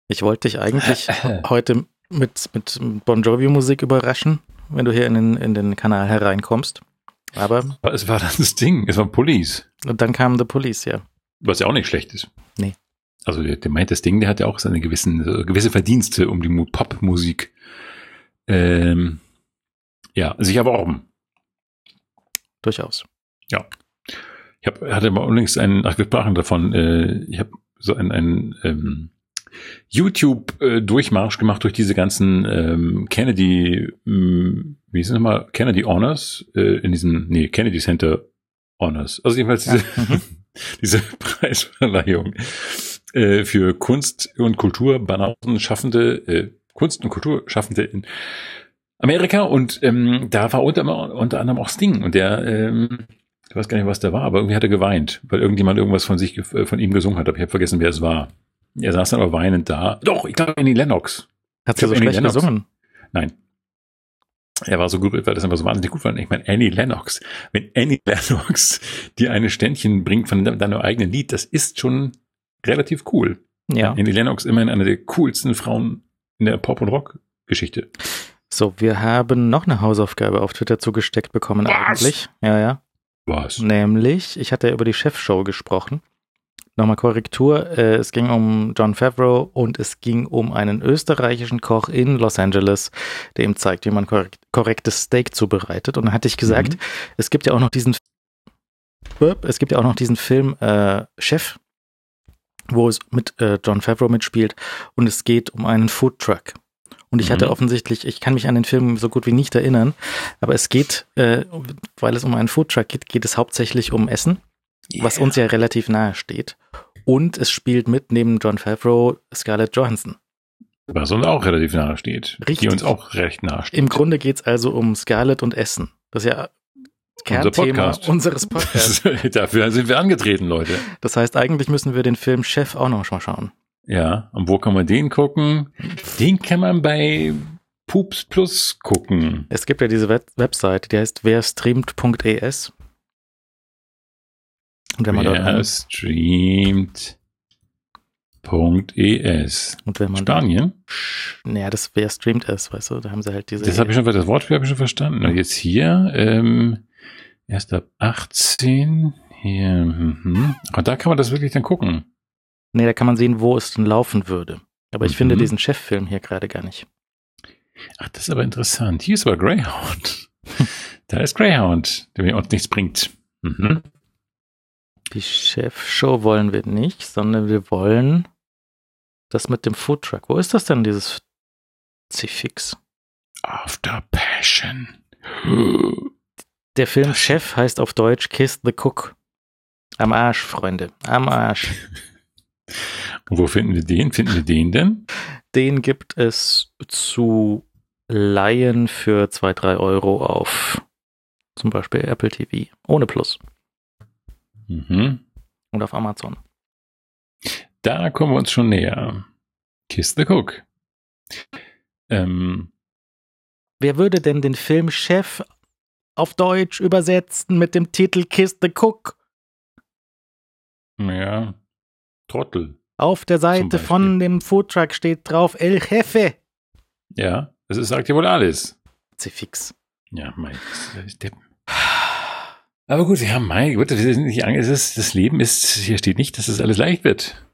Ich wollte dich eigentlich heute mit, mit Bon Jovi-Musik überraschen, wenn du hier in den, in den Kanal hereinkommst. Aber. Es war das Ding, es war Police. Und dann kam The Police, ja. Was ja auch nicht schlecht ist. Nee. Also der, der meint, das Ding, der hat ja auch seine gewissen, äh, gewisse Verdienste um die Popmusik. Ähm, ja, sich erworben. Durchaus. Ja. Ich hab, hatte mal unlängst einen, ach, wir sprachen davon, äh, ich habe so einen, einen ähm, YouTube-Durchmarsch gemacht durch diese ganzen ähm, Kennedy, ähm, wie ist es nochmal, Kennedy Honors, äh, in diesem, nee, Kennedy Center Honors. Also jedenfalls diese, Ja. Diese Preisverleihung äh, für Kunst und Kultur Banausen Schaffende, äh, Kunst und Kultur Schaffende in Amerika und ähm, da war unter, unter anderem auch Sting und der, ähm, ich weiß gar nicht, was der war, aber irgendwie hat er geweint, weil irgendjemand irgendwas von sich, äh, von ihm gesungen hat, aber ich habe vergessen, wer es war. Er saß dann aber weinend da. Doch, ich glaube Annie Lennox. Hat sie so schlecht Lennox. gesungen? Nein. Er war so gerührt, weil das einfach so wahnsinnig gut war. Ich meine, Annie Lennox, wenn Annie Lennox dir eine Ständchen bringt von de- deinem eigenen Lied, das ist schon relativ cool. Ja. Annie Lennox immerhin eine der coolsten Frauen in der Pop- und Rock-Geschichte. So, wir haben noch eine Hausaufgabe auf Twitter zugesteckt bekommen Was? eigentlich. Ja, ja. Was? Nämlich, ich hatte über die Chefshow gesprochen. Nochmal Korrektur, äh, es ging um John Favreau und es ging um einen österreichischen Koch in Los Angeles, der ihm zeigt, wie man korrekt, korrektes Steak zubereitet. Und dann hatte ich gesagt, Mhm. es gibt ja auch noch diesen es gibt ja auch noch diesen Film äh, Chef, wo es mit äh, John Favreau mitspielt und es geht um einen Foodtruck. Und ich hatte Mhm. offensichtlich, ich kann mich an den Film so gut wie nicht erinnern, aber es geht, äh, weil es um einen Foodtruck geht, geht es hauptsächlich um Essen, was uns ja relativ nahe steht. Und es spielt mit neben John Favreau Scarlett Johansson. Was uns auch relativ nahe steht. Richtig. Die uns auch recht nahe steht. Im Grunde geht es also um Scarlett und Essen. Das ist ja Unser Kernthema Podcast. unseres Podcasts. Dafür sind wir angetreten, Leute. Das heißt, eigentlich müssen wir den Film Chef auch noch mal schauen. Ja, und wo kann man den gucken? Den kann man bei Pups Plus gucken. Es gibt ja diese Web Webseite, die heißt werstreamt.es. Und wenn man dort Wer streamt. .es. und wenn man Spanien? naja, das wer streamt es, weißt du, da haben sie halt diese Das habe ich schon, das Wortspiel habe ich schon verstanden. Und jetzt hier, ähm, erst ab 18, hier, mhm. Und da kann man das wirklich dann gucken. Nee, da kann man sehen, wo es denn laufen würde. Aber ich Mhm. finde diesen Cheffilm hier gerade gar nicht. Ach, das ist aber interessant. Hier ist aber Greyhound. da ist Greyhound, der mir uns nichts bringt. Mhm. Die Chefshow wollen wir nicht, sondern wir wollen das mit dem Foodtruck. Wo ist das denn, dieses C-Fix? After Passion. Der Film Chef heißt auf Deutsch Kiss the Cook. Am Arsch, Freunde. Am Arsch. Und wo finden wir den? Finden wir den denn? Den gibt es zu leihen für 2, 3 Euro auf zum Beispiel Apple TV. Ohne Plus. Mhm. Und auf Amazon. Da kommen wir uns schon näher. Kiss the Cook. Ähm, Wer würde denn den Film Chef auf Deutsch übersetzen mit dem Titel Kiss the Cook? ja, Trottel. Auf der Seite von dem Foodtruck steht drauf El Jefe. Ja, das ist, sagt ja wohl alles. C-Fix. Ja, mein. Aber gut, ja, mein Gott, wir sind nicht es ist, das Leben ist, hier steht nicht, dass es alles leicht wird.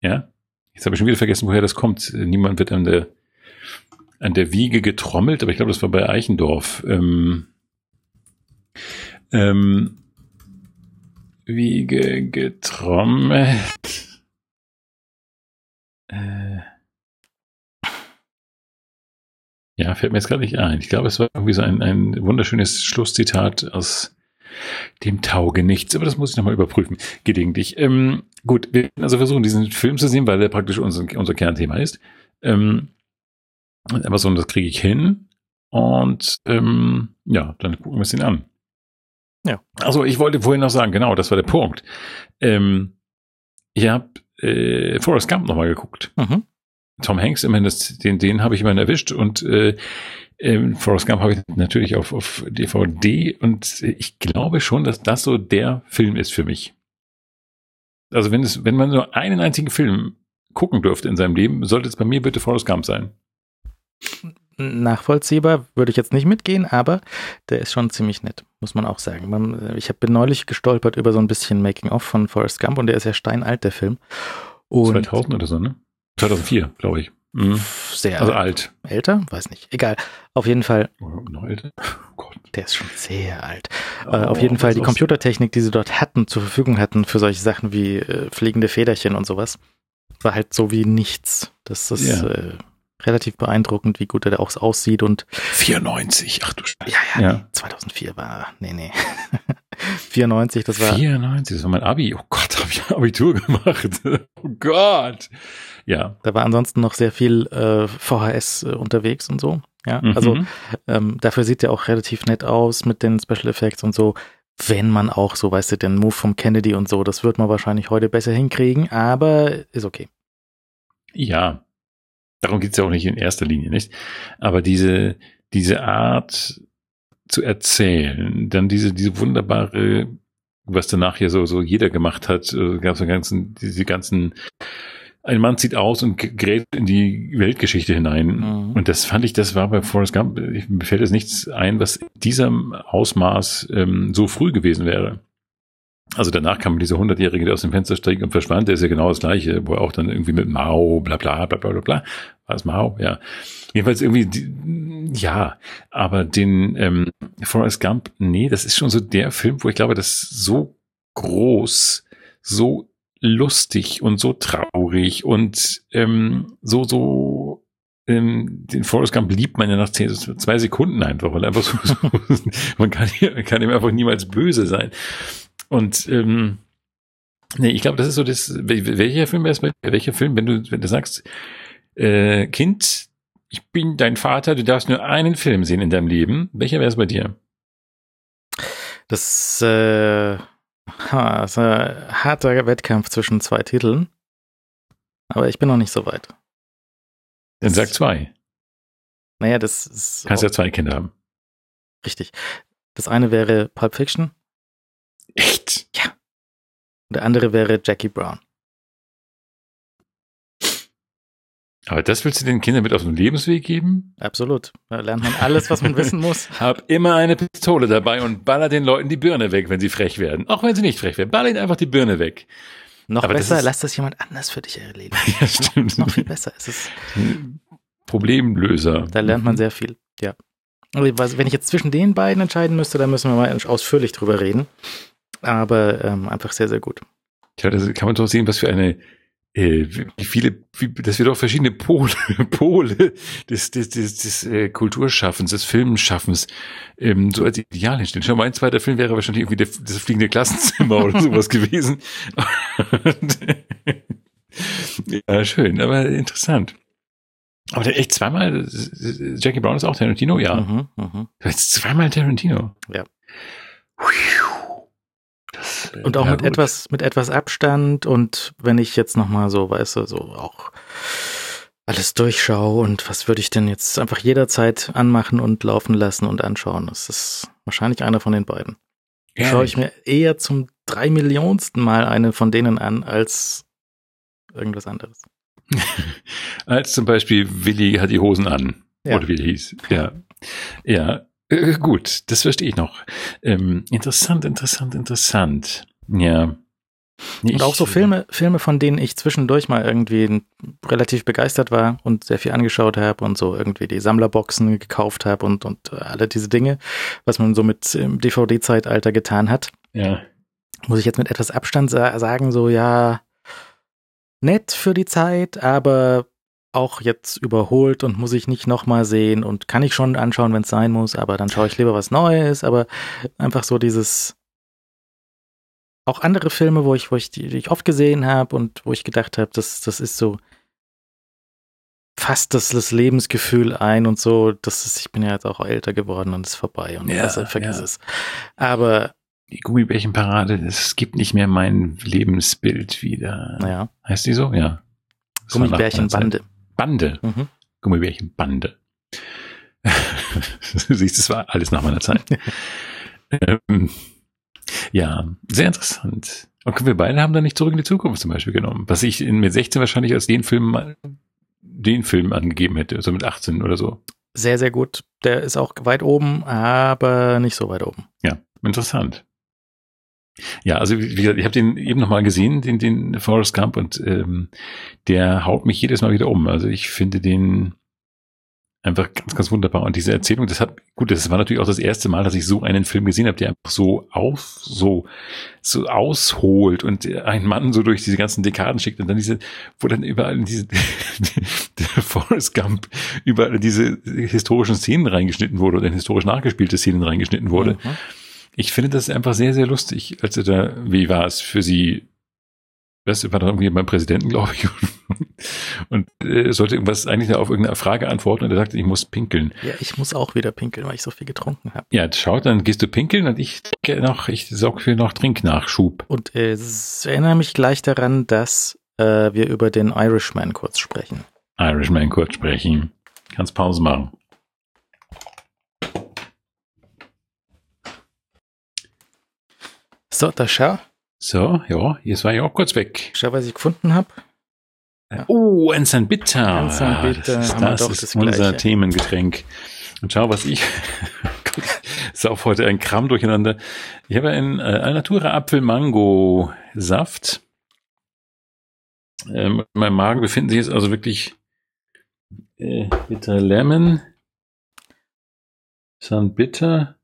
Ja? Jetzt habe ich schon wieder vergessen, woher das kommt. Niemand wird an der, an der Wiege getrommelt, aber ich glaube, das war bei Eichendorf. Ähm, ähm, Wiege getrommelt. Äh, ja, fällt mir jetzt gerade nicht ein. Ich glaube, es war irgendwie so ein, ein wunderschönes Schlusszitat aus dem Tauge nichts, aber das muss ich nochmal überprüfen, gelegentlich. Ähm, gut, wir werden also versuchen, diesen Film zu sehen, weil der praktisch unser, unser Kernthema ist. Ähm, Amazon, das kriege ich hin. Und ähm, ja, dann gucken wir uns den an. Ja. Also ich wollte vorhin noch sagen, genau, das war der Punkt. Ähm, ich habe äh, Forrest Gump nochmal geguckt. Mhm. Tom Hanks, immerhin, das, den, den habe ich immerhin erwischt und äh, Ähm, Forrest Gump habe ich natürlich auf, auf DVD und ich glaube schon, dass das so der Film ist für mich. Also wenn es, wenn man nur einen einzigen Film gucken dürfte in seinem Leben, sollte es bei mir bitte Forrest Gump sein. Nachvollziehbar würde ich jetzt nicht mitgehen, aber der ist schon ziemlich nett, muss man auch sagen. Ich habe neulich gestolpert über so ein bisschen Making-of von Forrest Gump und der ist ja steinalt, der Film. Und 2000 oder so, ne? 2004, glaube ich. Mhm. Sehr also alt. Älter? Weiß nicht. Egal. Auf jeden Fall. Oh, noch älter? Oh Gott. Der ist schon sehr alt. Oh, äh, auf jeden Fall die Computertechnik, die sie dort hatten, zur Verfügung hatten für solche Sachen wie äh, fliegende Federchen und sowas, war halt so wie nichts. Das ist ja. äh, relativ beeindruckend, wie gut er da auch aussieht und 94, ach du Scheiße. Ja, ja, ja. Nee, 2004 war, nee, nee. 94, das war 94, das war mein Abi. Oh Gott, habe ich Abitur gemacht. oh Gott. Ja. Da war ansonsten noch sehr viel äh, VHS äh, unterwegs und so. Ja, mhm. also ähm, dafür sieht er auch relativ nett aus mit den Special Effects und so. Wenn man auch so, weißt du, den Move vom Kennedy und so, das wird man wahrscheinlich heute besser hinkriegen, aber ist okay. Ja, darum geht's ja auch nicht in erster Linie, nicht? Aber diese, diese Art zu erzählen, dann diese, diese wunderbare, was danach ja so, so jeder gemacht hat, äh, gab es ganzen, diese ganzen ein Mann zieht aus und gerät in die Weltgeschichte hinein. Mhm. Und das fand ich, das war bei Forrest Gump, mir fällt jetzt nichts ein, was in diesem Ausmaß ähm, so früh gewesen wäre. Also danach kam dieser Hundertjährige, der aus dem Fenster stieg und verschwand, der ist ja genau das Gleiche, wo er auch dann irgendwie mit Mao, bla bla bla bla bla bla. War es Mao? Ja. Jedenfalls irgendwie, ja, aber den ähm, Forrest Gump, nee, das ist schon so der Film, wo ich glaube, das so groß, so lustig und so traurig und ähm, so, so ähm, den Forrest Gump liebt man ja nach zehn, zwei Sekunden einfach, weil einfach so, man kann, kann ihm einfach niemals böse sein. Und ähm, nee, ich glaube, das ist so das, welcher Film wäre es bei welcher Film, wenn du, wenn du sagst, äh, Kind, ich bin dein Vater, du darfst nur einen Film sehen in deinem Leben, welcher wäre es bei dir? Das äh Ha, ist ein harter Wettkampf zwischen zwei Titeln. Aber ich bin noch nicht so weit. Dann sag zwei. Naja, das ist. Kannst ja zwei Kinder haben. Richtig. Das eine wäre Pulp Fiction. Der andere wäre Jackie Brown. Aber das willst du den Kindern mit auf den Lebensweg geben? Absolut. Da lernt man alles, was man wissen muss. Hab immer eine Pistole dabei und baller den Leuten die Birne weg, wenn sie frech werden. Auch wenn sie nicht frech werden. Baller ihnen einfach die Birne weg. Noch Aber besser, das lass das jemand anders für dich erledigen. ja, stimmt. Noch, noch viel besser. Es ist Problemlöser. Da lernt man sehr viel, ja. Wenn ich jetzt zwischen den beiden entscheiden müsste, dann müssen wir mal ausführlich drüber reden. Aber ähm, einfach sehr, sehr gut. Ja, das kann man doch sehen, was für eine äh, wie viele, wie, dass wir doch verschiedene Pole, Pole des, des, des, des äh, Kulturschaffens, des Filmschaffens ähm, so als Ideal hinstellen. Schau, mein zweiter Film wäre wahrscheinlich irgendwie der, das fliegende Klassenzimmer oder sowas gewesen. ja, schön, aber interessant. Aber der echt zweimal, Jackie Brown ist auch Tarantino, ja. Mhm, mh. Jetzt zweimal Tarantino. Ja. Und auch ja, mit gut. etwas, mit etwas Abstand und wenn ich jetzt nochmal so, weißt du, so auch alles durchschaue und was würde ich denn jetzt einfach jederzeit anmachen und laufen lassen und anschauen. Das ist wahrscheinlich einer von den beiden. Ja, Schaue ich mir eher zum drei Millionsten Mal eine von denen an als irgendwas anderes. als zum Beispiel Willi hat die Hosen an. Ja. Oder wie der hieß. Ja. Ja. Äh, gut, das verstehe ich noch. Ähm, interessant, interessant, interessant. Ja. Nee, und auch so Filme, Filme, von denen ich zwischendurch mal irgendwie relativ begeistert war und sehr viel angeschaut habe und so irgendwie die Sammlerboxen gekauft habe und, und alle diese Dinge, was man so mit im DVD-Zeitalter getan hat. Ja. Muss ich jetzt mit etwas Abstand sa sagen, so ja, nett für die Zeit, aber auch jetzt überholt und muss ich nicht nochmal sehen und kann ich schon anschauen, wenn es sein muss, aber dann schaue ich lieber was Neues, aber einfach so dieses auch andere Filme, wo ich, wo ich die, die ich oft gesehen habe und wo ich gedacht habe, das, das ist so fast das, das Lebensgefühl ein und so, das ist, ich bin ja jetzt auch älter geworden und ist vorbei und ja, also, vergiss ja. es. Aber die Gummibärchenparade, es gibt nicht mehr mein Lebensbild wieder. Ja. Heißt die so? Ja. Gummibärchenbande. Bande. Mhm. Gummibärchen Bande. du siehst, es war alles nach meiner Zeit. ähm, ja, sehr interessant. Und wir beide haben da nicht zurück in die Zukunft zum Beispiel genommen. Was ich in, mit 16 wahrscheinlich als den Film, den Film angegeben hätte, also mit 18 oder so. Sehr, sehr gut. Der ist auch weit oben, aber nicht so weit oben. Ja, interessant. Ja, also wie gesagt, ich habe den eben nochmal gesehen, den, den Forrest Gump, und ähm, der haut mich jedes Mal wieder um. Also ich finde den einfach ganz, ganz wunderbar. Und diese Erzählung, das hat, gut, das war natürlich auch das erste Mal, dass ich so einen Film gesehen habe, der einfach so auf, so, so ausholt und einen Mann so durch diese ganzen Dekaden schickt und dann diese, wo dann überall in diese, der Forrest Gump überall in diese historischen Szenen reingeschnitten wurde oder in historisch nachgespielte Szenen reingeschnitten wurde. Mhm. Ich finde das einfach sehr, sehr lustig. Also da, wie war es für Sie das war dann irgendwie beim Präsidenten, glaube ich, und äh, sollte irgendwas eigentlich auf irgendeine Frage antworten und er sagte, ich muss pinkeln. Ja, ich muss auch wieder pinkeln, weil ich so viel getrunken habe. Ja, schaut, dann gehst du pinkeln und ich noch, ich sorge für noch Trinknachschub. Und äh, es erinnere mich gleich daran, dass äh, wir über den Irishman kurz sprechen. Irishman kurz sprechen. Kannst Pause machen. So, da schau. So, ja, jetzt war ich auch kurz weg. Schau, was ich gefunden habe. Ja. Oh, ein San Bitter. Ein San Bitter. Das ist, das ist das unser Gleiche. Themengetränk. Und schau, was ich. ist auch heute ein Kram durcheinander. Ich habe einen äh, Alnatura Apfel-Mango-Saft. Ähm, in meinem Magen befinden sich jetzt also wirklich äh, Bitter Lemon, San Bitter,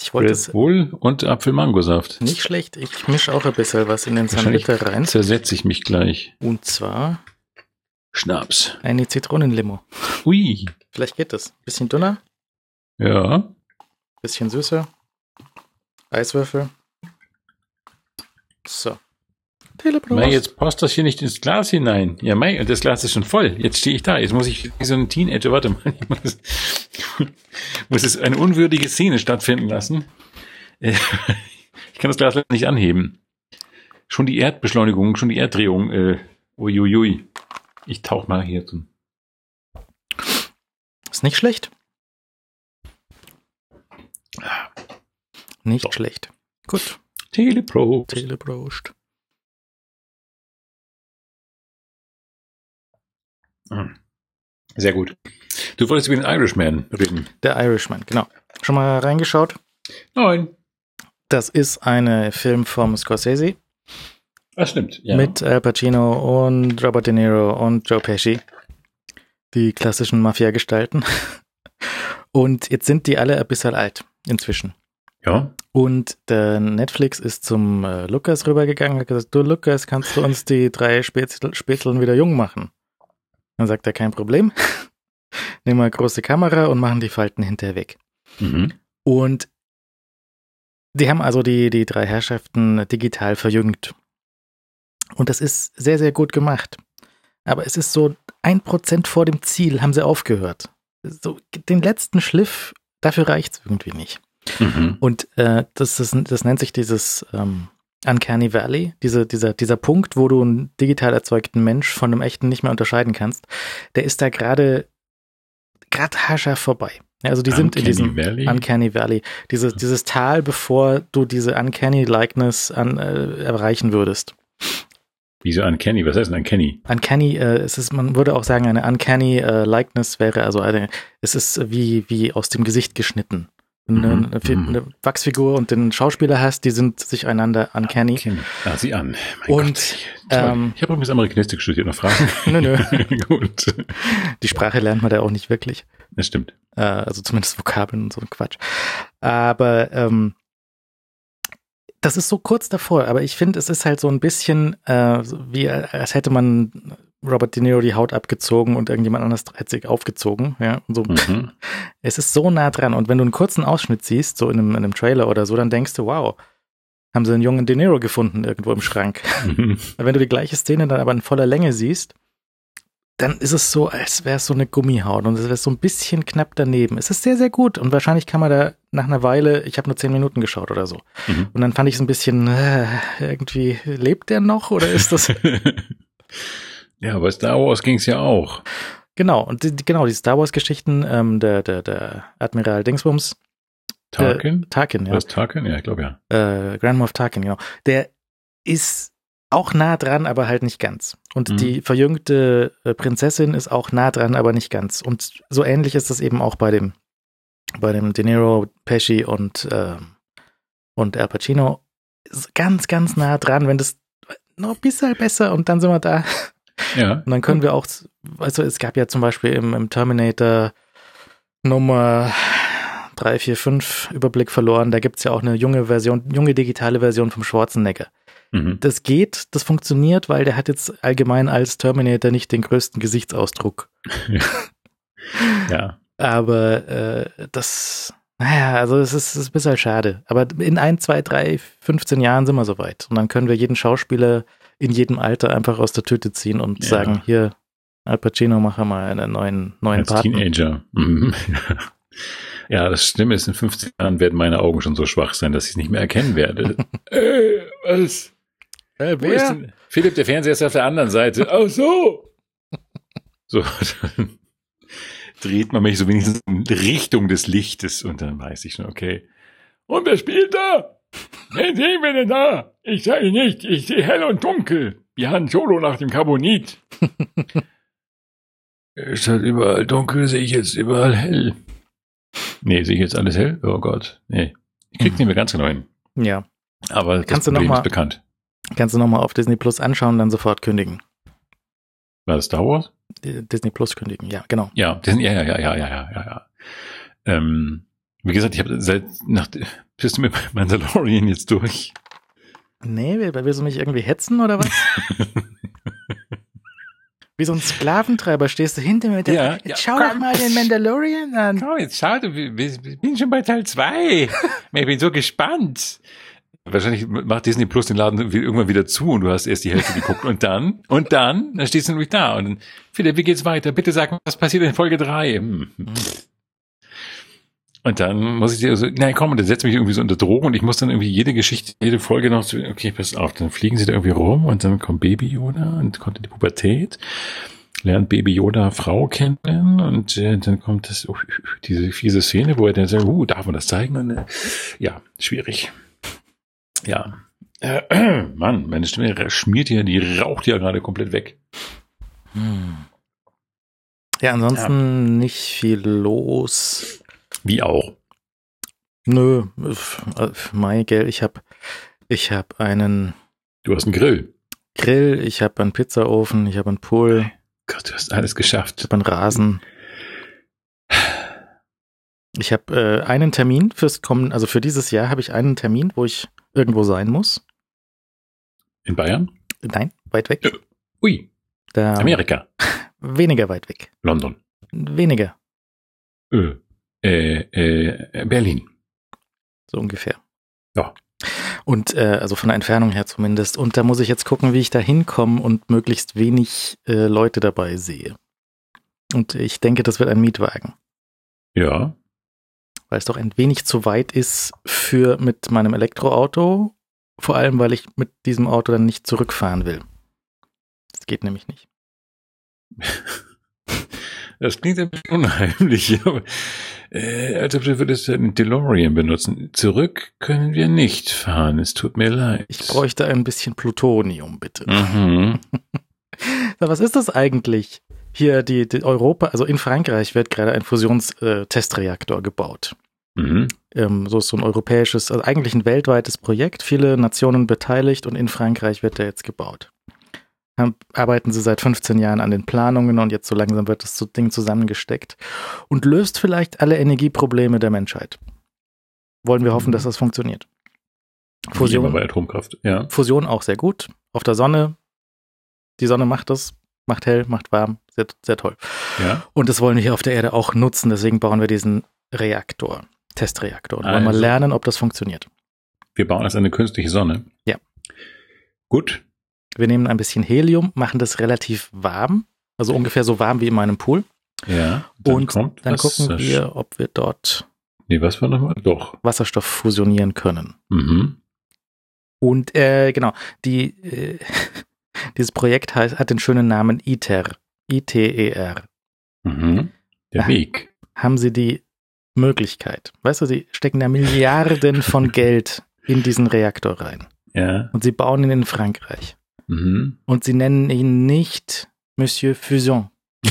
ich wollte es. Bull und Apfelmangosaft. Nicht schlecht. Ich mische auch ein bisschen was in den Sanbitter rein. Zersetze ich mich gleich. Und zwar Schnaps. Eine Zitronenlimo. Ui. Vielleicht geht das. Bisschen dünner. Ja. Bisschen süßer. Eiswürfel. So. Teleprost. Mei, jetzt passt das hier nicht ins Glas hinein. Ja, Mei, und das Glas ist schon voll. Jetzt stehe ich da. Jetzt muss ich wie so ein Teenager, warte mal, ich muss, muss es eine unwürdige Szene stattfinden lassen. Äh, ich kann das Glas nicht anheben. Schon die Erdbeschleunigung, schon die Erddrehung. Äh, uiuiui. Ich tauch mal hier zum. Ist nicht schlecht. Nicht so. schlecht. Gut. Teleprost. Teleprost. Sehr gut. Du wolltest über den Irishman reden. Der Irishman, genau. Schon mal reingeschaut? Nein. Das ist ein Film vom Scorsese. Das stimmt, ja. Mit Al Pacino und Robert De Niro und Joe Pesci. Die klassischen Mafia-Gestalten. Und jetzt sind die alle ein bisschen alt inzwischen. Ja. Und der Netflix ist zum äh, Lukas rübergegangen und hat gesagt, du Lukas, kannst du uns die drei Spätzeln wieder jung machen? Dann sagt er, kein Problem. Nehmen wir große Kamera und machen die Falten hinterher weg. Mhm. Und die haben also die, die drei Herrschaften digital verjüngt. Und das ist sehr, sehr gut gemacht. Aber es ist so ein Prozent vor dem Ziel haben sie aufgehört. So den letzten Schliff, dafür reicht es irgendwie nicht. Mhm. Und äh, das, ist, das nennt sich dieses ähm, Uncanny Valley, diese, dieser, dieser Punkt, wo du einen digital erzeugten Mensch von einem echten nicht mehr unterscheiden kannst, der ist da gerade gerade haarscharf vorbei. Also die sind in diesem Valley? Uncanny Valley, dieses, dieses Tal, bevor du diese Uncanny Likeness an, äh, erreichen würdest. Wieso Uncanny? Was heißt denn Uncanny? Uncanny, äh, es ist, man würde auch sagen, eine Uncanny äh, Likeness wäre also eine, es ist wie, wie aus dem Gesicht geschnitten eine, mhm. eine, mhm. eine, Wachsfigur und den Schauspieler hast, die sind sich einander uncanny. uncanny. Ah, sieh an. Mein und Gott. Ähm, ich habe übrigens Amerikanistik studiert, noch Fragen? nö, nö. Gut. Die Sprache lernt man da auch nicht wirklich. Das stimmt. Äh, also zumindest Vokabeln und so ein Quatsch. Aber ähm, das ist so kurz davor, aber ich finde, es ist halt so ein bisschen äh, wie, als hätte man Robert De Niro die Haut abgezogen und irgendjemand anders hat sich aufgezogen. Ja, und so. Mhm. Es ist so nah dran. Und wenn du einen kurzen Ausschnitt siehst, so in einem, in einem Trailer oder so, dann denkst du, wow, haben sie einen jungen De Niro gefunden irgendwo im Schrank. Mhm. wenn du die gleiche Szene dann aber in voller Länge siehst, dann ist es so, als wäre es so eine Gummihaut und es wäre so ein bisschen knapp daneben. Es ist sehr, sehr gut und wahrscheinlich kann man da nach einer Weile, ich habe nur zehn Minuten geschaut oder so. Mhm. Und dann fand ich es ein bisschen, äh, irgendwie, lebt der noch oder ist das? Ja, bei Star Wars ging es ja auch. Genau, und die, genau, die Star Wars-Geschichten, ähm, der, der, der Admiral Dingsbums. Tarkin? Äh, Tarkin, ja. Was Tarkin? Ja, ich glaube ja. Äh, Grand Moff Tarkin, genau. Der ist auch nah dran, aber halt nicht ganz. Und Mhm. die verjüngte äh, Prinzessin ist auch nah dran, aber nicht ganz. Und so ähnlich ist das eben auch bei dem, bei dem De Niro, Pesci und, ähm, und Al Pacino. Ganz, ganz nah dran, wenn das noch ein bisschen besser und dann sind wir da. Ja. Und dann können wir auch, also es gab ja zum Beispiel im, im Terminator Nummer 3, 4, 5 Überblick verloren, da gibt es ja auch eine junge Version, junge digitale Version vom Schwarzenegger. Mhm. Das geht, das funktioniert, weil der hat jetzt allgemein als Terminator nicht den größten Gesichtsausdruck. Ja. Aber äh, das, naja, also es ist, ist ein bisschen schade. Aber in ein, zwei, drei, 15 Jahren sind wir soweit. Und dann können wir jeden Schauspieler in jedem Alter einfach aus der Tüte ziehen und Ja. sagen, hier, Al Pacino, mach mal einen neuen, neuen Als Partner. Teenager. Mhm. Ja, das Schlimme ist, in 15 Jahren werden meine Augen schon so schwach sein, dass ich es nicht mehr erkennen werde. äh, was? Äh, Wo ist denn? Philipp, der Fernseher ist auf der anderen Seite. Ach so. So, dann dreht man mich so wenigstens in Richtung des Lichtes und dann weiß ich schon, okay. Und wer spielt da? Wen sehen wir denn da? Ich sehe nicht, ich sehe hell und dunkel. Wir haben Solo nach dem Carbonit. Statt halt überall dunkel sehe ich jetzt überall hell. Nee, sehe ich jetzt alles hell? Oh Gott, nee. Ich krieg's nicht mehr ganz genau hin. Ja. Aber das kannst Problem du noch mal, ist bekannt. Kannst du nochmal auf Disney Plus anschauen, und dann sofort kündigen. War das Star Wars? Disney Plus kündigen, ja, genau. Ja, Disney, ja, ja, ja, ja, ja, ja, ja. Ähm, wie gesagt, ich habe seit nach bist du mit Mandalorian jetzt durch? Nee, will- willst du mich irgendwie hetzen oder was? Wie so ein Sklaventreiber stehst du hinter mir mit der Ja, Jetzt ja, schau doch komm. mal den Mandalorian an. Oh, jetzt schau, du, wir- bin schon bei Teil zwei. Ich bin so gespannt. Wahrscheinlich macht Disney Plus den Laden irgendwann wieder zu und du hast erst die Hälfte geguckt und dann, und dann, dann stehst du nämlich da und dann, Philipp, wie geht's weiter? Bitte sag mal, was passiert in Folge drei? Hm. Und dann muss ich dir so, nein, komm, und dann setzt mich irgendwie so unter Drogen und ich muss dann irgendwie jede Geschichte, jede Folge noch so, okay, pass auf, dann fliegen sie da irgendwie rum und dann kommt Baby Yoda und kommt in die Pubertät, lernt Baby Yoda Frau kennen und äh, dann kommt das, oh, diese fiese Szene, wo er dann sagt, uh, darf man das zeigen? Und, äh, ja, schwierig. Ja. Äh, Mann, meine Stimme schmiert hier, die raucht ja gerade komplett weg. Hm. Ja, ansonsten nicht viel los. Wie auch. Nö, äh, Mai, gell, ich hab, ich hab einen Du hast einen Grill. Grill, ich hab einen Pizzaofen, ich hab einen Pool, Gott, du hast alles ich geschafft. hab einen Rasen. Ich habe äh, einen Termin fürs kommen, also für dieses Jahr habe ich einen Termin, wo ich irgendwo sein muss. In Bayern? Nein, weit weg. Ui, Da, Amerika. Weniger weit weg. London. Weniger, Äh, äh, äh, Berlin. so ungefähr. Ja. Und äh, also von der Entfernung her zumindest. Und da muss ich jetzt gucken, wie ich da hinkomme und möglichst wenig äh, Leute dabei sehe. Und ich denke, das wird ein Mietwagen, Ja. weil es doch ein wenig zu weit ist für mit meinem Elektroauto. Vor allem, weil ich mit diesem Auto dann nicht zurückfahren will. Das geht nämlich nicht. Das klingt ein bisschen unheimlich, aber äh, als ob du würdest einen DeLorean benutzen. Zurück können wir nicht fahren, es tut mir leid. Ich bräuchte ein bisschen Plutonium, bitte. Mhm. Was ist das eigentlich? Hier, die, die Europa, also in Frankreich wird gerade ein Fusionstestreaktor gebaut. Mhm. Ähm, so ist so ein europäisches, also eigentlich ein weltweites Projekt, viele Nationen beteiligt und in Frankreich wird der jetzt gebaut. Haben- Arbeiten sie seit 15 Jahren an den Planungen und jetzt so langsam wird das so Ding zusammengesteckt und löst vielleicht alle Energieprobleme der Menschheit. Wollen wir hoffen, Mhm. dass das funktioniert. Fusion, bei Atomkraft, ja. Fusion auch sehr gut. Auf der Sonne, die Sonne macht das, macht hell, macht warm, sehr, sehr toll. Ja. Und das wollen wir hier auf der Erde auch nutzen, deswegen bauen wir diesen Reaktor, Testreaktor. Und wollen mal Also. lernen, ob das funktioniert. Wir bauen jetzt eine künstliche Sonne. Ja. Gut. Wir nehmen ein bisschen Helium, machen das relativ warm, also ungefähr so warm wie in meinem Pool. Ja. Und dann was- gucken wir, ob wir dort Nee, was war nochmal? Doch. Wasserstoff fusionieren können. Mhm. Und äh, genau, die, äh, dieses Projekt heißt, hat den schönen Namen ITER. I-T-E-R. Mhm. Der Ah. Weg. haben sie die Möglichkeit. Weißt du, sie stecken da Milliarden von Geld in diesen Reaktor rein. Ja. Und sie bauen ihn in Frankreich. Mhm. Und sie nennen ihn nicht Monsieur Fusion. ja.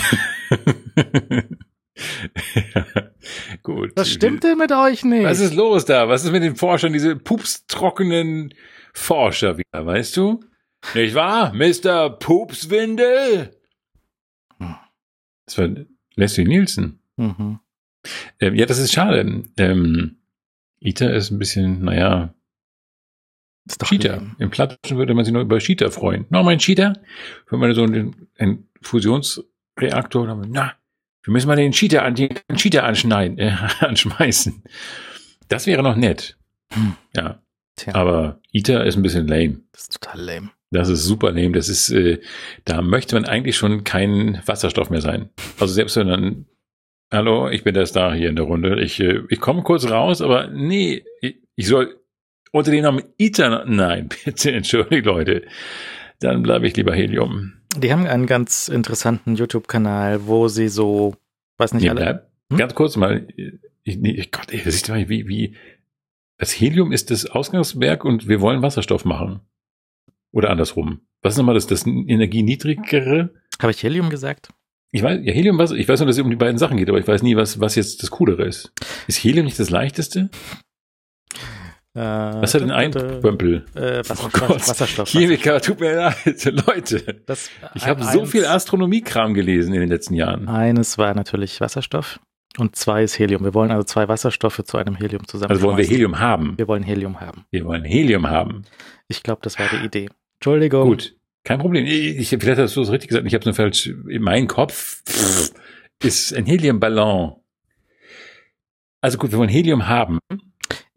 Gut. Was stimmt denn mit euch nicht? Was ist los da? Was ist mit den Forschern, diese pupstrockenen Forscher wieder, weißt du? Nicht wahr, Mr. Pupswindel? Hm. Das war Leslie Nielsen. mhm. Ähm, ja, das ist schade. Ähm, Ita ist ein bisschen, naja, Ist doch Cheater. lame. Im Plattdeutschen würde man sich noch über Cheater freuen. Noch mal ein Cheater? Wenn man so einen, einen Fusionsreaktor, dann, na, wir müssen mal den Cheater, an, den Cheater anschneiden, äh, anschmeißen. Das wäre noch nett. Hm. Ja, Tja, aber ITER ist ein bisschen lame. das ist total lame. Das ist super lame. Das ist, äh, da möchte man eigentlich schon kein Wasserstoff mehr sein. Also selbst wenn dann, hallo, ich bin der Star hier in der Runde. Ich, äh, ich komme kurz raus, aber nee, ich, ich soll unter dem Namen ITER, nein, bitte entschuldigt Leute. Dann bleibe ich lieber Helium. Die haben einen ganz interessanten YouTube-Kanal, wo sie so, weiß nicht Nee, alle. bleib, Hm? Ganz kurz mal, ich, nee, Gott, ey, das ist doch wie, wie, das Helium ist das Ausgangswerk und wir wollen Wasserstoff machen. Oder andersrum. Was ist nochmal das, das energieniedrigere? Habe ich Helium gesagt? Ich weiß, ja, Helium, was, ich weiß nur, dass es um die beiden Sachen geht, aber ich weiß nie, was, was jetzt das Coolere ist. Ist Helium nicht das leichteste? Äh, Was hat denn ein Pömpel? Äh, Wasser, Oh Gott. Wasserstoff. Chemiker, tut mir leid, Leute. Das, Ich habe so eins- viel Astronomiekram gelesen in den letzten Jahren. Eines war natürlich Wasserstoff und zwei ist Helium. Wir wollen also zwei Wasserstoffe zu einem Helium zusammen. Also wollen wir Helium haben. Wir wollen Helium haben. Wir wollen Helium haben. Ich glaube, das war die Idee. Entschuldigung. Gut, kein Problem. Ich, ich- vielleicht hast du es richtig gesagt. Ich habe es nur falsch. In meinem Kopf pff, ist ein Heliumballon. Also gut, wir wollen Helium haben.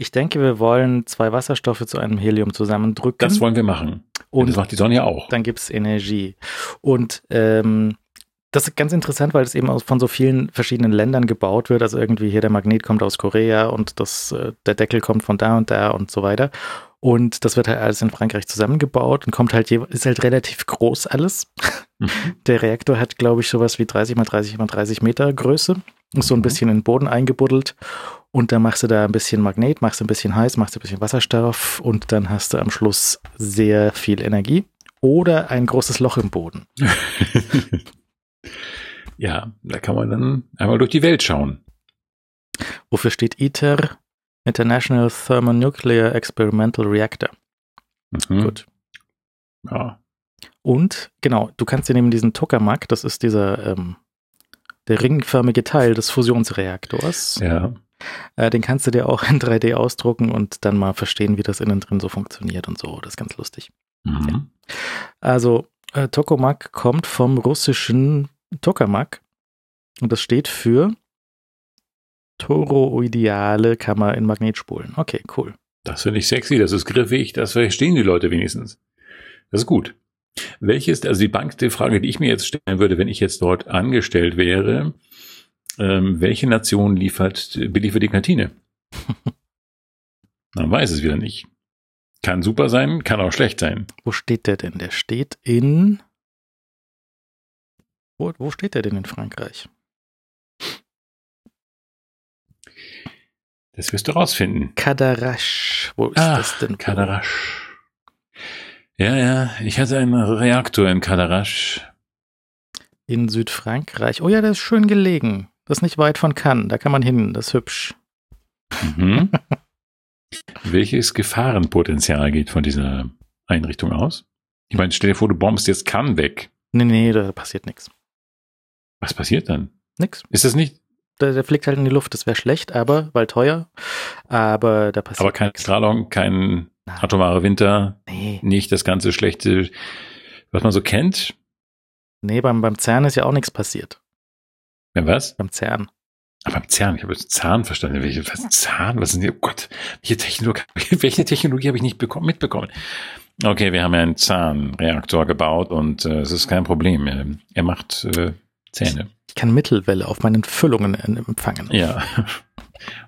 Ich denke, wir wollen zwei Wasserstoffe zu einem Helium zusammendrücken. Das wollen wir machen. Und und das macht die Sonne ja auch. dann gibt's Energie. Und ähm, das ist ganz interessant, weil es eben aus, von so vielen verschiedenen Ländern gebaut wird. Also irgendwie hier der Magnet kommt aus Korea und das, äh, der Deckel kommt von da und da und so weiter. Und das wird halt alles in Frankreich zusammengebaut und kommt halt, ist halt relativ groß alles. Mhm. Der Reaktor hat, glaube ich, sowas wie 30 mal 30 mal 30 Meter Größe. Ist so ein Mhm. bisschen in den Boden eingebuddelt. Und dann machst du da ein bisschen Magnet, machst du ein bisschen heiß, machst du ein bisschen Wasserstoff und dann hast du am Schluss sehr viel Energie. Oder ein großes Loch im Boden. ja, da kann man dann einmal durch die Welt schauen. Wofür steht ITER? International Thermonuclear Experimental Reactor. Mhm. Gut. Ja. Und genau, du kannst dir neben diesen Tokamak, das ist dieser ähm, der ringförmige Teil des Fusionsreaktors, ja. Äh, den kannst du dir auch in 3D ausdrucken und dann mal verstehen, wie das innen drin so funktioniert und so. Das ist ganz lustig. Mhm. Also, äh, Tokamak kommt vom russischen Tokamak und das steht für toroidale Kammer in Magnetspulen. Okay, cool. Das finde ich sexy, das ist griffig, das verstehen die Leute wenigstens. Das ist gut. Welches, also die Bank, die Frage, die ich mir jetzt stellen würde, wenn ich jetzt dort angestellt wäre, ähm, welche Nation liefert, beliefert die Kantine? Man weiß es wieder nicht. Kann super sein, kann auch schlecht sein. Wo steht der denn? Der steht in. Wo, wo steht der denn in Frankreich? Das wirst du rausfinden. Kadarash. Wo ist Ah, das denn? Kadarasch. Ja, ja, ich hatte einen Reaktor in Kadarasch. In Südfrankreich. Oh ja, der ist schön gelegen. Das ist nicht weit von Cannes. Da kann man hin. Das ist hübsch. Mhm. Welches Gefahrenpotenzial geht von dieser Einrichtung aus? Ich meine, stell dir vor, du bombst jetzt Cannes weg. Nee, nee, da passiert nichts. Was passiert dann? Nix. Ist das nicht, Der, der fliegt halt in die Luft. Das wäre schlecht, aber, weil teuer. Aber da passiert aber keine nix. Strahlung, kein Nein. atomare Winter, Nee, nicht das ganze schlechte, was man so kennt? nee beim, beim CERN ist ja auch nichts passiert. Ja, was? Beim CERN. Aber beim Zahn, ich habe jetzt Zahn verstanden. Welche, was Zahn? Was ist denn, oh Gott, welche Technologie, welche Technologie habe ich nicht bekommen, mitbekommen? Okay, wir haben ja einen Zahnreaktor gebaut und äh, es ist kein Problem. Er, macht äh, Zähne. Ich kann Mittelwelle auf meinen Füllungen en- empfangen. Ja.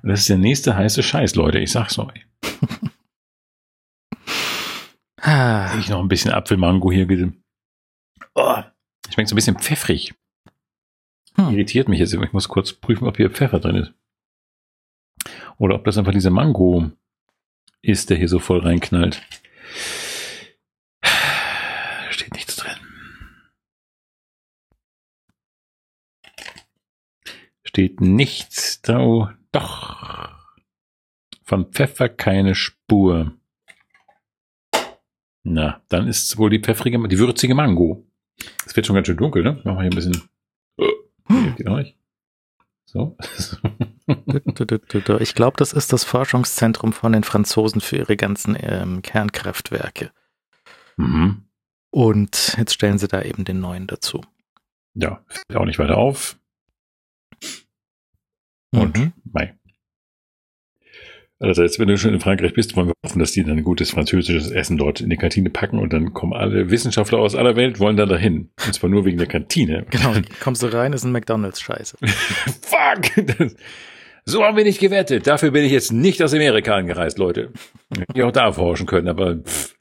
Und das ist der nächste heiße Scheiß, Leute. Ich sag's euch. Ah, Ich noch ein bisschen Apfelmango hier. Oh, schmeckt so ein bisschen pfeffrig. Hm. Irritiert mich jetzt. Ich muss kurz prüfen, ob hier Pfeffer drin ist. Oder ob das einfach dieser Mango ist, der hier so voll reinknallt. Steht nichts drin. Steht nichts da. Doch. Von Pfeffer keine Spur. Na, dann ist wohl die pfeffrige, die würzige Mango. Es wird schon ganz schön dunkel, ne? Machen wir hier ein bisschen. Geht auch nicht. So. Ich glaube, das ist das Forschungszentrum von den Franzosen für ihre ganzen ähm, Kernkraftwerke. Mhm. Und jetzt stellen sie da eben den neuen dazu. Ja, fällt auch nicht weiter auf. Und mhm. Also jetzt, wenn du schon in Frankreich bist, wollen wir hoffen, dass die dann ein gutes französisches Essen dort in die Kantine packen und dann kommen alle Wissenschaftler aus aller Welt, wollen da dahin. Und zwar nur wegen der Kantine. Genau, kommst du rein, ist ein McDonalds-Scheiße. Fuck! Das, so haben wir nicht gewettet. Dafür bin ich jetzt nicht aus Amerika angereist, Leute. Ich auch da forschen können, aber pff,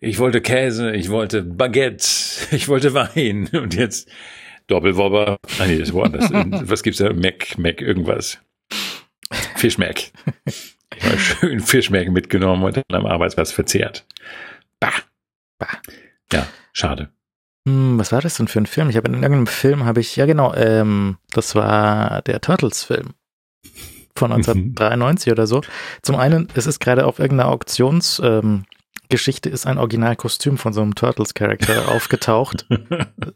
ich wollte Käse, ich wollte Baguette, ich wollte Wein und jetzt Doppelwobber. Ah nee, das ist woanders. Was gibt's da? Mac, Mac, irgendwas. Fischmac. Ich habe schön Fischmecken mitgenommen und dann am Arbeitsplatz verzehrt. Bah. Bah. Ja, schade. Hm, was war das denn für ein Film? Ich habe in irgendeinem Film habe ich, ja genau, ähm, das war der Turtles-Film von 1993 oder so. Zum einen, es ist gerade auf irgendeiner Auktions, ähm, Geschichte ist ein Originalkostüm von so einem Turtles-Charakter aufgetaucht,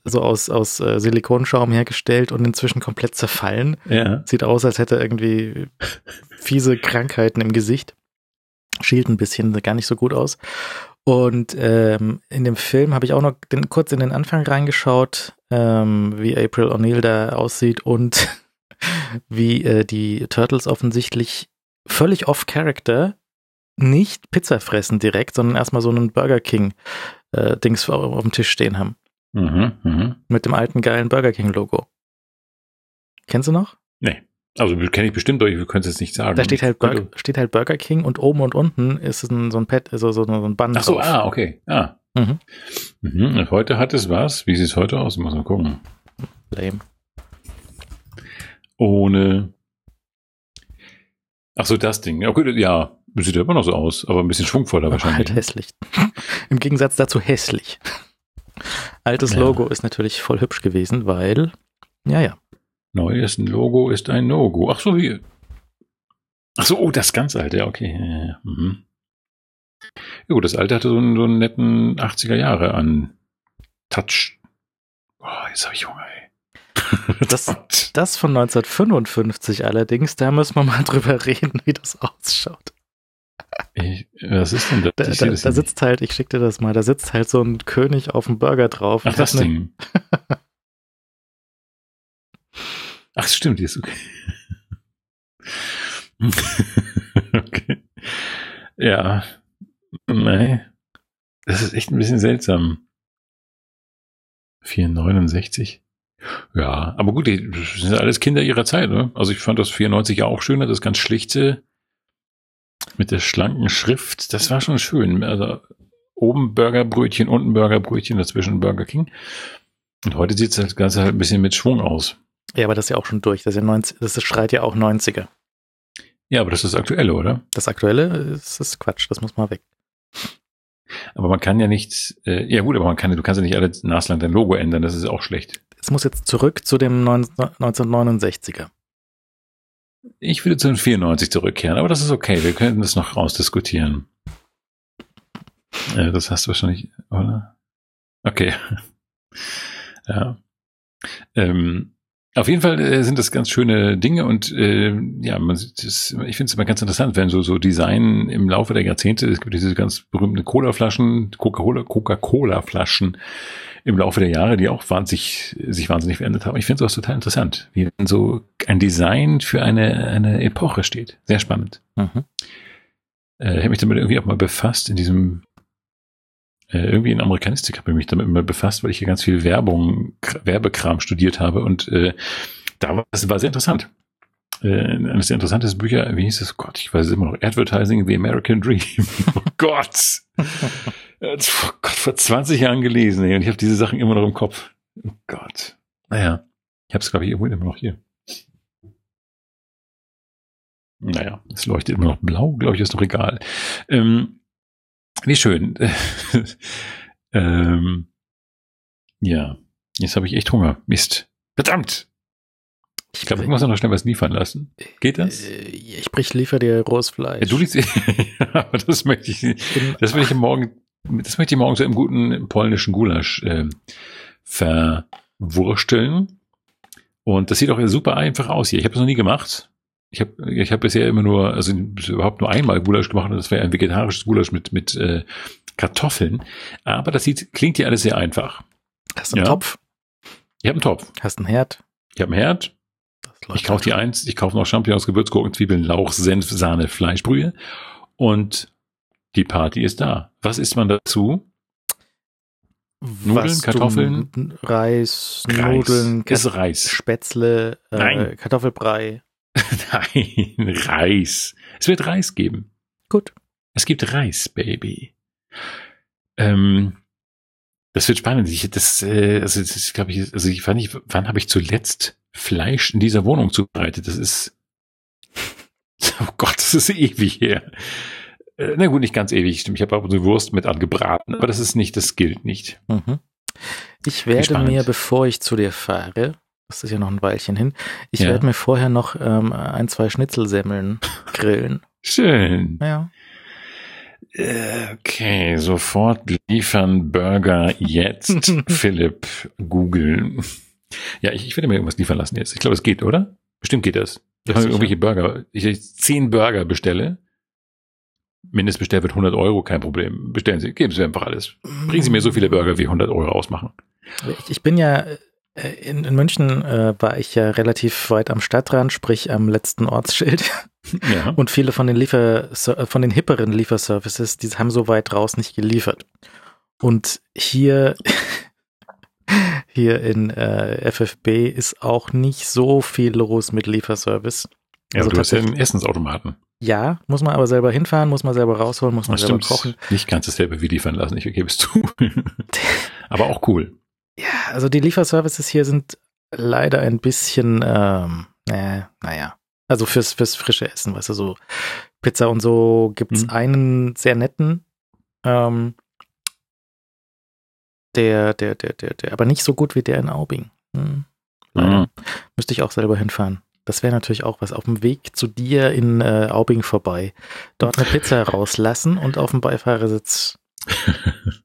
so aus, aus äh, Silikonschaum hergestellt und inzwischen komplett zerfallen. Ja. Sieht aus, als hätte er irgendwie fiese Krankheiten im Gesicht. Schielt ein bisschen, gar nicht so gut aus. Und ähm, in dem Film habe ich auch noch den, kurz in den Anfang reingeschaut, ähm, wie April O'Neil da aussieht und wie äh, die Turtles offensichtlich völlig off-Character nicht Pizza fressen direkt, sondern erstmal so einen Burger King äh, auf dem Tisch stehen haben. Mhm, mh. Mit dem alten geilen Burger King Logo. Kennst du noch? Nee. Also kenne ich bestimmt, aber ich könnte es jetzt nicht sagen. Da steht halt, Burger, steht halt Burger King und oben und unten ist ein, so ein Pad, so, so, so ein Band. Ach so, drauf. ah, okay. Ah. Mhm. Mhm. Heute hat es was? Wie sieht es heute aus? Muss mal gucken. Lame. Ohne. Ach so, das Ding. Ja, gut, ja. Sieht ja immer noch so aus, aber ein bisschen schwungvoller aber wahrscheinlich. Halt hässlich. Im Gegensatz dazu hässlich. Altes ja. Logo ist natürlich voll hübsch gewesen, weil, ja, ja. Neues Logo ist ein No-Go. Ach so, wie. Ach so, oh, das ganz alte, ja, okay. Ja, ja. Mhm. ja gut, das alte hatte so einen, so einen netten 80er Jahre an Touch. Oh, jetzt habe ich Hunger, ey. Das, das von 1955 allerdings, da müssen wir mal drüber reden, wie das ausschaut. Ich, was ist denn das? Da, da, da sitzt halt, ich schick dir das mal, da sitzt halt so ein König auf dem Burger drauf. Ach, das Ding. Ach, stimmt, die ist okay. okay. Ja. Nee. Das ist echt ein bisschen seltsam. 469. Ja, aber gut, die sind alles Kinder ihrer Zeit, ne? Also ich fand das 94 ja auch schöner, das ganz schlichte mit der schlanken Schrift, das war schon schön. Also oben Burgerbrötchen, unten Burgerbrötchen, dazwischen Burger King. Und heute sieht das Ganze halt ein bisschen mit Schwung aus. Ja, aber das ist ja auch schon durch. Das, ist ja 90, das schreit ja auch 90er. Ja, aber das ist das Aktuelle, oder? Das Aktuelle ist, ist Quatsch, das muss mal weg. Aber man kann ja nicht, äh, ja gut, aber man kann, du kannst ja nicht alle naslang dein Logo ändern, das ist auch schlecht. Es muss jetzt zurück zu dem 1969er. Ich würde zu den 94 zurückkehren, aber das ist okay. Wir könnten das noch rausdiskutieren. Äh, das hast du wahrscheinlich, oder? Okay. ja. Ähm, auf jeden Fall äh, sind das ganz schöne Dinge und äh, ja, man, das, ich finde es immer ganz interessant, wenn so so Design im Laufe der Jahrzehnte, es gibt diese ganz berühmten Cola-Flaschen, Coca-Cola, Coca-Cola-Flaschen im Laufe der Jahre, die auch wahnsinnig, sich wahnsinnig verändert haben. Ich finde sowas total interessant, wie so ein Design für eine eine Epoche steht. Sehr spannend. Mhm. Äh, ich habe mich damit irgendwie auch mal befasst in diesem irgendwie in Amerikanistik habe ich mich damit immer befasst, weil ich hier ganz viel Werbung, Werbekram studiert habe und äh, da war es war sehr interessant. Äh, eines der interessantesten Bücher, wie hieß es? Oh Gott, ich weiß es immer noch. Advertising the American Dream. oh Gott. oh Gott, vor 20 Jahren gelesen ey, und ich habe diese Sachen immer noch im Kopf. Oh Gott. Naja. Ich habe es, glaube ich, irgendwo immer noch hier. Naja, es leuchtet immer noch blau, glaube ich, ist noch egal. Ähm, wie schön. ähm, ja, jetzt habe ich echt Hunger. Mist. Verdammt! Ich glaube, ich muss noch schnell was liefern lassen. Geht das? Äh, Ich brich liefer dir rohes Fleisch. Ja, du liest, aber das möchte ich, das will ich morgen, das möchte ich morgen so im guten polnischen Gulasch äh, verwursteln. Und das sieht auch super einfach aus hier. Ich habe das noch nie gemacht. Ich habe ich hab bisher immer nur, also überhaupt nur einmal Gulasch gemacht und das wäre ein vegetarisches Gulasch mit, mit äh, Kartoffeln. Aber das sieht, klingt hier alles sehr einfach. Hast du einen Ja. Topf? Ich habe einen Topf, Hast einen Herd? ich habe einen Herd, ich kaufe die eins, ich kaufe noch Champignons, Gewürzgurken, Zwiebeln, Lauch, Senf, Sahne, Fleischbrühe und die Party ist da. Was isst man dazu? Nudeln, Was du- Kartoffeln? Reis, Reis. Nudeln, ist Reis. Spätzle, äh. Kartoffelbrei. Nein, Reis. Es wird Reis geben. Gut. Es gibt Reis, Baby. Ähm, das wird spannend. Ich, das, äh, also, das glaube ich, also ich fand nicht, wann habe ich zuletzt Fleisch in dieser Wohnung zubereitet? Das ist, oh Gott, das ist ewig her. Äh, na gut, nicht ganz ewig. Stimmt. Ich habe auch so Wurst mit angebraten, aber das ist nicht, das gilt nicht. Mhm. Ich werde mir, bevor ich zu dir fahre, das ist ja noch ein Weilchen hin, ich Ja. werde mir vorher noch ähm, ein, zwei Schnitzelsemmeln grillen. Schön. Ja. Okay, sofort liefern Burger jetzt. Philipp, googeln. Ja, ich, ich werde mir irgendwas liefern lassen jetzt. Ich glaube, es geht, oder? Bestimmt geht das. Ich sicher. irgendwelche Burger, ich jetzt zehn Burger bestelle, Mindestbestell wird 100 Euro, kein Problem. Bestellen Sie, geben Sie einfach alles. Bringen Sie mir so viele Burger, wie 100 Euro ausmachen. Ich, ich bin ja in, in München äh, war ich ja relativ weit am Stadtrand, sprich am letzten Ortsschild. Ja. Und viele von den Liefer von den hipperen Lieferservices, die haben so weit raus nicht geliefert. Und hier hier in äh, FFB ist auch nicht so viel los mit Lieferservice. Ja, Also du hast ja einen Essensautomaten. Ja, muss man aber selber hinfahren, muss man selber rausholen, muss man Das selber stimmt. kochen. Nicht ganz dasselbe wie liefern lassen, ich gebe es zu. aber auch cool. Ja, also die Lieferservices hier sind leider ein bisschen, ähm, äh, naja, also fürs, fürs frische Essen, weißt du, so Pizza und so gibt's Mhm. einen sehr netten, ähm, der, der, der, der, der, aber nicht so gut wie der in Aubing. Hm. Mhm. Müsste ich auch selber hinfahren. Das wäre natürlich auch was. Auf dem Weg zu dir in äh, Aubing vorbei. Dort eine Pizza rauslassen und auf dem Beifahrersitz.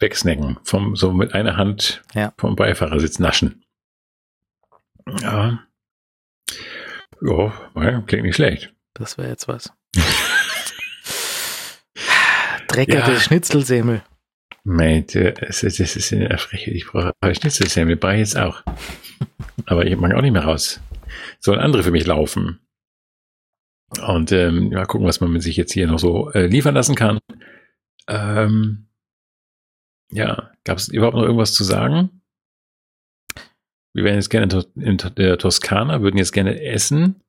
Wegsnacken. Vom, so mit einer Hand Ja. vom Beifahrersitz naschen. Ja. Ja, klingt nicht schlecht. Das wäre jetzt was. Dreckerte Ja. Schnitzelsemmel. Es ist, es ist eine Frechheit. Ich brauche Schnitzelsemmel, brauche ich jetzt auch. Aber ich mag auch nicht mehr raus. Sollen andere für mich laufen. Und ähm, mal gucken, was man sich jetzt hier noch so äh, liefern lassen kann. Ähm, ja, gab es überhaupt noch irgendwas zu sagen? Wir wären jetzt gerne in, der Toskana, würden jetzt gerne essen.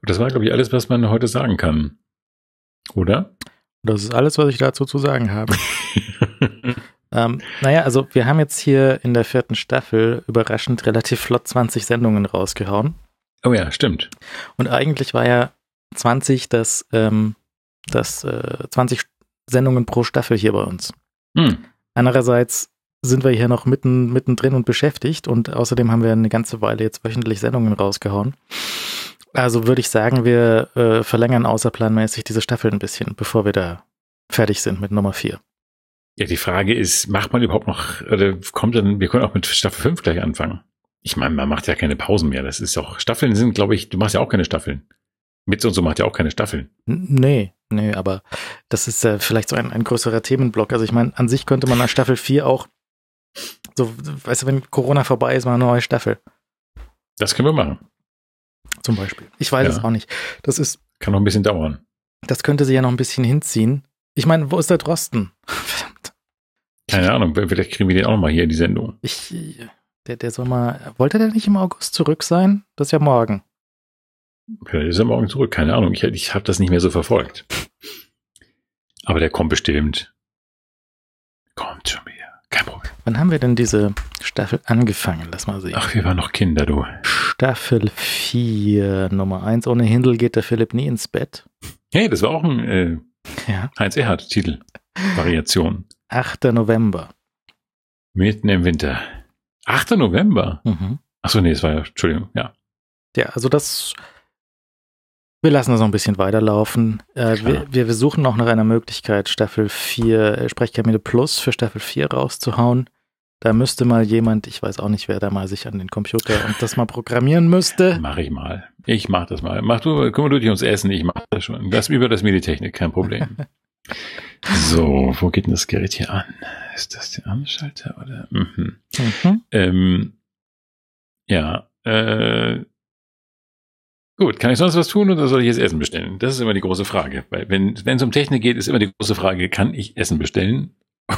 Und das war, glaube ich, alles, was man heute sagen kann. Oder? Das ist alles, was ich dazu zu sagen habe. ähm, naja, also wir haben jetzt hier in der vierten Staffel überraschend relativ flott 20 Sendungen rausgehauen. oh ja, stimmt. Und eigentlich war ja 20 das, ähm, das äh, 20 Sendungen pro Staffel hier bei uns. Hm. Andererseits sind wir hier noch mitten, mittendrin und beschäftigt und außerdem haben wir eine ganze Weile jetzt wöchentlich Sendungen rausgehauen. Also würde ich sagen, wir äh, verlängern außerplanmäßig diese Staffel ein bisschen, bevor wir da fertig sind mit Nummer 4. Ja, die Frage ist, macht man überhaupt noch, oder kommt dann, wir können auch mit Staffel 5 gleich anfangen. Ich meine, man macht ja keine Pausen mehr. Das ist auch, Staffeln sind, glaube ich, du machst ja auch keine Staffeln. Mit und so macht ja auch keine Staffeln. Nee, nee, aber das ist äh, vielleicht so ein, ein größerer Themenblock. Also ich meine, an sich könnte man nach Staffel 4 auch so, weißt du, wenn Corona vorbei ist, mal eine neue Staffel Das können wir machen. zum Beispiel. Ich weiß Ja. es auch nicht. Das ist, Kann noch ein bisschen dauern. das könnte sie ja noch ein bisschen hinziehen. Ich meine, wo ist der Drosten? Verdammt. Keine Ahnung, vielleicht kriegen wir den auch noch mal hier in die Sendung. Ich, der, der soll mal, wollte der nicht im August zurück sein? Das ist ja morgen. Vielleicht ist er morgen zurück. Keine Ahnung. Ich, ich habe das nicht mehr so verfolgt. Aber der kommt bestimmt. Kommt schon wieder. Kein Problem. Wann haben wir denn diese Staffel angefangen? Lass mal sehen. Ach, wir waren noch Kinder, du. Staffel 4, Nummer 1. Ohne Hindel geht der Philipp nie ins Bett. Hey, das war auch ein äh, Ja. Heinz Erhardt-Titel. Variation. 8. November. Mitten im Winter. 8. November. Mhm. Achso, nee, es war ja, Entschuldigung, ja. Ja, also das. Wir lassen das noch ein bisschen weiterlaufen. Äh, wir, wir suchen noch nach einer Möglichkeit, Staffel 4, äh, Sprechkabine Plus für Staffel 4 rauszuhauen. Da müsste mal jemand, ich weiß auch nicht, wer da mal sich an den Computer und das mal programmieren müsste. Mach ich mal. Ich mach das mal. Mach du, kümmere du dich ums Essen, ich mach das schon. Das über das Meditechnik, kein Problem. so, wo geht denn das Gerät hier an? Ist das der Anschalter oder? Mhm. Mhm. Ähm, ja, äh, gut, kann ich sonst was tun oder soll ich jetzt Essen bestellen? Das ist immer die große Frage. Weil wenn es um Technik geht, ist immer die große Frage, kann ich Essen bestellen?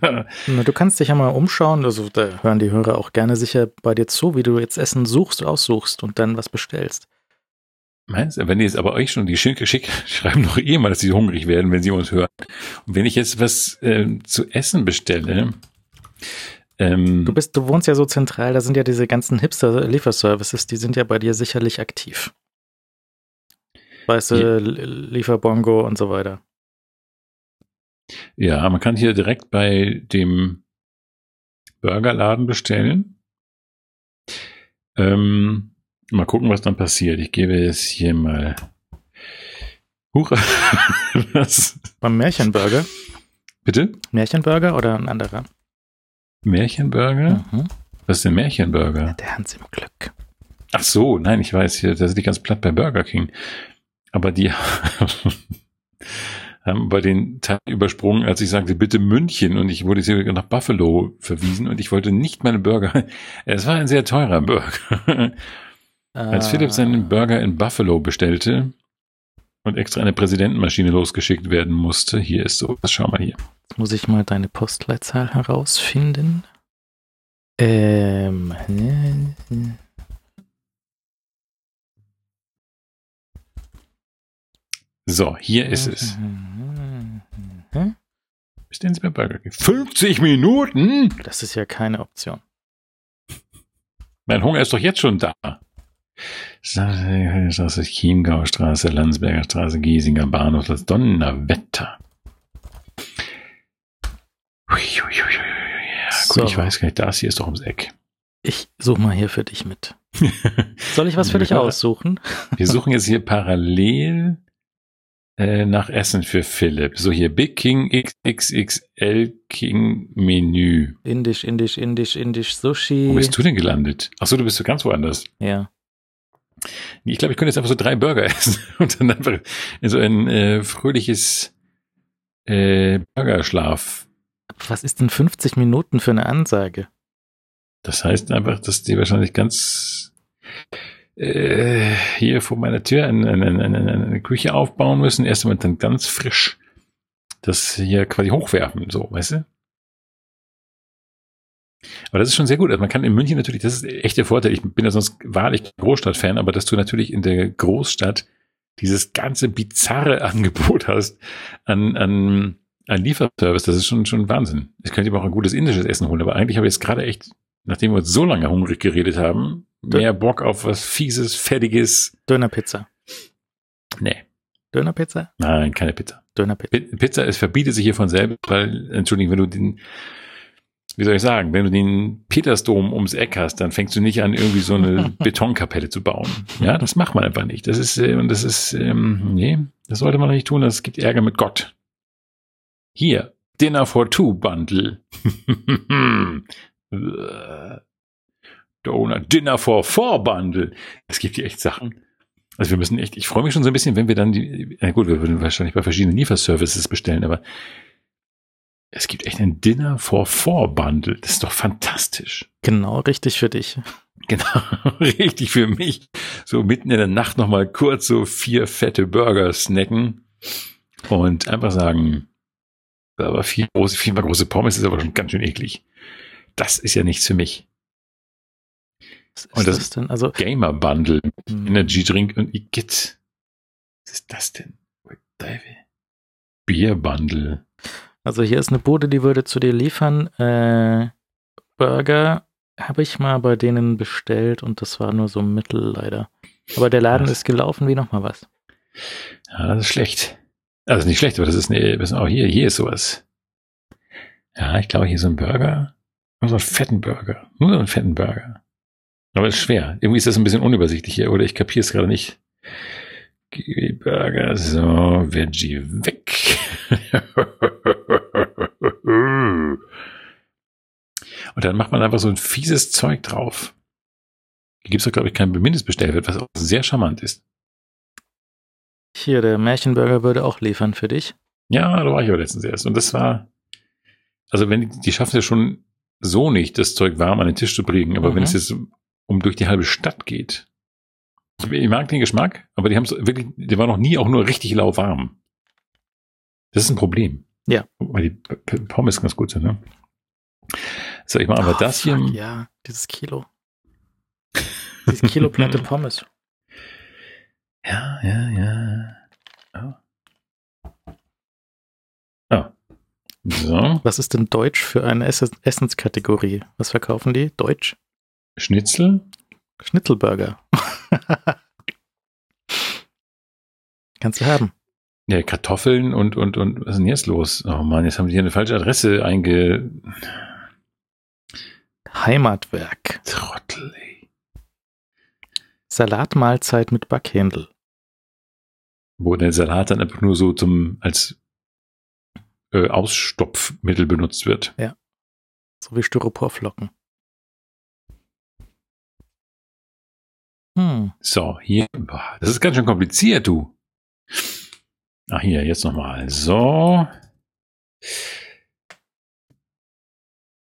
Äh, du kannst dich ja mal umschauen, also da hören die Hörer auch gerne sicher bei dir zu, wie du jetzt Essen suchst, aussuchst und dann was bestellst. Meinst du, wenn die jetzt aber euch schon die Schicke schick schreiben doch eh mal, dass sie hungrig werden, wenn sie uns hören. Und wenn ich jetzt was ähm, zu essen bestelle, ähm, Du bist, du wohnst ja so zentral, da sind ja diese ganzen Hipster-Lieferservices, die sind ja bei dir sicherlich aktiv. Weißt du, Ja. Lieferbongo und so weiter. ja, man kann hier direkt bei dem Burgerladen bestellen. Ähm, mal gucken, was dann passiert. Ich gebe jetzt hier mal. Hurra. was? Beim Märchenburger? Bitte? Märchenburger oder ein anderer? Märchenburger? Mhm. Was ist denn Märchenburger? Der Hans im Glück. Ach so, nein, ich weiß, hier, da sind die ganz platt bei Burger King. Aber die haben bei den Teil übersprungen, als ich sagte, bitte München und ich wurde hier nach Buffalo verwiesen und ich wollte nicht meinen Burger. Es war ein sehr teurer Burger. Als Philipp seinen Burger in Buffalo bestellte und extra eine Präsidentenmaschine losgeschickt werden musste, hier ist so, schau mal hier. Jetzt muss ich mal deine Postleitzahl herausfinden. Ähm. So, hier ist es. Bestellen Sie mir Burger King. 50 Minuten? Das ist ja keine Option. Mein Hunger ist doch jetzt schon da. Straße, Chiemgauer Straße, Landsberger Straße, Giesinger Bahnhof, das Donnerwetter. Hui. Ja, gut, So. ich weiß gar nicht, das hier ist doch ums Eck. Ich suche mal hier für dich mit. Soll ich was für dich aussuchen? Wir suchen jetzt hier parallel äh, nach Essen für Philipp. So hier Big King XXXL King Menü. Indisch, Indisch, Indisch, Indisch, Wo Sushi. bist du denn gelandet? Ach so, du bist so ganz woanders. Ja. Ich glaube, ich könnte jetzt einfach so drei Burger essen und dann einfach in so ein äh, fröhliches äh, Burgerschlaf. Was ist denn 50 Minuten für eine Ansage? Das heißt einfach, dass die wahrscheinlich ganz äh, hier vor meiner Tür eine, eine, eine, eine, Küche aufbauen müssen. Erst einmal dann ganz frisch das hier quasi hochwerfen, so, weißt du? Aber das ist schon sehr gut. Also man kann in München natürlich, das ist echt der Vorteil. Ich bin ja sonst wahrlich Großstadtfan, aber dass du natürlich in der Großstadt dieses ganze bizarre Angebot hast an, an, an Lieferservice, das ist schon, schon Wahnsinn. Ich könnte mir auch ein gutes indisches Essen holen, aber eigentlich habe ich jetzt gerade echt, nachdem wir so lange hungrig geredet haben, mehr Bock auf was Fieses, Fettiges. Dönerpizza. Nee, Dönerpizza? nein, keine Pizza. Dönerpizza. Pi- Pizza, es verbietet sich hier von selbst, weil, Entschuldigung, wenn du den, wie soll ich sagen, wenn du den Petersdom ums Eck hast, dann fängst du nicht an, irgendwie so eine Betonkapelle zu bauen. Ja, das macht man einfach nicht. Das ist, und das ist, ähm, nee, das sollte man nicht tun, das gibt Ärger mit Gott. Hier, Dinner for Two Bundle. Donut, Dinner for Four Bundle. Es gibt hier echt Sachen. Also wir müssen echt, ich freue mich schon so ein bisschen, wenn wir dann die, na gut, wir würden wahrscheinlich bei verschiedenen Lieferservices bestellen, aber es gibt echt ein Dinner for Four Bundle. Das ist doch fantastisch. Genau, richtig für dich. Genau, richtig für mich. So mitten in der Nacht nochmal kurz so vier fette Burger snacken und einfach sagen, aber vier große, viermal große Pommes ist aber schon ganz schön eklig. Das ist ja nichts für mich. Was ist Und das- das denn? Also, Gamer Bundle, hm, Energy Drink und Igitt. Was ist das denn? Bier Bundle. also hier ist eine Bude, die würde zu dir liefern, äh, Burger habe ich mal bei denen bestellt und das war nur so mittel leider. Aber der Laden Was? ist gelaufen wie nochmal was. Ja, das ist schlecht. Also nicht schlecht, aber das ist eine, das ist auch hier, hier ist sowas. Ja, ich glaube, hier so ein Burger. Nur so einen fetten Burger. Nur so einen fetten Burger. Aber das ist schwer. Irgendwie ist das ein bisschen unübersichtlich hier, oder ich kapiere es gerade nicht. Burger, so, Veggie weg. Und dann macht man einfach so ein fieses Zeug drauf. Hier gibt es doch, glaube ich, kein Mindestbestellwert, was auch sehr charmant ist. Hier, der Märchenburger würde auch liefern für dich. Ja, da war ich aber letztens erst. Und das war, also wenn die, die schaffen es ja schon so nicht, das Zeug warm an den Tisch zu bringen, aber Mhm. wenn es jetzt um durch die halbe Stadt geht, ich, ich mag den Geschmack, aber die haben es wirklich, der war noch nie auch nur richtig lauwarm. Das ist ein Problem. Ja. Weil die Pommes ganz gut sind, ne? So, ich mache aber Oh, das fuck, hier. Ja, dieses Kilo. Dieses Kilo Platte Pommes. Ja, ja, ja. Oh. Oh. So, Was ist denn Deutsch für eine Ess Essenskategorie? Was verkaufen die? Deutsch? Schnitzel. Schnitzelburger. Kannst du haben. Ja, Kartoffeln und, und, und, was ist denn jetzt los? Oh Mann, jetzt haben die hier eine falsche Adresse einge... Heimatwerk. Trottel, ey. Salatmahlzeit mit Backhändel. Wo der Salat dann einfach nur so zum, als äh, Ausstopfmittel benutzt wird. So wie Styroporflocken. Hm. So, hier, das ist ganz schön kompliziert, du. Ach, hier, jetzt nochmal. So.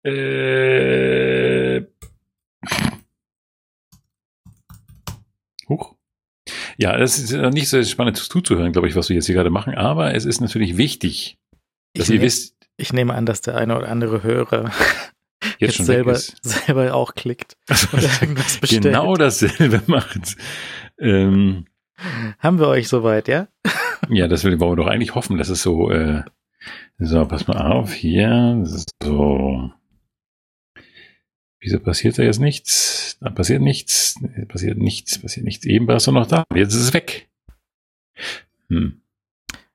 Äh. Huch. Ja, es ist ja nicht so spannend zuzuhören, glaube ich, was wir jetzt hier gerade machen, aber es ist natürlich wichtig, dass Ich, ihr wisst, ich nehme an, dass der eine oder andere Hörer jetzt, jetzt selber, selber auch klickt bestellt. genau dasselbe macht. Ähm, Haben wir euch soweit, ja? Ja, das will, wollen wir doch eigentlich hoffen, dass es so, äh, so, pass mal auf, hier, so, wieso passiert da jetzt nichts? Da passiert nichts, passiert nichts, passiert nichts. Eben warst du noch da, jetzt ist es weg. Hm,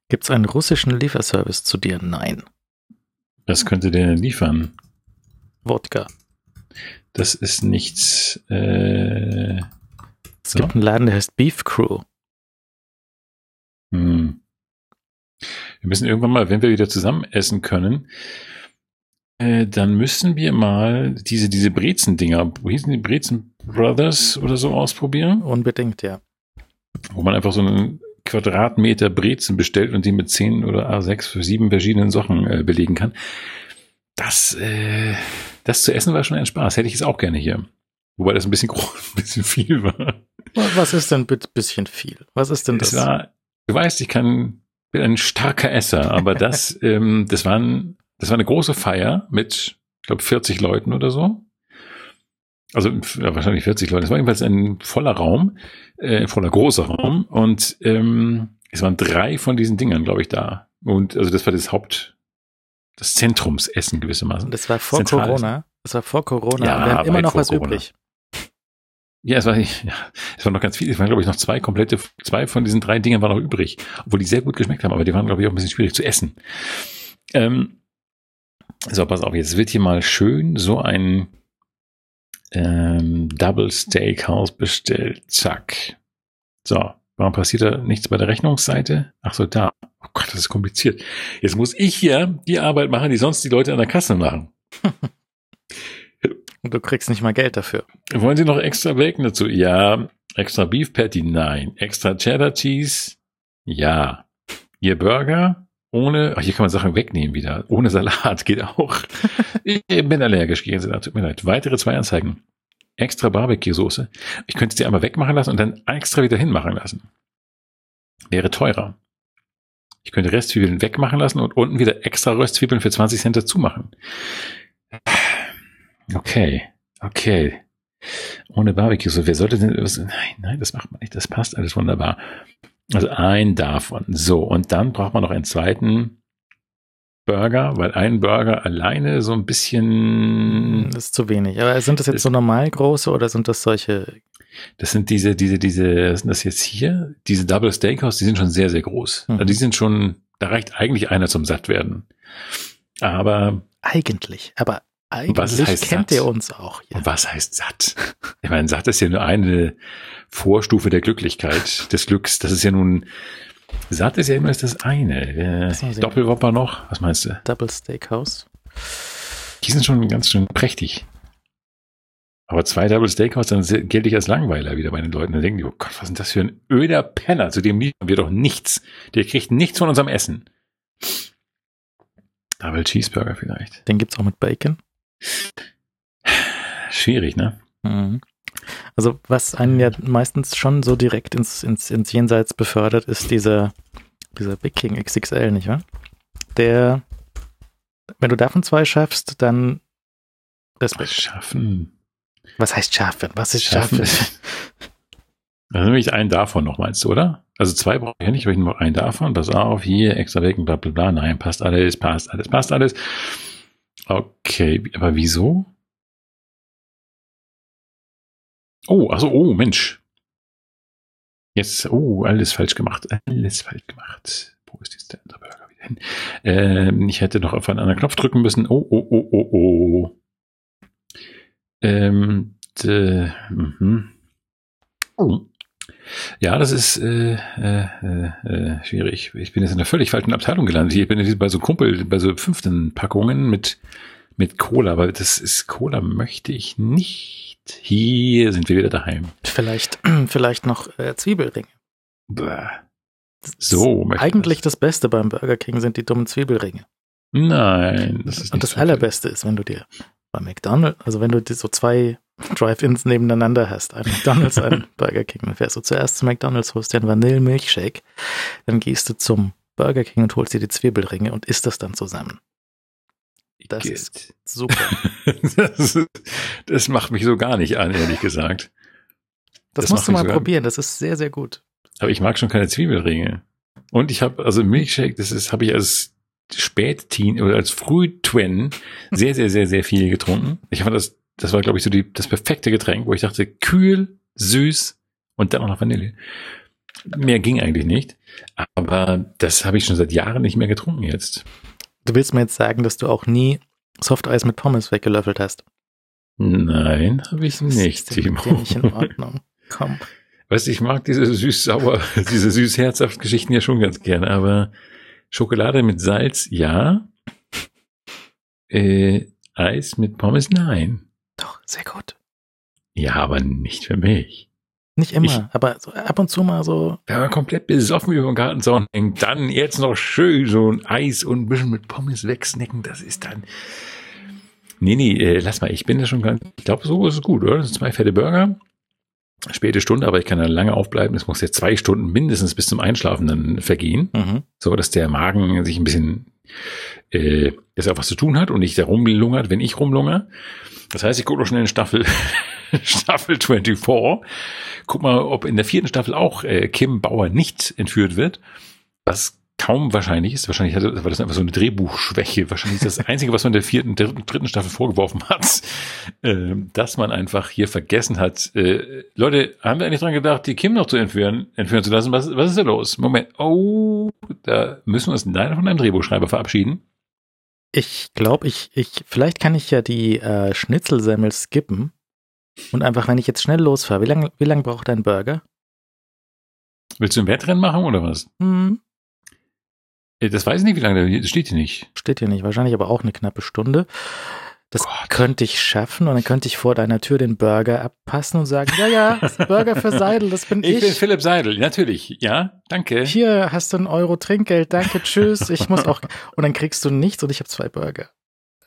Gibt es einen russischen Lieferservice zu dir? Nein. was könnte der denn liefern? Wodka. Das ist nichts, äh, Es So. gibt einen Laden, der heißt Beef Crew. hm. Wir müssen irgendwann mal, wenn wir wieder zusammen essen können, äh, dann müssen wir mal diese, diese Brezen-Dinger, wo hießen die Brezen Brothers oder so ausprobieren? Unbedingt, ja. wo man einfach so einen Quadratmeter Brezen bestellt und die mit 10 oder A6 für sieben verschiedenen Sachen äh, belegen kann. Das, äh, das zu essen war schon ein Spaß. Hätte ich es auch gerne hier. Wobei das ein bisschen groß, ein bisschen viel war. Was ist denn ein bisschen viel? Was ist denn Es das? war, du weißt, ich kann, bin ein starker Esser, aber das, ähm, das war ein, das war eine große Feier mit, ich glaube, 40 Leuten oder so. Also ja, wahrscheinlich 40 Leute. Es war jedenfalls ein voller Raum, äh, ein voller großer Raum. Und ähm, es waren drei von diesen Dingern, glaube ich, da. Und also das war das Haupt, das Zentrumsessen gewissermaßen. Das war vor Zentral Corona. Das war vor Corona. Ja, wir haben immer noch was Corona. übrig. Ja, es war, ja, es waren noch ganz viele. Es waren, glaube ich, noch zwei komplette, zwei von diesen drei Dingern waren noch übrig, obwohl die sehr gut geschmeckt haben, aber die waren, glaube ich, auch ein bisschen schwierig zu essen. Ähm, so, pass auf, jetzt wird hier mal schön so ein ähm, Double Steakhouse bestellt. Zack. So, warum passiert da nichts bei der Rechnungsseite? Ach so, da. Oh Gott, das ist kompliziert. Jetzt muss ich hier die Arbeit machen, die sonst die Leute an der Kasse machen. Und du kriegst nicht mal Geld dafür. Wollen Sie noch extra Bacon dazu? Ja. Extra Beef Patty? Nein. Extra Cheddar Cheese? Ja. Ihr Burger? Ohne, ach, hier kann man Sachen wegnehmen wieder. Ohne Salat geht auch. ich bin allergisch gegen Salat, tut mir leid. Weitere zwei Anzeigen. Extra Barbecue-Soße. Ich könnte sie einmal wegmachen lassen und dann extra wieder hinmachen lassen. Wäre teurer. Ich könnte Restzwiebeln wegmachen lassen und unten wieder extra Röstzwiebeln für 20 Cent dazu machen. Okay, okay. Ohne Barbecue. So, wer sollte denn, was, nein, nein, das macht man nicht. Das passt alles wunderbar. Also ein davon. So, und dann braucht man noch einen zweiten Burger, weil ein Burger alleine so ein bisschen. Das ist zu wenig. Aber sind das jetzt so normal große oder sind das solche? Das sind diese, diese, diese, was sind das jetzt hier? Diese Double Steakhouse, die sind schon sehr, sehr groß. Mhm. Also die sind schon, da reicht eigentlich einer zum Sattwerden. Aber Eigentlich. Aber Was eigentlich heißt kennt satt? ihr uns auch hier. Und was heißt satt? Ich meine, satt ist ja nur eine Vorstufe der Glücklichkeit, des Glücks. Das ist ja nun, satt ist ja immer das eine. Äh. Doppelwopper noch, was meinst du? Double Steakhouse. Die sind schon ganz schön prächtig. Aber zwei Double Steakhouse, dann gelte ich als Langweiler wieder bei den Leuten. Dann denken die, oh Gott, was ist denn das für ein öder Penner? Zu dem liefern wir doch nichts. Der kriegt nichts von unserem Essen. Double Cheeseburger vielleicht. Den gibt's auch mit Bacon. Schwierig, ne? Mhm. Also was einen ja meistens schon so direkt ins, ins, ins Jenseits befördert, ist dieser, dieser Big King XXL, nicht wahr? Der, wenn du davon zwei schaffst, dann Respekt. Schaffen. Was heißt schaffen? Was ist schaffen? Also nehme ich einen davon noch, meinst du, oder? Also zwei brauche ich ja nicht, aber ich nehme noch einen davon. Pass auf, hier, extra Bacon, bla bla bla. Nein, passt alles, passt alles, passt alles. Okay, aber wieso? Oh, also, oh, Mensch. Jetzt, oh, alles falsch gemacht. Alles falsch gemacht. Wo ist jetzt der andere Burger wieder hin? Ähm, ich hätte noch auf einen anderen Knopf drücken müssen. Oh, oh, oh, oh, oh. Ähm, d, mhm. Oh. Ja, das ist äh, äh, äh, äh, schwierig. Ich bin jetzt in einer völlig falschen Abteilung gelandet. Ich bin jetzt bei so Kumpel, bei so fünften Packungen mit, mit Cola, aber das ist Cola möchte ich nicht. Hier sind wir wieder daheim. Vielleicht, vielleicht noch äh, Zwiebelringe. Bäh. Das So, Eigentlich das Beste beim Burger King sind die dummen Zwiebelringe. Nein, das ist Und das Allerbeste ist, wenn du dir bei McDonald's, also wenn du so zwei Drive-Ins nebeneinander hast, ein McDonald's, ein Burger King, dann fährst du zuerst zu McDonald's, holst dir einen Vanillemilchshake, dann gehst du zum Burger King und holst dir die Zwiebelringe und isst das dann zusammen. Das Geht. ist super. das, das macht mich so gar nicht an, ehrlich gesagt. Das, Das musst du mal probieren, das ist sehr, sehr gut. Aber ich mag schon keine Zwiebelringe. Und ich habe, also Milkshake, das ist, habe ich als Spätteen oder als Frühtwen sehr, sehr, sehr, sehr viel getrunken. Ich fand das, das war, glaube ich, so die, das perfekte Getränk, wo ich dachte, kühl, süß und dann auch noch Vanille. Mehr ging eigentlich nicht. Aber das habe ich schon seit Jahren nicht mehr getrunken jetzt. Du willst mir jetzt sagen, dass du auch nie Softeis mit Pommes weggelöffelt hast. Nein, habe ich nicht, Timo. nicht in Ordnung? Komm. Weißt du, ich mag diese süß-sauer, diese süß-herzhaft Geschichten ja schon ganz gerne, aber Schokolade mit Salz, ja. Äh, Eis mit Pommes, nein. Doch, sehr gut. Ja, aber nicht für mich. Nicht immer, Ich- aber so ab und zu mal so. Wenn man komplett besoffen über den Gartenzaun hängt, dann jetzt noch schön so ein Eis und ein bisschen mit Pommes wegsnacken, das ist dann. Nee, nee, äh, lass mal, ich bin da schon ganz, ich glaube, so ist es gut, oder? Das sind zwei fette Burger. Späte Stunde, aber ich kann da lange aufbleiben. Es muss ja zwei Stunden mindestens bis zum Einschlafen dann vergehen. Mhm. so dass der Magen sich ein bisschen, äh, dass er auch was zu tun hat und nicht da rumlungert, wenn ich rumlungere. Das heißt, ich gucke noch schnell in Staffel, Staffel 24. Guck mal, ob in der vierten Staffel auch äh, Kim Bauer nicht entführt wird. Was kaum wahrscheinlich ist. Wahrscheinlich hatte, war das einfach so eine Drehbuchschwäche. Wahrscheinlich ist das Einzige, was man der vierten, dritten, dritten Staffel vorgeworfen hat, äh, dass man einfach hier vergessen hat. Äh, Leute, haben wir eigentlich dran gedacht, die Kim noch zu entführen, entführen zu lassen? Was, was ist da los? Moment. Oh, da müssen wir uns leider von einem Drehbuchschreiber verabschieden. Ich glaube, ich, ich, vielleicht kann ich ja die äh, Schnitzelsemmel skippen und einfach, wenn ich jetzt schnell losfahre, wie lange wie lang braucht dein Burger? Willst du ein Wettrennen machen oder was? Hm, Äh, Das weiß ich nicht, wie lange, das steht hier nicht. steht hier nicht, wahrscheinlich aber auch eine knappe Stunde. Das Gott. könnte ich schaffen und dann könnte ich vor deiner Tür den Burger abpassen und sagen, ja, ja, das ist Burger für Seidel, das bin ich. Ich bin Philipp Seidel, natürlich. Ja, danke. Hier hast du einen Euro Trinkgeld, danke, tschüss. Ich muss auch. Und dann kriegst du nichts und ich habe zwei Burger.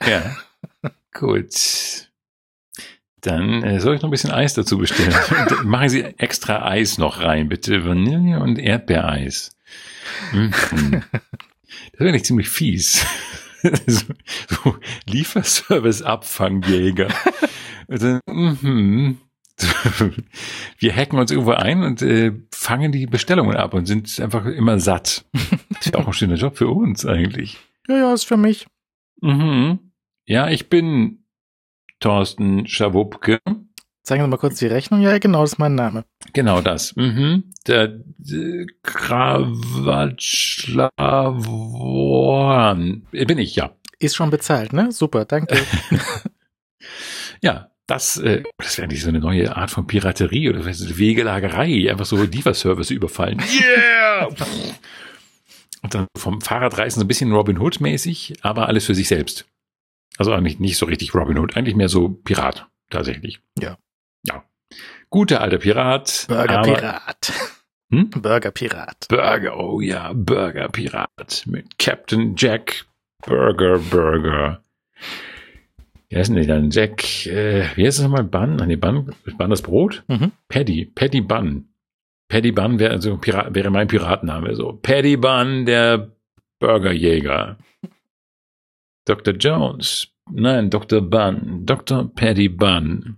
Ja. Gut. Dann äh, soll ich noch ein bisschen Eis dazu bestellen. Machen Sie extra Eis noch rein, bitte. Vanille und Erdbeereis. Mhm. Das wäre nicht ziemlich fies. so, so Lieferservice-Abfangjäger. Also, mhm. Wir hacken uns irgendwo ein und äh, fangen die Bestellungen ab und sind einfach immer satt. Das ist ja auch ein schöner Job für uns eigentlich. Ja, ja, ist für mich. Mhm. Ja, ich bin Thorsten Schawupke. Zeigen Sie mal kurz die Rechnung. Ja, genau, das ist mein Name. Genau das. Mhm. Der, der. Bin ich, ja. Ist schon bezahlt, ne? Super, danke. Ja, das, äh, das wäre nicht so eine neue Art von Piraterie oder Wegelagerei, einfach so Lieferservice überfallen. Yeah! Und dann vom Fahrradreisen so ein bisschen Robin Hood mäßig, aber alles für sich selbst. Also eigentlich nicht so richtig Robin Hood, eigentlich mehr so Pirat, tatsächlich. Ja. Guter alter Pirat. aber- Burgerpirat. Hm? Burgerpirat. Burger, oh ja, Burger Pirat mit Captain Jack Burger Burger. Wie heißt denn dann? Jack, äh, wie heißt das nochmal? Bun? Nee, Bun, Bun das Brot? Mhm. Paddy, Paddy Bun. Paddy Bun wäre also Pirat, wäre mein Piratenname. So, Paddy Bun, der Burgerjäger. Dr. Jones. Nein, Dr. Bun. Dr. Paddy Bun.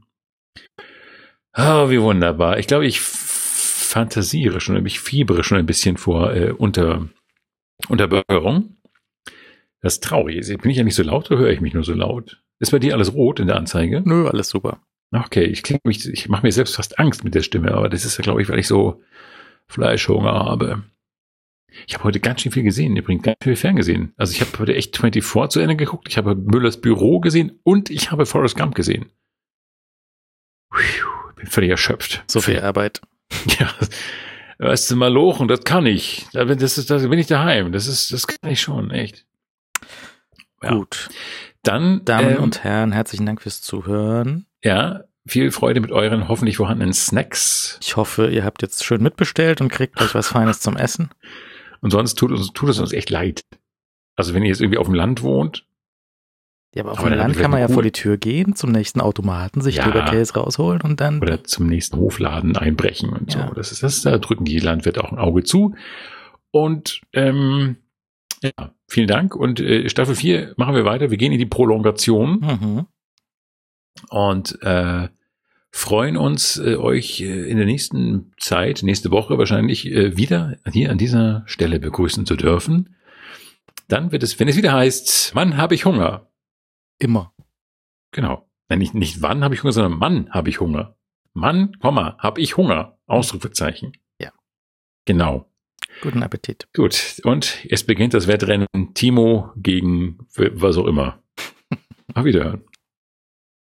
Oh, wie wunderbar. Ich glaube, ich fantasiere schon, ich fiebere schon ein bisschen vor äh, unter, Unterbürgerung. Das ist traurig. Bin ich ja nicht so laut oder höre ich mich nur so laut? Ist bei dir alles rot in der Anzeige? Nö, alles super. Okay, ich klinge mich, ich mache mir selbst fast Angst mit der Stimme, aber das ist ja, glaube ich, weil ich so Fleischhunger habe. Ich habe heute ganz schön viel gesehen, übrigens ganz viel ferngesehen. Also ich habe heute echt 24 zu Ende geguckt, ich habe Müllers Büro gesehen und ich habe Forrest Gump gesehen. Puh, bin völlig erschöpft. So viel Arbeit. Ja, weißt du, mal lochen, das kann ich. Da bin, das ist, da bin ich daheim. Das ist, das kann ich schon, echt. Ja. Gut. Dann, Damen ähm, und Herren, herzlichen Dank fürs Zuhören. ja, viel Freude mit euren hoffentlich vorhandenen Snacks. Ich hoffe, ihr habt jetzt schön mitbestellt und kriegt euch was Feines zum Essen. Und sonst tut uns, tut es uns echt leid. Also wenn ihr jetzt irgendwie auf dem Land wohnt, Ja, aber auf dem Land kann man ja cool. vor die Tür gehen, zum nächsten Automaten, sich Ja. Leberkäse rausholen und dann. oder zum nächsten Hofladen einbrechen und Ja. so. Das ist das, da drücken die Landwirte auch ein Auge zu. Und ähm, ja, vielen Dank. Und äh, Staffel 4 machen wir weiter. Wir gehen in die Prolongation. Mhm. und äh, freuen uns, äh, euch äh, in der nächsten Zeit, nächste Woche wahrscheinlich, äh, wieder hier an dieser Stelle begrüßen zu dürfen. Dann wird es, wenn es wieder heißt, Mann, habe ich Hunger. Immer. Genau. Nein, nicht, nicht wann habe ich Hunger, sondern Mann, habe ich Hunger. Mann, Komma, habe ich Hunger. Ausrufezeichen. Ja. Genau. Guten Appetit. Gut. Und es beginnt das Wettrennen Timo gegen was auch immer. Auf Wiederhören.